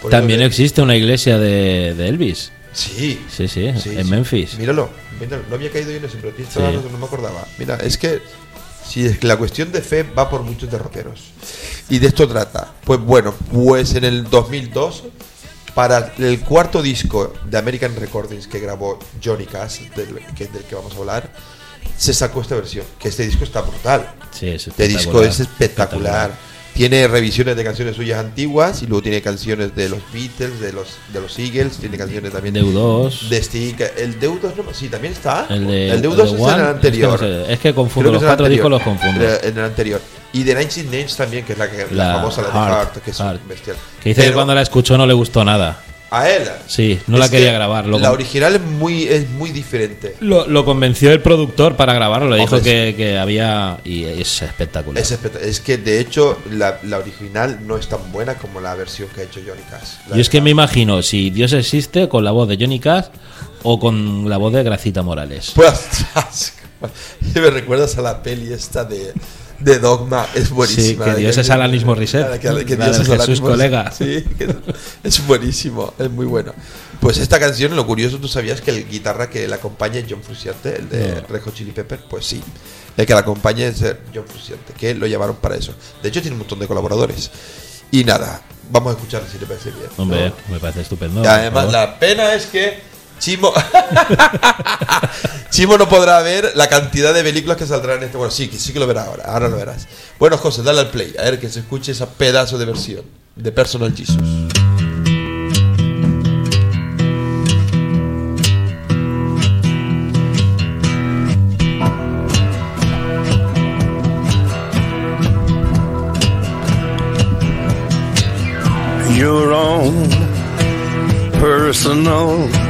Por También existe una iglesia de, de Elvis. Sí. Sí, sí, Sí, en sí. Memphis. Míralo, míralo, no había caído yo en eso, pero Sí. no me acordaba. Mira, es que si es que la cuestión de fe va por muchos derroteros. Y de esto trata. Pues bueno, pues en el 2002, para el cuarto disco de American Recordings que grabó Johnny Cash, del que, del que vamos a hablar, se sacó esta versión. Que este disco está brutal. Sí, es Este disco espectacular, es espectacular. Tiene revisiones de canciones suyas antiguas y luego tiene canciones de los Beatles, de los de los Eagles, tiene canciones también De U2. de Sting. El de U2 no, sí, también está. El de, el de el U2 de es en el anterior. Es que, no sé, es que confundo que los el cuatro anterior. discos, los confundo. Eh, En el anterior. Y de Nine Inch Nails también, que es la, que, la, La famosa, la de Heart, Heart, que es Heart. bestial. Que dice que cuando la escuchó no le gustó nada. A él. Sí, no es la quería que grabar. Lo, La original es muy, es muy diferente. lo, lo convenció el productor para grabarlo. Le dijo que, que había. Y es espectacular. Es, espect- es que de hecho la, la original no es tan buena como la versión que ha hecho Johnny Cash. Yo es que me imagino si Dios existe con la voz de Johnny Cash o con la voz de Gracita Morales. Pues, *laughs* me recuerdas a la peli esta de, de Dogma, es buenísima. Sí, que Dios es Alanis Morissette. Que, que La Dios es Alanis Jesús Morissette. colega. Sí, que es buenísimo, es muy bueno. Pues esta canción, lo curioso, ¿tú sabías que el guitarra que la acompaña es John Frusciante, el de No. Red Hot Chili Pepper? Pues sí, el que la acompaña es John Frusciante, que lo llamaron para eso. De hecho, tiene un montón de colaboradores. Y nada, vamos a escuchar si te parece bien. ¿no? Hombre, me parece estupendo. Y además, la pena es que Chimo. *laughs* Chimo no podrá ver la cantidad de películas que saldrán en este. Bueno, sí, sí que lo verá ahora. Ahora lo verás. Bueno, José, dale al play. A ver que se escuche ese pedazo de versión de Personal Jesus. your own personal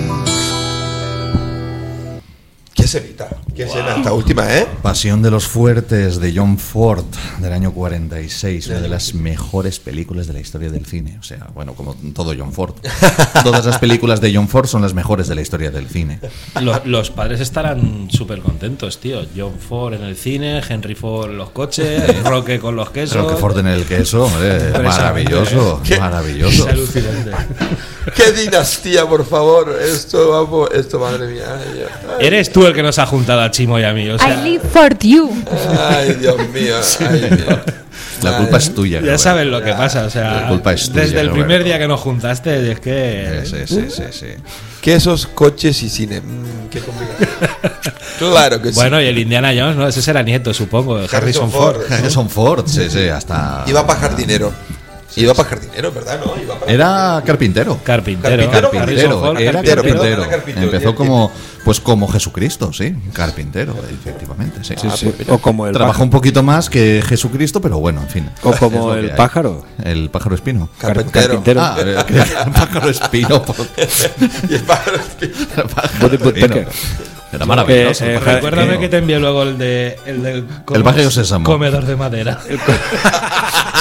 ¿Qué escena? Esta última, ¿eh? Pasión de los Fuertes de John Ford del año 46, una de las mejores películas de la historia del cine. O sea, bueno, como todo John Ford. *laughs* Todas las películas de John Ford son las mejores de la historia del cine. Lo- los padres estarán súper contentos, tío. John Ford en el cine, Henry Ford en los coches, Roque con los quesos. Pero que Ford en el queso, hombre, Impresionante. maravilloso, maravilloso. Es alucinante. ¡Qué dinastía, por favor! Esto, vamos, esto, madre mía. Ay, ay. Eres tú el que nos ha juntado a Chimo y a mí. O sea, I live for you. Ay, Dios mío. *laughs* Ay, Dios. La culpa es tuya. ya Roberto. sabes lo que pasa. O sea, La culpa es tuya, desde el Roberto. primer día que nos juntaste, es que. Sí, sí, sí, sí. Que esos coches y cine. Mm, qué complicado. claro que sí. Bueno, y el Indiana Jones, ¿no? Ese será nieto, supongo. de Harrison Ford. Harrison Ford, sí, sí, hasta. Iba para jardinero. Iba para jardinero, ¿verdad? ¿No? Iba para Era carpintero. Carpintero. Carpintero, era carpintero. carpintero. Era carpintero, Empezó como, pues como Jesucristo, sí, carpintero, efectivamente, sí. Sí, sí. O como el Trabajó pájaro. un poquito más que Jesucristo, pero bueno, en fin. O como el pájaro. El pájaro espino. Carpintero. Carpintero. Ah, eh, *laughs* el pájaro espino. *laughs* Y el pájaro espino. Era maravilloso. Eh, eh, Recuérdame que te envié luego el de el del El Sésamo. comedor de madera. *laughs*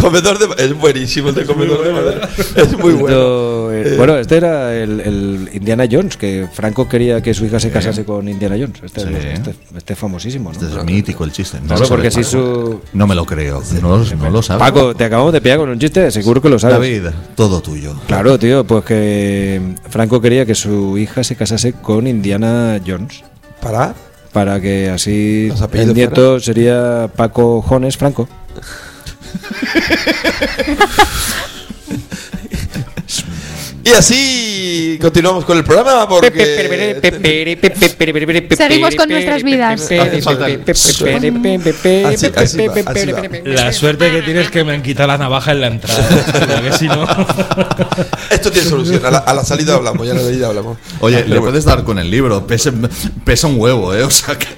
Comedor de Es buenísimo el de comedor de madera. Es muy bueno. Esto, eh, bueno, este era el, el Indiana Jones, que Franco quería que su hija se casase con Indiana Jones. Este, Sí. este, este es famosísimo, ¿no? Este es mítico el chiste. No Claro, porque si Paco. su... No me lo creo. No, no lo sabe. Paco, te acabamos de pillar con un chiste, seguro que lo sabes. David, todo tuyo. Claro, tío, pues que Franco quería que su hija se casase con Indiana Jones. ¿Para? Para que así ¿Los apellidos el nieto sería Paco Jones Franco. ハハハハ! Y así continuamos con el programa porque. Seguimos con nuestras vidas. Así, así va, así va. La suerte que tienes es que me han quitado la navaja en la entrada. porque si no. Esto tiene solución. A la, a la salida hablamos, ya a la salida hablamos. Oye, le puedes dar con el libro. Pesa, pesa un huevo, ¿eh? O sea que.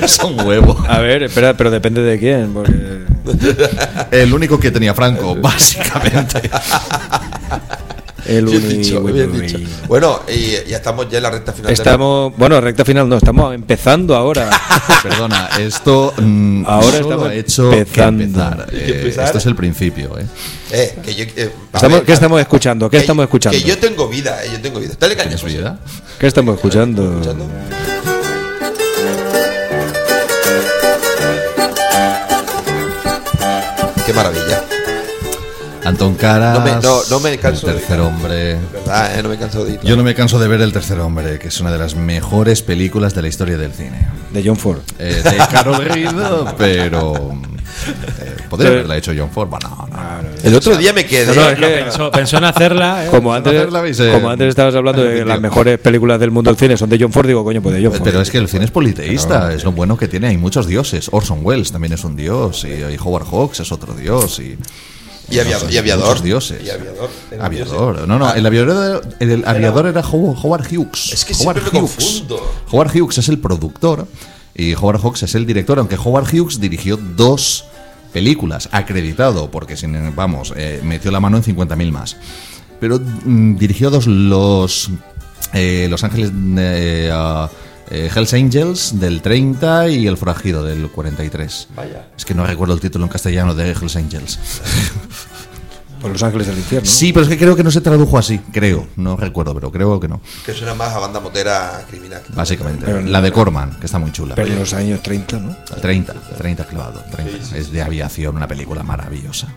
pesa un huevo. A ver, espera, pero depende de quién. Porque... El único que tenía Franco, básicamente. El Bien uni- dicho, bien dicho. Bueno, y ya estamos ya en la recta final. Estamos, bueno, recta final no, estamos empezando ahora. *laughs* Perdona, esto mm, Ahora solo estamos ha hecho que empezando. empezar. Que Eh, empezar. esto es el principio, ¿eh? Eh, que yo, eh, Estamos- ver, ¿Qué estamos escuchando? ¿Qué que- estamos escuchando? Que yo tengo vida, eh, yo tengo vida. Dale caña, ¿Tienes José. vida? ¿Qué estamos escuchando? ¿Escuchando? Qué maravilla. Anton Caras. No me, no, no me canso El de tercer hombre. ¿Verdad? eh? No me canso de ir. Yo no me canso de ver El tercer hombre, que es una de las mejores películas de la historia del cine. De John Ford. Eh, de Carol *laughs* Reed, pero. eh, podría Pero- haberla hecho John Ford. Bueno, no. El otro día me quedé. No, no, es que- Pensó, pensó en hacerla. ¿eh? Como antes, hacerla, como antes estabas hablando de que las mejores películas del mundo del cine son de John Ford, digo, coño, pues de John Ford. Pero es que el cine es politeísta, es lo bueno que tiene. Hay muchos dioses. Orson Welles también es un dios, y, y Howard Hawks es otro dios. Y, Y aviador. Y aviador. dioses. Y aviador. Era Aviador. No, no, el aviador, el aviador era How- Howard Hughes. Es que Howard siempre me Hughes. confundo. Howard Hughes es el productor y Howard Hawks es el director, aunque Howard Hughes dirigió dos películas, acreditado, porque sin, vamos, eh, metió la mano en 50.000 más. Pero mm, dirigió dos, los, eh, Los Ángeles, eh, ah, eh, Hells Angels del 30 y El Forajido del 43. Vaya. Es que no recuerdo el título en castellano de Hells Angels. *laughs* Por Los Ángeles del Infierno. Sí, pero es que creo que no se tradujo así, creo. No recuerdo, pero creo que no. Que suena más a banda motera criminal. Básicamente. Pero la de Corman, que está muy chula. Pero en los años 30, ¿no? 30, 30 clavado. 30. Es de aviación, una película maravillosa.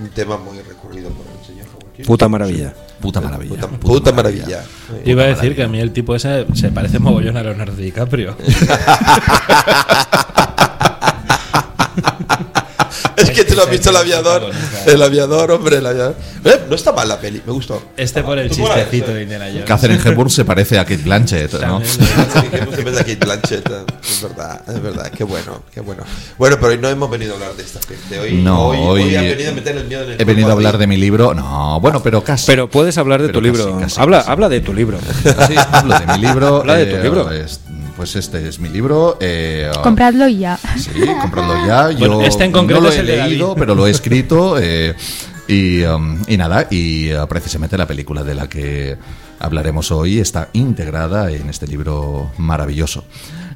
Un tema muy recurrido por el señor. Puta maravilla. Puta maravilla. Puta, puta maravilla. Iba a decir que a mí el tipo ese se parece mogollón a Leonardo DiCaprio. *laughs* Es que tú lo has visto el aviador. El aviador, hombre, el aviador. Eh, no está mal la peli, me gustó. Este por el chistecito de Indiana Jones. Catherine Hepburn se parece a Kate Blanchett, ¿no? Se Kate Blanchett, Es verdad, es verdad. Qué bueno, qué bueno. Bueno, pero hoy no hemos venido a hablar de esta gente. Hoy, No, hoy, hoy, hoy he venido a meter el miedo en el he venido a hablar de mi libro. No, bueno, pero casi. Pero puedes hablar de Pero tu casi, libro. casi, habla, casi. habla de tu libro. Sí, hablo de mi libro. Habla de tu eh, libro. es- pues este es mi libro. eh, Compradlo ya. Sí, compradlo ya. *laughs* Yo Bueno, este en concreto no lo es he leído, pero lo he escrito. *laughs* eh, y, um, y nada, y uh, precisamente la película de la que hablaremos hoy está integrada en este libro maravilloso.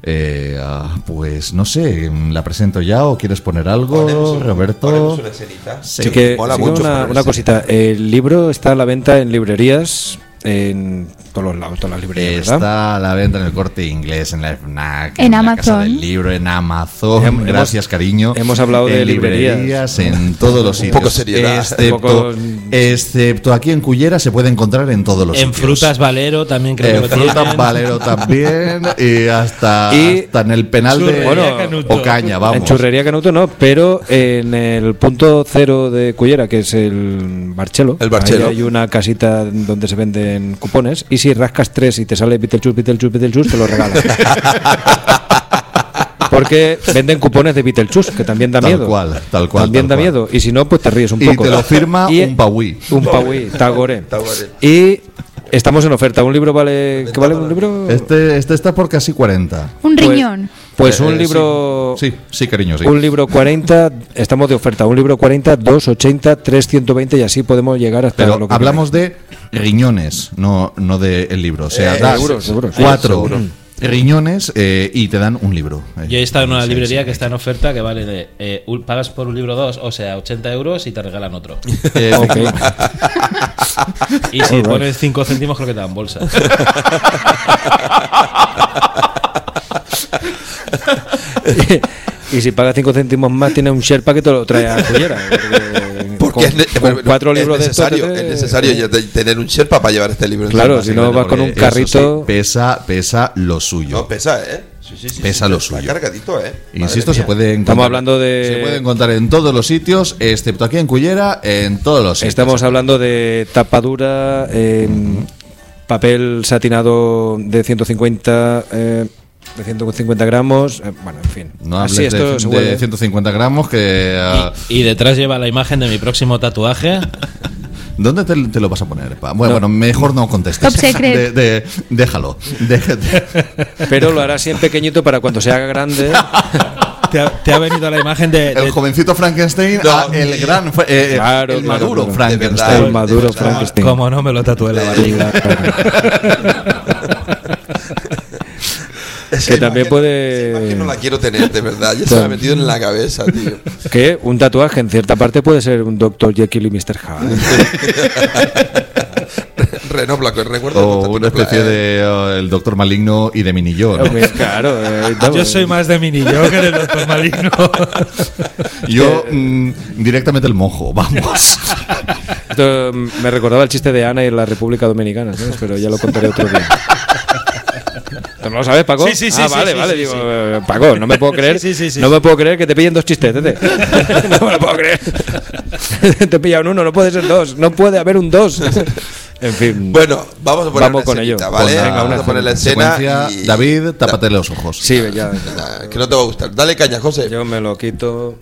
Eh, ah, pues no sé, ¿la presento ya o quieres poner algo, Ponemos Roberto? ponemos una. Sí, Así que, mola sí mucho una, una cosita. El libro está a la venta en librerías, en todos los lados, todas las librerías, ¿verdad? Está a la venta en el corte inglés, en la FNAC, En la Amazon. Casa del Libro, en Amazon. Hem- Gracias, cariño. hemos hablado de en librerías. en todos los *laughs* Un sitios. poco seriedad. Excepto, Un poco- excepto aquí en Cuyera se puede encontrar en todos los En sitios. frutas Valero también creo En que frutas tienen. Valero también. *laughs* Y hasta, Y- hasta en el penal de Bueno, Canuto. Ocaña, vamos. En Churrería Canuto no, pero en el punto cero de Cullera, que es el Barchelo, El Barchelo. ahí hay una casita donde se venden cupones y si rascas tres y te sale Beetlejuice, Beetlejuice, Beetlejuice, te lo regalan. *laughs* Porque venden cupones de Beetlejuice, que también da Tal miedo. cual, tal cual, También tal da cual. miedo. Y si no, pues te ríes un Y poco. te lo firma Y- un Paui. Un Paui, Tagore. Tagore. Y estamos en oferta. ¿Un libro vale. ¿Qué vale un libro? Este, este está por casi 40. Un Pues- riñón. Pues Eh, un eh, libro. Sí, sí, cariño, sí. Un libro 40, estamos de oferta. Un libro 40, 280, 320 y así podemos llegar hasta Pero lo que hablamos de riñones, no, no del libro. O sea, Eh, das seguro, seguro, sí, cuatro seguro. Riñones eh, y te dan un libro. Eh, Yo he estado en una sí, librería sí. que está en oferta que vale de, eh, un- pagas por un libro dos, o sea, 80 euros y te regalan otro. *laughs* Eh, Ok. *laughs* Y si pones 5 céntimos creo que te dan bolsa. *laughs* y si pagas 5 céntimos más, tiene un Sherpa que te lo trae a Cullera. Porque con, es, con cuatro es libros de estos necesario, te- es necesario te- tener un Sherpa para llevar este libro. Claro, encima. si no vas con un carrito. sí, pesa, pesa lo suyo. No, pesa, ¿eh? Sí, sí, sí, Pesa sí, lo está suyo. cargadito, ¿eh? Insisto, se puede encontrar, Estamos hablando de- Se puede encontrar en todos los sitios, excepto aquí en Cullera, en todos los sitios. Estamos hablando de tapadura, en papel satinado de 150, eh, de 150 gramos. eh, bueno, en fin. No Así hables esto de, se de vuelve- 150 gramos que... ah, Y detrás lleva la imagen de mi próximo tatuaje. *laughs* ¿Dónde te, te lo vas a poner? pa? Bueno, No. bueno, mejor no contestes. Top secret. De- de- déjalo. Déjate. *laughs* Pero lo hará así en pequeñito para cuando se haga grande. Te ha, te ha venido la imagen de, El de- jovencito Frankenstein, No. a el gran, eh, eh, Claro, el claro, maduro claro. Frankenstein. De verdad. El maduro de verdad. Frankenstein. Como no me lo tatué en la barriga. *laughs* Que también imagen- puede- no la quiero tener, de verdad. Ya se me ha metido en la cabeza, tío. Que un tatuaje en cierta parte puede ser un Dr. Jekyll y Mr. Hyde. *laughs* Renault Blanco, recuerdo. O el una especie de eh, el doctor maligno y de mini yo. ¿no? Hombre, claro. eh, *laughs* Yo soy más de mini yo que del doctor Maligno. *laughs* Yo mm, directamente el mojo, vamos. Esto mm, me recordaba el chiste de Ana y la República Dominicana, ¿sabes? Pero ya lo contaré otro día. ¿Tú no lo sabes, Paco? Sí, sí, sí, Ah, sí, vale, sí, vale. sí, digo, sí. eh, Paco, no me puedo *laughs* creer. Sí, sí, sí, no sí. me puedo creer que te pillen dos chistes, tete. *laughs* no me lo puedo creer. *laughs* te pillan uno, no puede ser dos. No puede haber un dos. en fin. Bueno, vamos a poner Vamos una con ello. escenita, ¿vale? Pon la- vamos a poner la escena. y- David, tápate los ojos. Sí, ya. Nah, que no te va a gustar. Dale caña, José. Yo me lo quito.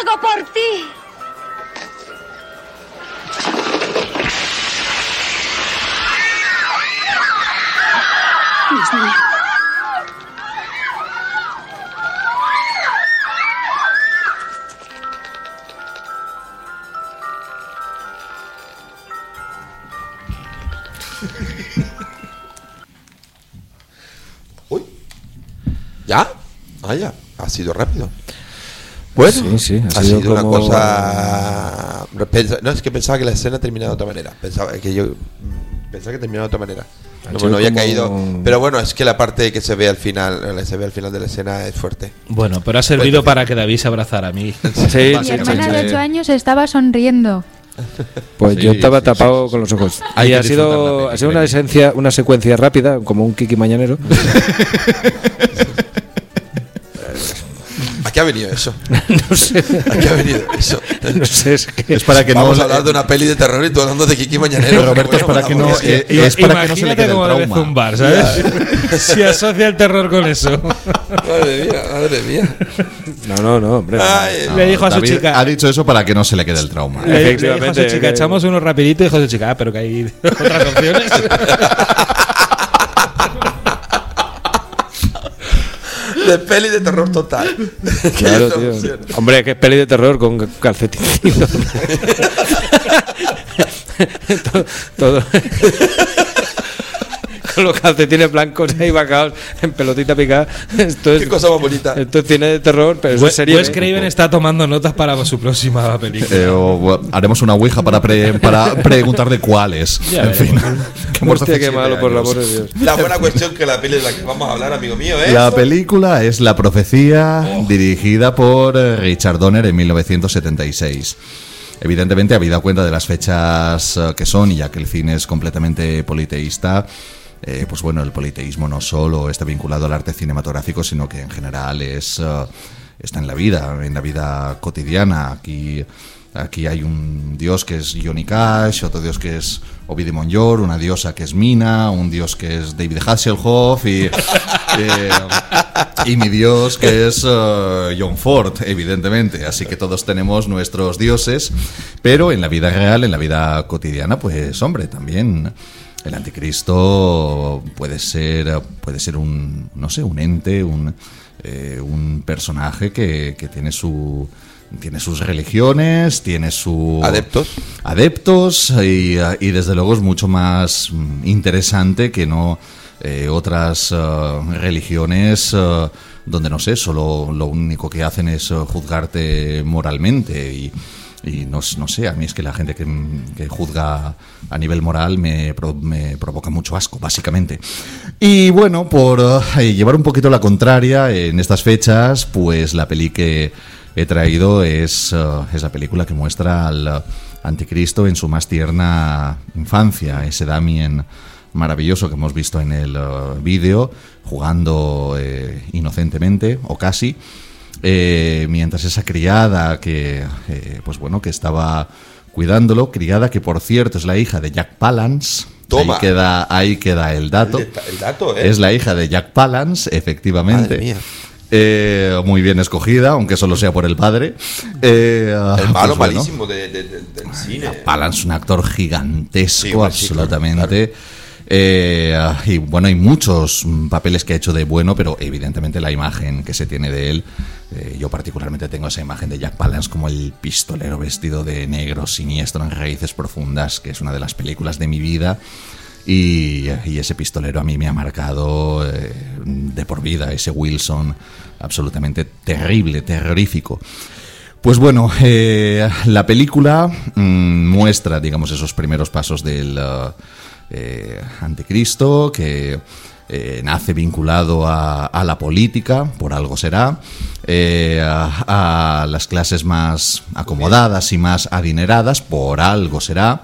Hago por ti. Dios mío. ¿Ya? Ah, ya. Ha sido rápido. Bueno, Sí, sí, ha ha sido sido, una como- cosa no, es que pensaba que la escena terminaba de otra manera. Pensaba que yo mm, pensaba que terminaba de otra manera. No, bueno, había como- caído. Pero bueno, es que la parte que se ve al final, se ve al final de la escena es fuerte. Bueno, pero ha servido para que David se abrazara a mí. *laughs* Sí, Mi hermana de 8 años estaba sonriendo. *laughs* Pues Sí, yo estaba sí, tapado con los ojos. *laughs* Que ha sido, ha sido una, esencia, una secuencia rápida, como un Kiki mañanero. ¿A qué ha venido eso? *laughs* no sé. ¿A qué ha venido eso? *laughs* No sé, es que- Es para que no Vamos a hablar de una peli de terror y tú hablando de Kiki Mañanero. Roberto, es para que no- es que- eh, es para que no se le Imagínate quede el cómo debe trauma. zumbar, ¿sabes? *laughs* si asocia el terror con eso. Madre mía, madre mía. No, no, no, hombre. Ay, Le dijo a su David chica. Ha dicho eso para que no se le quede el trauma. Le, le dijo a Efectivamente, su chica, echamos uno rapidito y dijo a su chica, ah, pero que hay otras opciones. De peli de terror total. *laughs* Claro, tío. Hombre, que es peli de terror con calcetincitos. *laughs* *laughs* todo, todo. *laughs* con los calcetines blancos ahí vacados en pelotita picada. Esto es, Qué cosa más bonita. esto de terror, pero eso es Wes ¿eh? Craven está tomando notas para su próxima película. Eh, o, bueno, haremos una ouija para, pre- para *laughs* preguntarle cuáles. Ya en fin. Que Hostia, qué malo, por el años. amor de Dios. La buena cuestión que la peli de la que vamos a hablar, amigo mío, es. La película es La Profecía, dirigida por eh, Richard Donner en 1976. Evidentemente, habida cuenta de las fechas eh, que son, y ya que el cine es completamente politeísta, eh, pues bueno, el politeísmo no solo está vinculado al arte cinematográfico, sino que en general es eh, está en la vida, en la vida cotidiana. Aquí, aquí hay un dios que es Johnny Cash, otro dios que es Ovidio Monjor, una diosa que es Mina, un dios que es David Hasselhoff y, *laughs* eh, y mi dios que es John Ford, evidentemente. Así que todos tenemos nuestros dioses, pero en la vida real, en la vida cotidiana, pues hombre, también el anticristo puede ser puede ser un no sé un ente un, eh, un personaje que, que tiene su tiene sus religiones tiene su Adeptos. adeptos y, y desde luego es mucho más interesante que no eh, otras eh, religiones eh, donde no sé solo lo único que hacen es juzgarte moralmente y y no, no sé, a mí es que la gente que, juzga a nivel moral me, me provoca mucho asco, básicamente. Y bueno, por eh, llevar un poquito la contraria en estas fechas, pues la peli que he traído es, es la película que muestra al anticristo en su más tierna infancia, ese Damien maravilloso que hemos visto en el eh, vídeo, jugando inocentemente, o casi. Eh, mientras esa criada que, eh, pues bueno, que estaba cuidándolo, criada que por cierto es la hija de Jack Palance. Toma. Ahí queda, ahí queda el dato. El, el dato, ¿eh? Es la hija de Jack Palance, efectivamente. Madre mía. Eh, muy bien escogida, aunque solo sea por el padre. Eh, El malo pues bueno, malísimo de- de- de- del cine. Palance, un actor gigantesco, Sí, absolutamente. Eh, y bueno, hay muchos papeles que ha hecho de bueno, pero evidentemente la imagen que se tiene de él, eh, yo particularmente tengo esa imagen de Jack Palance como el pistolero vestido de negro, siniestro en raíces profundas, que es una de las películas de mi vida. Y, y ese pistolero a mí me ha marcado eh, de por vida, ese Wilson absolutamente terrible, terrorífico. Pues bueno, eh, la película mm, muestra, digamos, esos primeros pasos del uh, eh, anticristo, que eh, nace vinculado a, la política, por algo será, eh, a, las clases más acomodadas y más adineradas, por algo será.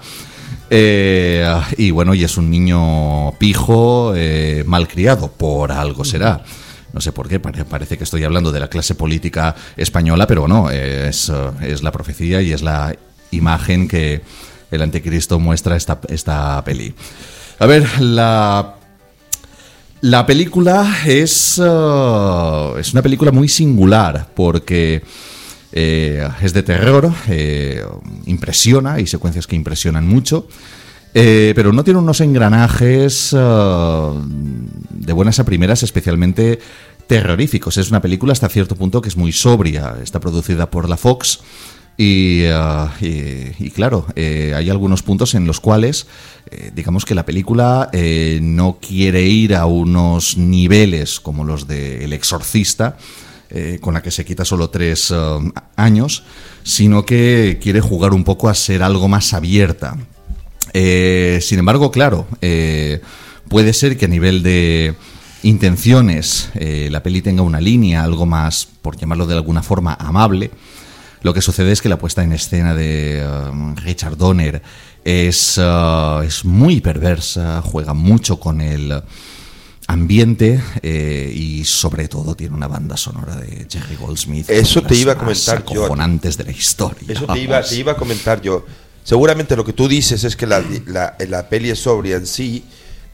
Y bueno, y es un niño pijo, malcriado, por algo será. No sé por qué, pare- parece que estoy hablando de la clase política española, pero no, es, es la profecía y es la imagen que el anticristo muestra esta, esta peli. A ver, la, la película es, eh, es una película muy singular porque eh, es de terror, eh, impresiona, hay secuencias que impresionan mucho. Eh, pero no tiene unos engranajes eh, de buenas a primeras especialmente terroríficos. Es una película hasta cierto punto que es muy sobria. Está producida por la Fox y, eh, y- y claro, eh, hay algunos puntos en los cuales eh, digamos que la película eh, no quiere ir a unos niveles como los de El Exorcista, con la que se quita solo tres eh, años, sino que quiere jugar un poco a ser algo más abierta. Sin embargo, claro, puede ser que a nivel de intenciones la peli tenga una línea algo más, por llamarlo de alguna forma, amable. Lo que sucede es que la puesta en escena de um, Richard Donner es, uh, es muy perversa, juega mucho con el ambiente eh, y sobre todo tiene una banda sonora de Jerry Goldsmith. Eso te iba a comentar yo. de la historia. Eso te iba, vamos. te iba a comentar yo. Seguramente lo que tú dices es que la, la, la peli es sobria en sí,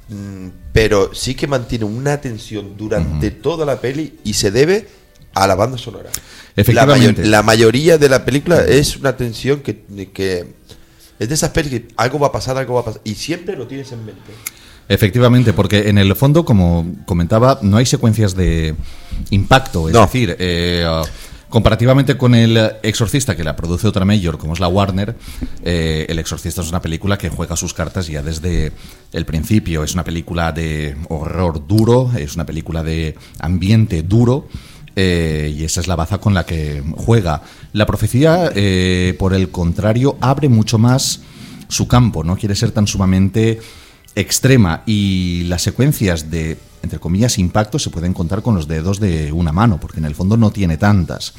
mm, pero sí que mantiene una tensión durante toda la peli y se debe a la banda sonora. Efectivamente. La, mayo- la mayoría de la película es una tensión que, que es de esas pelis que algo va a pasar, algo va a pasar, y siempre lo tienes en mente. Efectivamente, porque en el fondo, como comentaba, no hay secuencias de impacto. Es No. decir, eh, comparativamente con El Exorcista, que la produce otra mayor, como es la Warner, eh, El Exorcista es una película que juega sus cartas ya desde el principio. Es una película de horror duro, es una película de ambiente duro. Eh, y esa es la baza con la que juega. La profecía, eh, por el contrario, abre mucho más su campo, no quiere ser tan sumamente extrema y las secuencias de, entre comillas, impacto se pueden contar con los dedos de una mano, porque en el fondo no tiene tantas.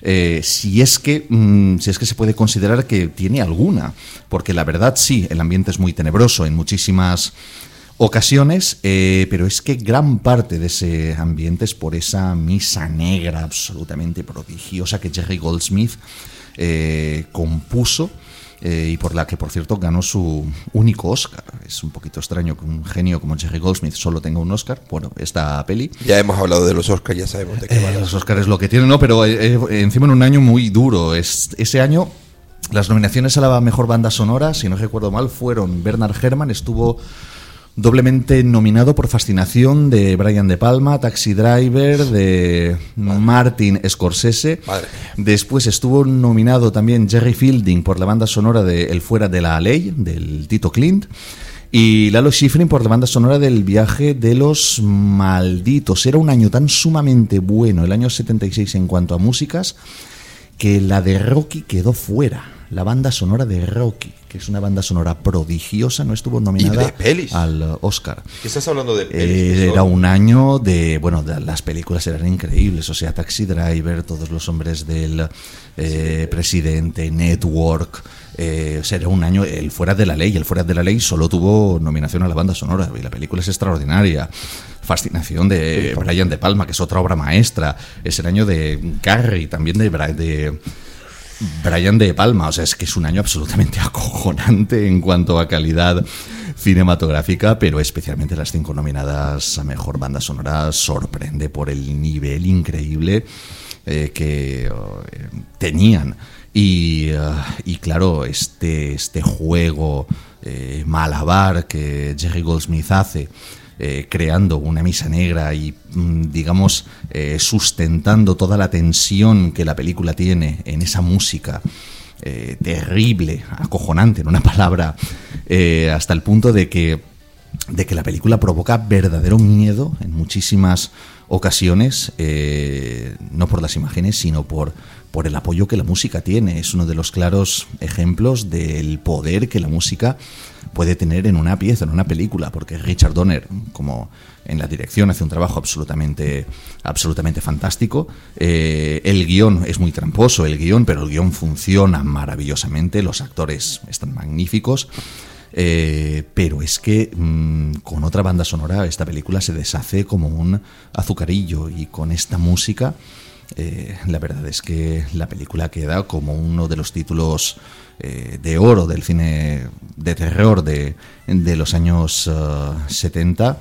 Eh, si es que mm, si es que se puede considerar que tiene alguna, porque la verdad sí, el ambiente es muy tenebroso en muchísimas ocasiones, eh, pero es que gran parte de ese ambiente es por esa misa negra absolutamente prodigiosa que Jerry Goldsmith eh, compuso eh, y por la que, por cierto, ganó su único Oscar. Es un poquito extraño que un genio como Jerry Goldsmith solo tenga un Oscar. Bueno, esta peli. Ya hemos hablado de los Oscars, ya sabemos de qué va. los Oscars es lo que tienen, ¿no? Pero encima en un año muy duro. Es, ese año, las nominaciones a la mejor banda sonora, si no recuerdo mal, fueron Bernard Herrmann, estuvo doblemente nominado por Fascinación de Brian De Palma, Taxi Driver de Martin Scorsese. Después estuvo nominado también Jerry Fielding por la banda sonora de El Fuera de la Ley, del Tito Clint. Y Lalo Schifrin por la banda sonora del viaje de los malditos. Era un año tan sumamente bueno, el año 76 en cuanto a músicas, que la de Rocky quedó fuera. La banda sonora de Rocky, que es una banda sonora prodigiosa, no estuvo nominada de pelis. al uh, Oscar. ¿Qué estás hablando de pelis? Eh, era un año de, bueno, de- las películas eran increíbles, o sea, Taxi Driver, todos los hombres del eh, presidente, Network, eh, o sea, era un año, el fuera de la ley, el fuera de la ley solo tuvo nominación a la banda sonora, y la película es extraordinaria. Fascinación de Brian De Palma, que es otra obra maestra. Es el año de Carrie, también de, de Brian De Palma, o sea, es que es un año absolutamente *laughs* acojonante en cuanto a calidad cinematográfica, pero especialmente las cinco nominadas a mejor banda sonora sorprende por el nivel increíble eh, que eh, tenían. Y, eh, y claro, este, este juego malabar que Jerry Goldsmith hace eh, creando una misa negra y, mm, digamos, eh, sustentando toda la tensión que la película tiene en esa música eh, terrible, acojonante, en una *laughs* palabra, hasta el punto de que, de que la película provoca verdadero miedo en muchísimas ocasiones, eh, no por las imágenes, sino por, por el apoyo que la música tiene. Es uno de los claros ejemplos del poder que la música puede tener en una pieza, en una película, porque Richard Donner, como en la dirección, hace un trabajo absolutamente, absolutamente fantástico. Eh, el guion es muy tramposo, el guion, pero el guion funciona maravillosamente, los actores están magníficos. Eh, pero es que mm, con otra banda sonora esta película se deshace como un azucarillo y con esta música eh, la verdad es que la película queda como uno de los títulos eh, de oro del cine de terror de, de los años eh, 70.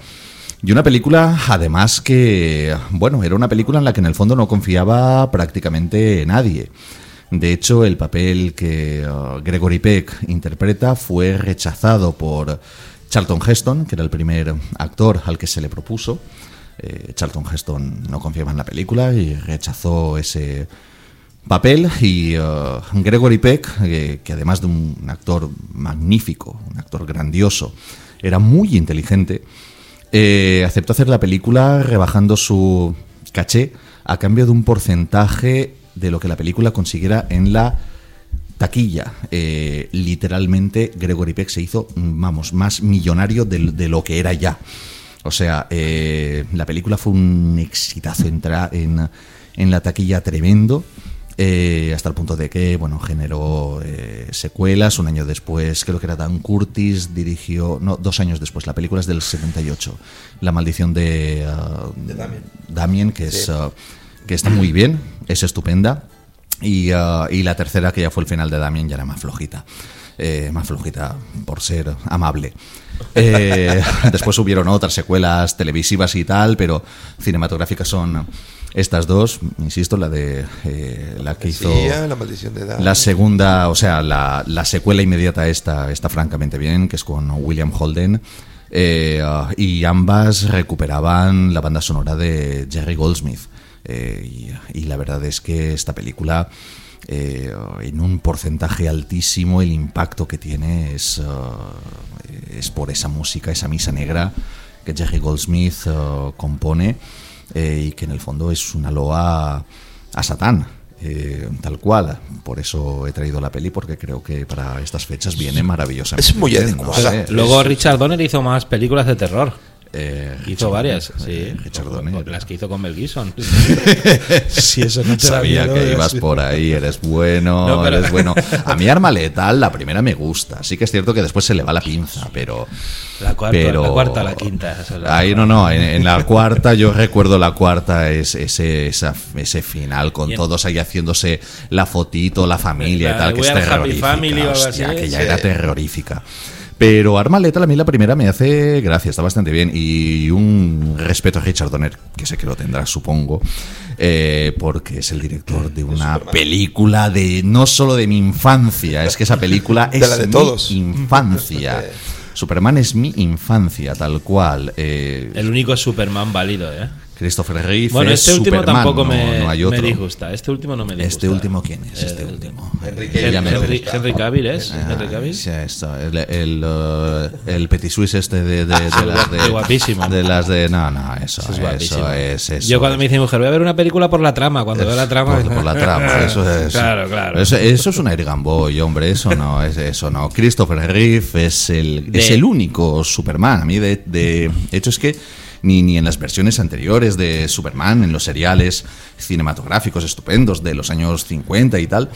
Y una película, además que, bueno, era una película en la que en el fondo no confiaba prácticamente nadie. De hecho, el papel que uh, Gregory Peck interpreta fue rechazado por Charlton Heston, que era el primer actor al que se le propuso. Eh, Charlton Heston no confiaba en la película y rechazó ese papel y uh, Gregory Peck, eh, que además de un actor magnífico, un actor grandioso, era muy inteligente, eh, aceptó hacer la película rebajando su caché a cambio de un porcentaje de lo que la película consiguiera en la taquilla. Eh, literalmente, Gregory Peck se hizo, mm, vamos, más millonario de, de lo que era ya. O sea, eh, la película fue un exitazo entra- en, en la taquilla tremendo. eh, hasta el punto de que, bueno, generó eh, secuelas. Un año después, creo que era Dan Curtis, dirigió, no, dos años después, la película es del 78, La maldición de, ah, De Damien. Damien, que, es, Sí. Que está muy bien, es estupenda. Y, ah, y la tercera, que ya fue el final de Damien, ya era más flojita. Eh, más flojita por ser amable. Eh, *laughs* después hubieron otras secuelas televisivas y tal, pero cinematográficas son estas dos. Insisto, la de eh, la que hizo. Sí, La maldición de. La segunda, o sea, la, la secuela inmediata esta está francamente bien, que es con William Holden. eh, y ambas recuperaban la banda sonora de Jerry Goldsmith. Eh, y, y la verdad es que esta película, eh, en un porcentaje altísimo, el impacto que tiene es, ah, es por esa música, esa misa negra que Jerry Goldsmith compone eh, y que en el fondo es una loa a Satán. eh, tal cual, por eso he traído la peli porque creo que para estas fechas viene maravillosamente. Es muy bien, no adecuada. sé. Luego Richard Donner hizo más películas de terror. Eh, hizo varias, sí. eh. Las que hizo con Mel Gibson. *laughs* Si eso no te Sabía miedo, que ibas por ahí, eres bueno, No, pero- eres bueno. A mí Arma Letal, la primera me gusta. Sí que es cierto que después se le va la pinza, pero... La cuarta, pero- la cuarta, la quinta. la- Ahí no, no, en, en la cuarta yo recuerdo la cuarta es ese, esa- ese final con Bien. todos ahí haciéndose la fotito, la familia La y tal, que es terrorífica. Hostia, que ya sí. era terrorífica. Pero Arma Letal a mí la primera me hace gracia, está bastante bien. Y un respeto a Richard Donner, que sé que lo tendrá, supongo, eh, porque es el director de una película de no solo de mi infancia, es que esa película *laughs* De es la de mi todos. infancia. *laughs* Superman es mi infancia, tal cual. Eh, El único Superman válido, ¿eh? Christopher Reeve Bueno, es este último Superman, tampoco no- me, no hay me disgusta. Este último no me disgusta. ¿Este último quién es? Este último. Henry Henry, Henry- Cavill es. Ah, Henry Cavill. sí, esto, el, el, uh, el Petit Suisse este de, de, *laughs* de las de, Qué guapísimo. de las de no no eso Eso es eso es eso Yo cuando me dice mi mujer, voy a ver una película por la trama. Cuando veo la trama. por, por la trama *laughs* eso es Claro, claro. eso, eso es un Eric Gamboy hombre eso no es eso no Christopher Reeve es el De- es el único Superman a mí de, de hecho es que ni, ni en las versiones anteriores de Superman, en los seriales cinematográficos estupendos de los años 50 y tal,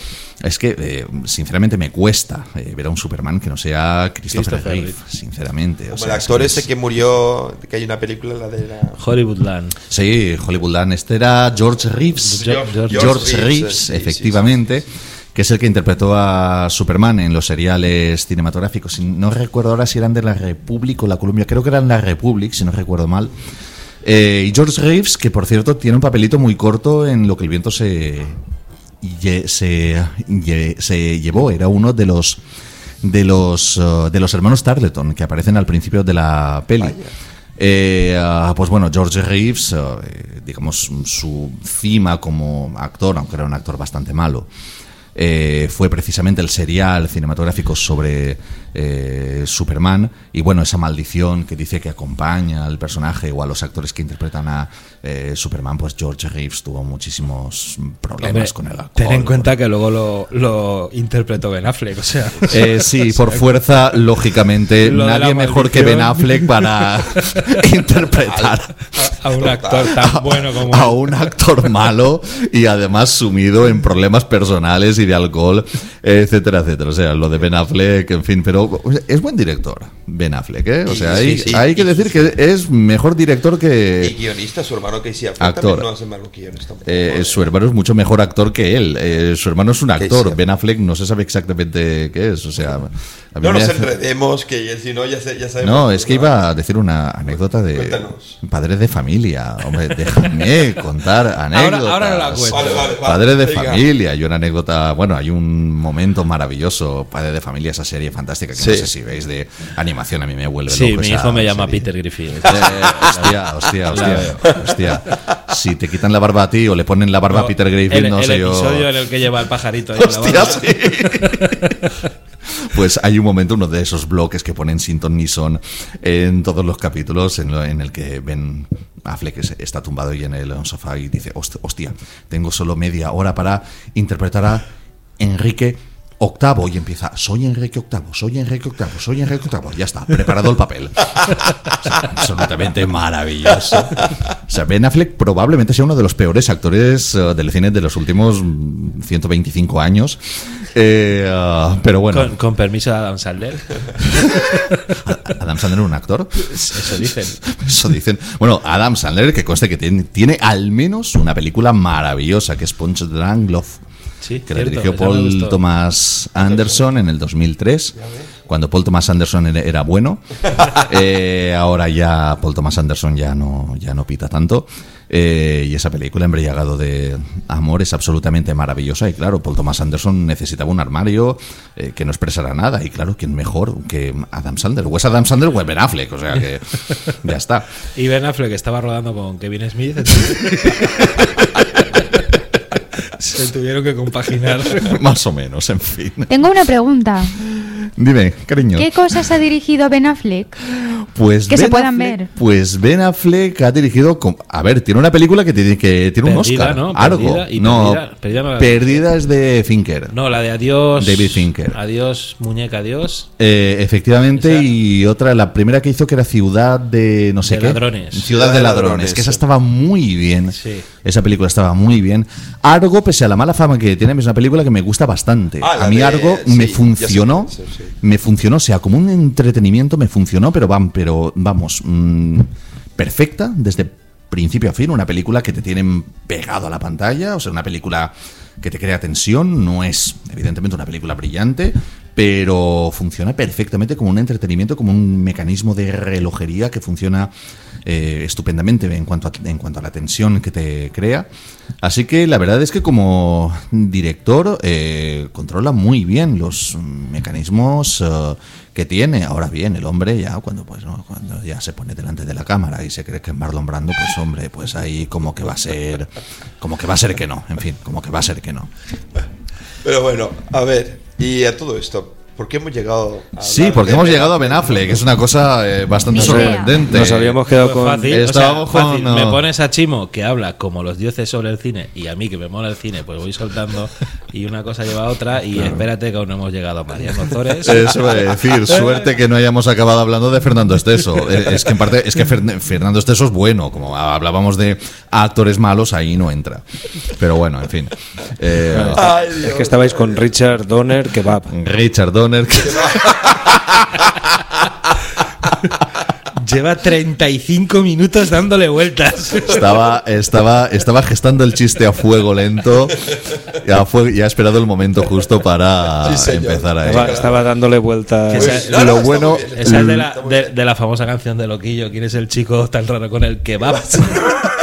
es que eh, sinceramente me cuesta eh, ver a un Superman que no sea Christopher, Christopher Reeve, Reeve. sinceramente. o Como sea, el es actor que ese es- que murió, que hay una película, la de la... Hollywoodland. Sí, Hollywoodland. Este era George Reeves. George- George, George Reeves, Reeves, sí, sí, efectivamente. Que es el que interpretó a Superman en los seriales cinematográficos. No recuerdo ahora si eran de la República o la Columbia. Creo que eran la Republic, si no recuerdo mal. Eh, y George Reeves, que por cierto tiene un papelito muy corto en lo que el viento se, se, se llevó. Era uno de los de los uh, de los hermanos Tarleton que aparecen al principio de la peli. Eh, ah, pues bueno, George Reeves, ah, eh, digamos, su cima como actor, aunque era un actor bastante malo, eh, fue precisamente el serial cinematográfico sobre eh, Superman y bueno, esa maldición que dice que acompaña al personaje o a los actores que interpretan a eh, Superman, pues George Reeves tuvo muchísimos problemas Hombre, con el alcohol. Ten en cuenta que luego lo, lo interpretó Ben Affleck, o sea. Eh, sí, por *laughs* fuerza, lógicamente, nadie mejor que Ben. Affleck para *laughs* interpretar A, a un actor tan *laughs* bueno como. a un actor malo y además sumido en problemas personales y de alcohol, etcétera, etcétera. O sea, lo de Ben Affleck, en fin, pero es buen director, Ben Affleck, ¿eh? O sea, Sí, hay, sí. hay que decir que es mejor director Y que... guionista, su hermano Casey Affleck Actor. no hace malos guiones tampoco. eh, su hermano es mucho mejor actor que él. Eh, su hermano es un actor. Ben Affleck no se sabe exactamente qué es. O sea, No nos hace- enredemos, que si no ya, sé- ya sabemos. No, es que iba a decir una anécdota de Cuéntanos. padre de familia. Hombre, déjame *laughs* contar anécdotas. ahora no la cuento. Vale, vale, vale. Padre de Venga. familia. Hay una anécdota, bueno, hay un momento maravilloso. Padre de familia, esa serie fantástica que no sé si veis de animación, a mí me vuelve Sí, loco mi hijo me llama serie. Peter Griffin. Eh, hostia, hostia, hostia, hostia. Si te quitan la barba a ti o le ponen la barba a Peter Griffin, el, no el sé yo. episodio en el que lleva el pajarito ahí en la Hostia, barba. sí. *laughs* Pues hay un momento, uno de esos bloques que ponen Sinton Nison en todos los capítulos, en, lo- en el que ven Affleck es- está tumbado ahí en el sofá y dice, "Host- hostia, tengo solo media hora para interpretar a Enrique Octavo y empieza, soy Enrique Octavo, soy Enrique Octavo, soy Enrique Octavo, ya está, preparado el papel. O *laughs* sea, absolutamente maravilloso. O sea, Ben Affleck probablemente sea uno de los peores actores eh, del cine de los últimos mm, 125 años. Eh, ah, pero bueno, Con, con permiso de Adam Sandler. *laughs* Adam Sandler es un actor. Eso dicen. Eso dicen. Bueno, Adam Sandler, que conste que tiene, tiene al menos una película maravillosa, que es Punch Drunk Love. Sí, que la dirigió Paul. Thomas Anderson en el 2003, cuando Paul Thomas Anderson era- bueno. *laughs* Eh, ahora ya Paul Thomas Anderson ya no, ya no pita tanto. Eh, y esa película, Embriagado de Amor, es absolutamente maravillosa. Y claro, Paul Thomas Anderson necesitaba un armario eh, que no expresara nada. Y claro, ¿quién mejor que Adam Sandler? O es Adam Sandler o es Ben Affleck. O sea que *laughs* ya está. Y Ben Affleck estaba rodando con Kevin Smith. *laughs* Se tuvieron que compaginar. Más o menos, en fin. Tengo una pregunta. Dime, cariño. ¿Qué cosas ha dirigido Ben Affleck? Pues que se puedan Affleck- ver. Pues Ben Affleck ha dirigido. con- a ver, tiene una película que tiene, que tiene un Perdida, Oscar. ¿no? Argo. Perdida y no, Perdida- Perdida no la- Perdida es de Finker. No, la de Adiós. David Finker. Adiós, muñeca, adiós. Eh, efectivamente, y otra, la primera que hizo que era Ciudad de no sé De qué. Ladrones. Ciudad de Ladrones, que esa estaba muy bien. Sí. Esa película estaba muy bien. Argo, pese a la mala fama que tiene, es una película que me gusta bastante. Ah, a mí de- Argo sí, me funcionó. sí, Me funcionó, o sea, como un entretenimiento me funcionó, pero, van, pero vamos, mm, perfecta desde principio a fin. Una película que te tienen pegado a la pantalla, o sea, una película que te crea tensión. No es, evidentemente, una película brillante, pero funciona perfectamente como un entretenimiento, como un mecanismo de relojería que funciona eh, estupendamente en cuanto, a, en cuanto a la tensión que te crea. Así que la verdad es que como director eh, controla muy bien los mecanismos eh, que tiene. Ahora bien, el hombre ya cuando pues ¿no? cuando ya se pone delante de la cámara y se cree que es Marlon Brando, pues hombre, pues ahí como que va a ser como que va a ser que no, en fin, como que va a ser que no. Pero bueno, a ver, y a todo esto, ¿por qué hemos llegado a Sí, porque hemos llegado a Ben Affleck, que es una cosa eh, bastante Ni idea. sorprendente. Nos habíamos quedado Pues con. fácil, o sea, Estábamos con, fácil. Me no. pones a Chimo que habla como los dioses sobre el cine y a mí que me mola el cine, pues voy soltando y una cosa lleva a otra y espérate que aún no hemos llegado a Mariano Zores. *laughs* Eso voy a decir, suerte que no hayamos acabado hablando de Fernando Esteso. Eh, Es que en parte, es que Fern- Fernando Esteso es bueno, como hablábamos de actores malos, ahí no entra. Pero bueno, en fin. Eh, Ay, Es que estabais con Richard Donner, que va. Richard Donner, *laughs* Lleva *laughs* 35 minutos dándole vueltas. estaba, estaba, estaba gestando el chiste a fuego lento. Ya, fue, ya ha esperado el momento justo para Sí, empezar a Estaba, estaba dándole vuelta. Que esa- No, no, lo bueno. Esa es de la, de, de la famosa canción de Loquillo. ¿Quién es el chico tan raro con el kebab? *laughs*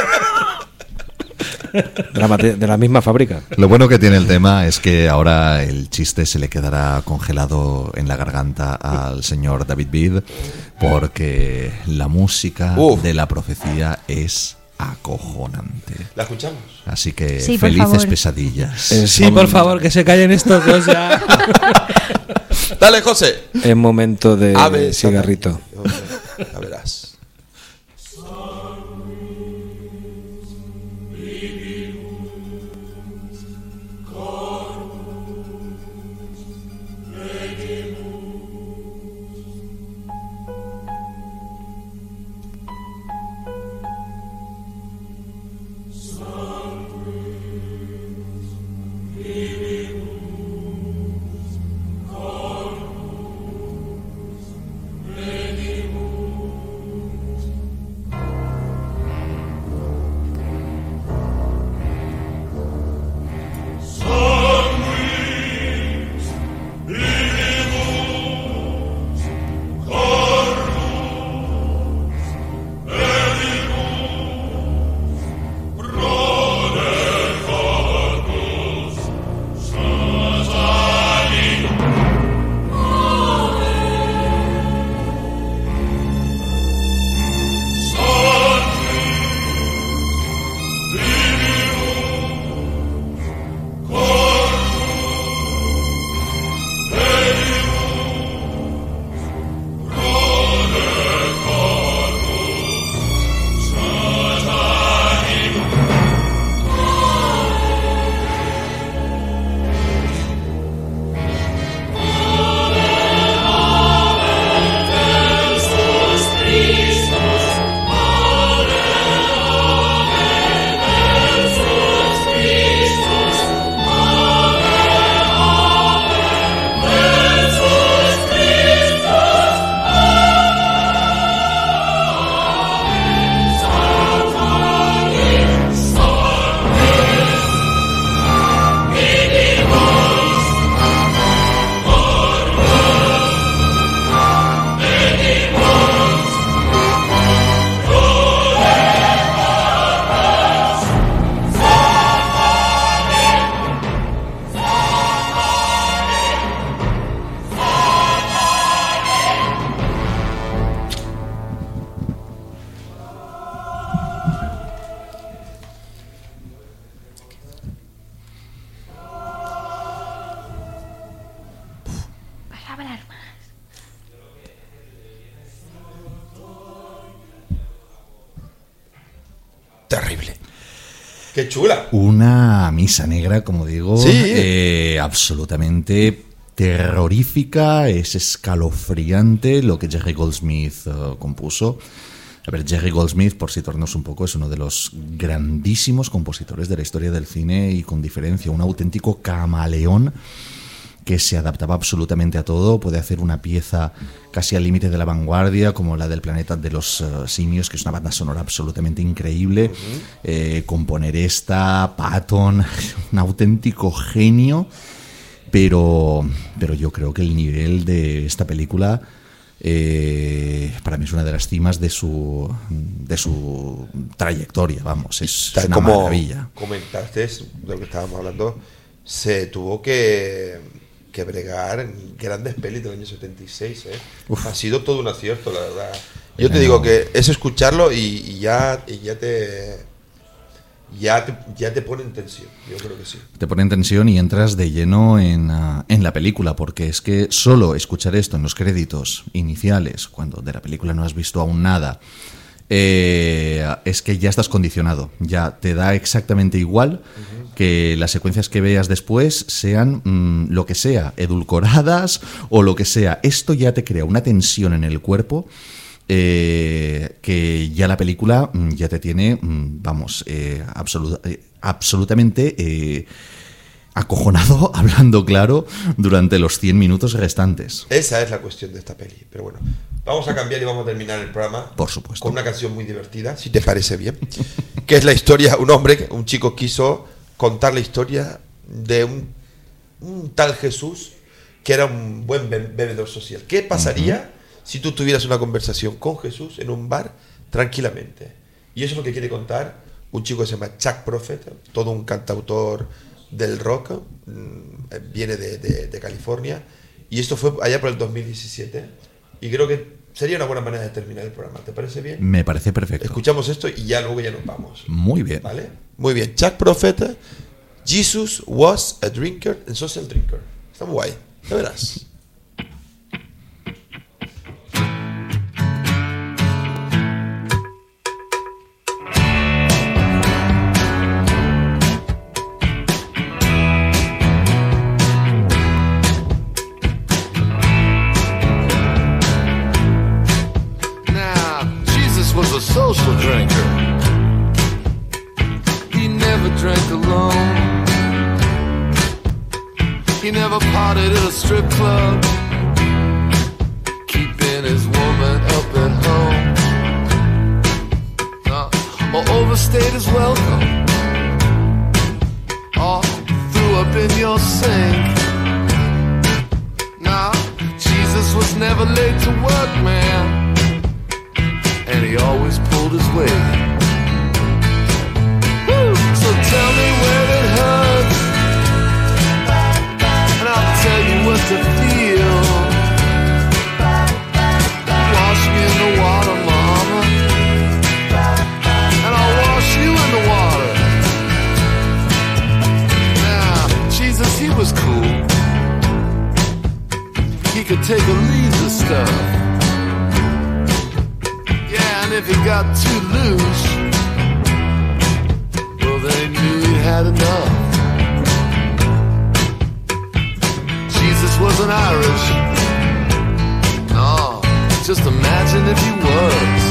De la, mate- de la misma fábrica. Lo bueno que tiene el tema es que ahora el chiste se le quedará congelado en la garganta al señor David Bid porque la música Uf. de la profecía es acojonante. ¿La escuchamos? Así que Sí, felices favor. pesadillas. Es Sí, por favor, que se callen estos dos ya. *laughs* Dale, José. Es momento de Ave cigarrito. Ya verás. Negra, como digo, Sí. eh, absolutamente terrorífica, es escalofriante lo que Jerry Goldsmith eh, compuso. A ver, Jerry Goldsmith, por situarnos un poco, es uno de los grandísimos compositores de la historia del cine y con diferencia, un auténtico camaleón que se adaptaba absolutamente a todo, puede hacer una pieza casi al límite de la vanguardia, como la del planeta de los eh, simios, que es una banda sonora absolutamente increíble, Eh, componer esta, Patton, *laughs* un auténtico genio, pero, pero yo creo que el nivel de esta película eh, para mí es una de las cimas de su, de su trayectoria, vamos, es Tal una como maravilla. comentaste de lo que estábamos hablando, se tuvo que, que bregar en grandes pelis del año 76. ¿eh? Ha sido todo un acierto, la verdad. Yo te digo que es escucharlo y, y ya, y ya te. Ya te, ya te pone en tensión, yo creo que sí. te pone en tensión y entras de lleno en, ah, en la película, porque es que solo escuchar esto en los créditos iniciales, cuando de la película no has visto aún nada, eh, es que ya estás condicionado, ya te da exactamente igual que las secuencias que veas después sean mm, lo que sea, edulcoradas o lo que sea. Esto ya te crea una tensión en el cuerpo eh, que ya la película mm, ya te tiene, mm, vamos, eh, absoluta- eh, absolutamente eh, acojonado, *laughs* hablando claro, durante los 100 minutos restantes. Esa es la cuestión de esta peli. Pero bueno, vamos a cambiar y vamos a terminar el programa. Por supuesto. Con una canción muy divertida, si te parece bien. *laughs* que es la historia, un hombre, un chico quiso contar la historia de un, un tal Jesús que era un buen be- bebedor social. ¿Qué pasaría si tú tuvieras una conversación con Jesús en un bar tranquilamente? Y eso es lo que quiere contar un chico que se llama Chuck Prophet, todo un cantautor del rock, mm, viene de, de- de California, y esto fue allá por el 2017, y creo que sería una buena manera de terminar el programa, ¿te parece bien? Me parece perfecto. Escuchamos esto y ya luego ya nos vamos. Muy bien. ¿Vale? Muy bien. Chuck Prophet, Jesus was a drinker and social drinker. Está muy guay. Ya verás. Strip club. Keeping his woman up at home. Uh, or overstayed his welcome. Or threw up in your sink. Nah, Jesus was never late to work, man and he always pulled his weight. So tell me where to feel. Wash me in the water, mama, and I'll wash you in the water. Now, Jesus, he was cool. He could take or leave the stuff. Yeah, and if he got too loose, well, they knew he had enough. Jesus wasn't Irish. No, just imagine if he was.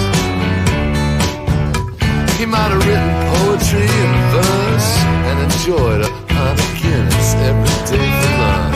He might have written poetry and verse and enjoyed a pint of Guinness every day for lunch.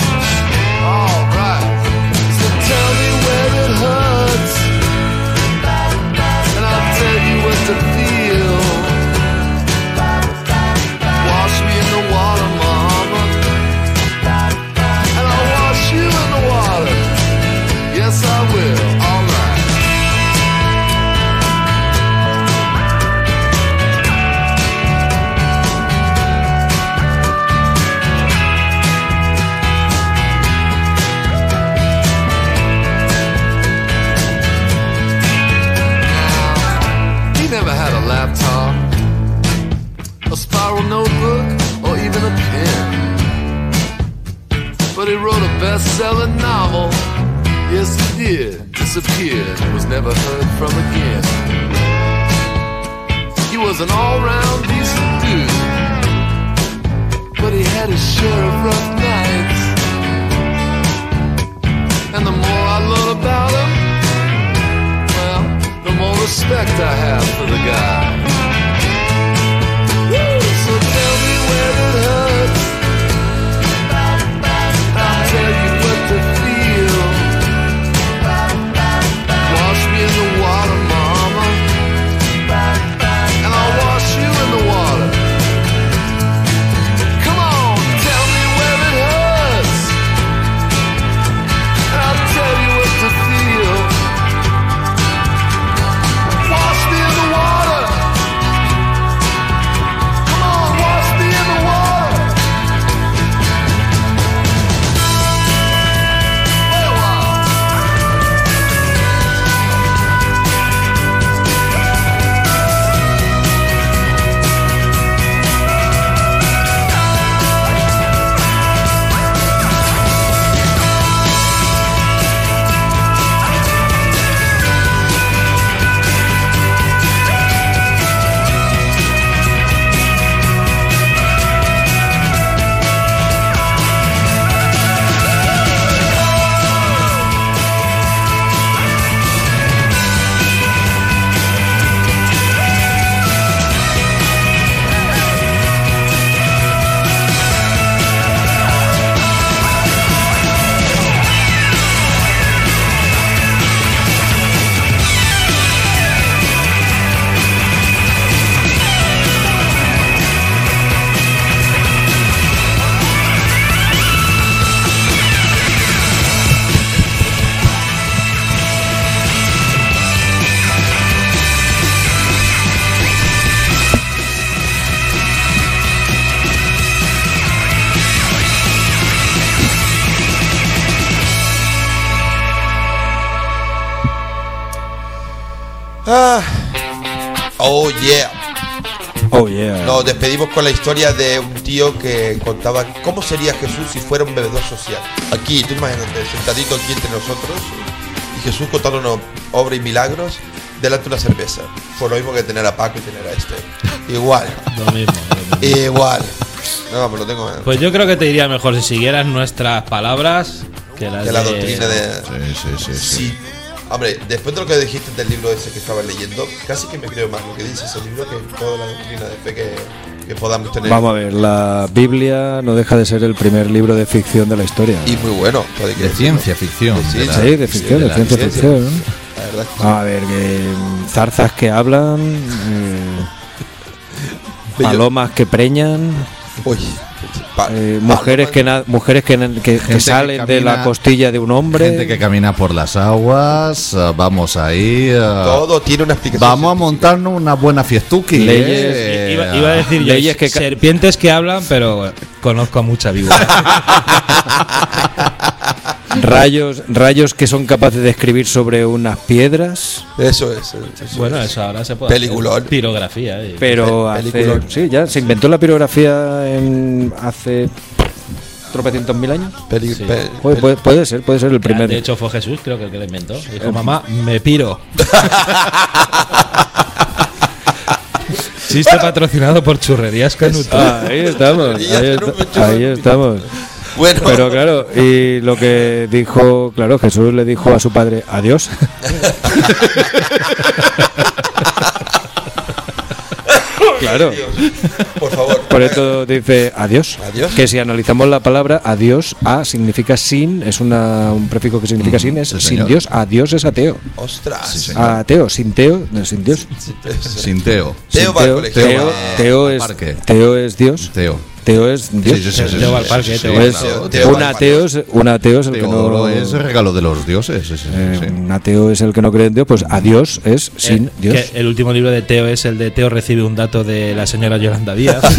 Con la historia de un tío que contaba cómo sería Jesús si fuera un bebedor social. Aquí, tú imagínate, sentadito aquí entre nosotros y Jesús contándonos obras y milagros delante de una cerveza. Por lo mismo que tener a Paco y tener a este. Igual. Lo mismo. Igual. No, me lo tengo. Pues yo creo que te diría mejor si siguieras nuestras palabras que las que la de- doctrina de. Sí, sí, sí. Sí. Hombre, después de lo que dijiste del libro ese que estaba leyendo, casi que me creo más lo que dice ese libro que toda la doctrina de fe que, que podamos tener. Vamos a ver, la Biblia no deja de ser el primer libro de ficción de la historia. Y muy bueno. puede que De decirlo. ciencia ficción. Sí, de la- Sí, de ficción, de ciencia ciencia. ficción. La verdad. A ver, que zarzas que hablan, eh, *laughs* palomas que preñan, Uy. Pa- eh, mujeres que mujeres que, que- que Gente que salen de la costilla de un hombre. Gente que camina por las aguas, eh, vamos ahí. eh, Todo tiene una explicación. Vamos a montarnos una buena fiestuki. Leyes- eh, Iba, iba a decir yo, Leyes que ca- serpientes que hablan, pero conozco a mucha víbora. *laughs* Rayos, rayos que son capaces de escribir sobre unas piedras, Eso es. eso bueno, es. eso ahora se puede Peliculón. hacer. Pirografía. eh. pero Pe- hace, peliculón. sí, ya se inventó la pirografía en hace tropecientos mil años. Peli- Sí. pe- Puede, puede- puede ser, puede ser el Ya, primer. De hecho, fue Jesús, creo que el que lo inventó. Dijo, mamá, me piro. *laughs* Chiste patrocinado por Churrerías Canuto. Ah, ahí estamos, *laughs* ahí, está- ahí estamos. Bueno, Pero claro, y lo que dijo, claro, Jesús le dijo a su padre, adiós. *laughs* claro. Por favor. Por eso dice adiós. Adiós. Que si analizamos la palabra adiós, a significa sin, es una, un prefijo que significa sin, es sí, sin. Dios. Adiós es ateo. Ostras. Ateo, sin teo, no, sin Dios. Sin Teo. Teo Sin va al teo, colegio. teo, es, teo es Dios. Teo. Teo es Dios. Sí, sí, sí, sí, Teo sí, al parque, Teo Es- claro. Teo un ateo es, un ateo es el que no. es regalo de los dioses. sí, sí, eh, sí. Un ateo es el que no cree en Dios, pues adiós es sin Eh, Dios. que el último libro de Teo es el de Teo recibe un dato de la señora Yolanda Díaz. *laughs*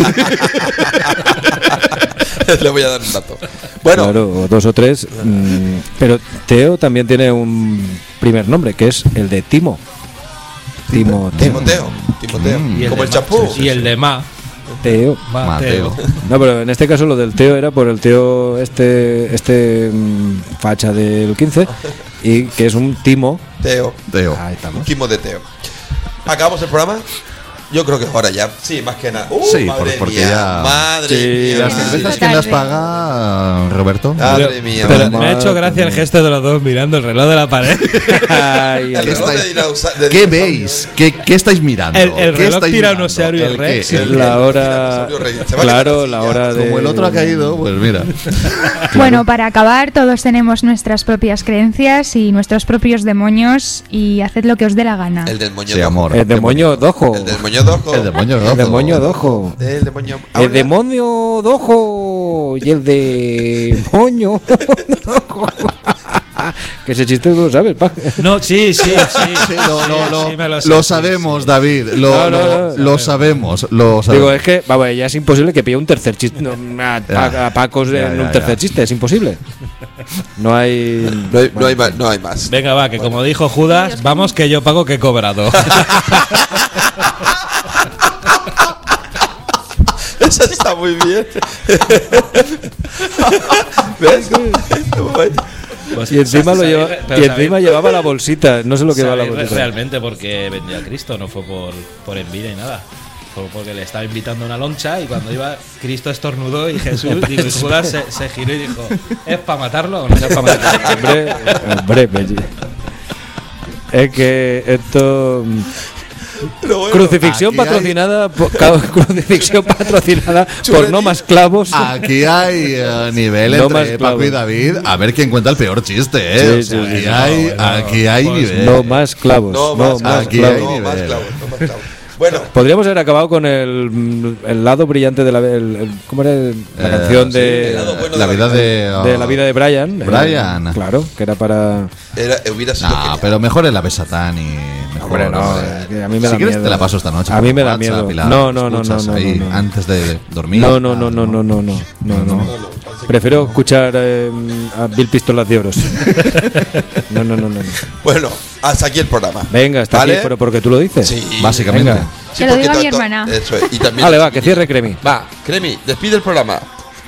Le voy a dar un dato. Bueno, Claro, dos o tres. mm, pero Teo también tiene un primer nombre, que es el de Timo. Timo, Timoteo. Timoteo. Mm. Y el Como el Ma- chapú. Y el de Ma. Teo. Mateo. Mateo. No, pero en este caso lo del Teo era por el Teo este este mm, facha del 15 y que es un Timo. Teo. Teo. Ahí Un timo de Teo. ¿Acabamos el programa? Yo creo que es hora ya. Sí, más que nada. Uh, Sí, madre por- porque mía, ya. Madre Sí, mía. las cervezas que las paga Roberto. Madre mía. Pero madre me ha hecho gracia el gesto de los dos mirando el reloj de la pared. *laughs* Ay, El reloj de ¿Qué veis? ¿Qué, qué estáis mirando? El- el ¿Qué reloj estáis tiranosaurio mirando? ¿El Rex. qué? El- La hora. Claro, la hora de. Como el otro ha caído, pues mira. *laughs* Bueno, para acabar, todos tenemos nuestras propias creencias y nuestros propios demonios y haced lo que os dé la gana. El del moño Sí, amor. El demonio dojo. El del moño dojo. El demonio El rojo. demonio dojo. El demonio. El demonio dojo. Y el demonio dojo. *laughs* que ese chiste tú lo sabes, pa. No, sí, sí, sí. *laughs* Sí, lo, lo- sí, sé, sabemos, sí. David. Lo, lo- lo sabemos. Lo Digo, es que, vamos, ya es imposible que pille un tercer chiste. no, a, Ya. a Pacos Ya, en ya, un tercer ya. chiste, es imposible. No hay. No hay, no hay más. No hay más. Venga, va, que como dijo Judas, vamos que yo pago que he cobrado. *laughs* Eso está muy bien. ¿Ves? Pues, Y encima, lo lleva, y llevaba la bolsita. No sé lo que lleva la bolsita. realmente porque vendió a Cristo, no fue por, por envidia ni nada. Fue porque le estaba invitando a una loncha y cuando iba, Cristo estornudó y Jesús *laughs* y Judas se, se giró y dijo, ¿es para matarlo o no es para matarlo? *laughs* hombre, hombre. Es que esto. *laughs* crucifixión patrocinada por, crucifixión patrocinada por no más clavos. Aquí hay eh, nivel No entre Paco y David. A ver quién cuenta el peor chiste, ¿eh? Sí, O sea, sí, sí, aquí no, hay, bueno, aquí hay pues nivel. No más clavos. No, No, más, más aquí clavos. hay no, más nivel. clavos, no más clavos. Bueno, Podríamos haber acabado con el, el lado brillante de la. el- el- ¿Cómo era la Eh, canción sí, de, bueno la de vida la de. de la vida de Brian? Brian. Eh, claro, que era para. era, hubiera sido No, genial. pero mejor el ave satán y mejor. Hombre, no, hombre. a mí me si da quieres miedo. te la paso esta noche. A mí me da WhatsApp miedo. y la No, no, no, no, no, no. Antes de dormir. No, no, no, no, no, no, no, no, no. Prefiero escuchar eh, a Bill Pistolas de Oros. *laughs* No, no, no, no. no. Bueno, hasta aquí el programa. Venga, está ¿Vale? aquí, pero porque tú lo dices. Sí, Básicamente. Venga. Sí, Que lo diga mi hermana. Eso es. Y también Vale, va, que cierre Cremi. Va, Cremi, despide el programa.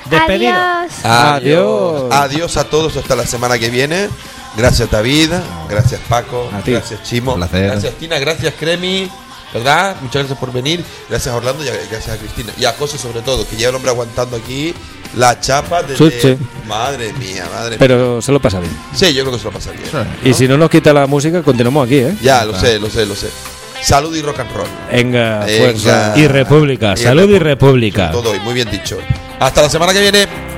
Despedido. Adiós. Adiós. Adiós a todos hasta la semana que viene. Gracias David, gracias Paco, gracias Chimo, Un placer. gracias Tina, gracias Cremi, ¿verdad? Muchas gracias por venir, gracias a Orlando y a- gracias a Cristina. Y a José sobre todo, que lleva el hombre aguantando aquí la chapa. Chuche. Madre mía, madre mía. Pero se lo pasa bien. Sí, yo creo que se lo pasa bien. Y si no nos quita la música, continuamos aquí, ¿eh? Ya, lo sé, lo sé, lo sé. Salud y rock and roll. Venga, Venga. fuerza. Y República, salud y República. Todo hoy, muy bien dicho. Hasta la semana que viene.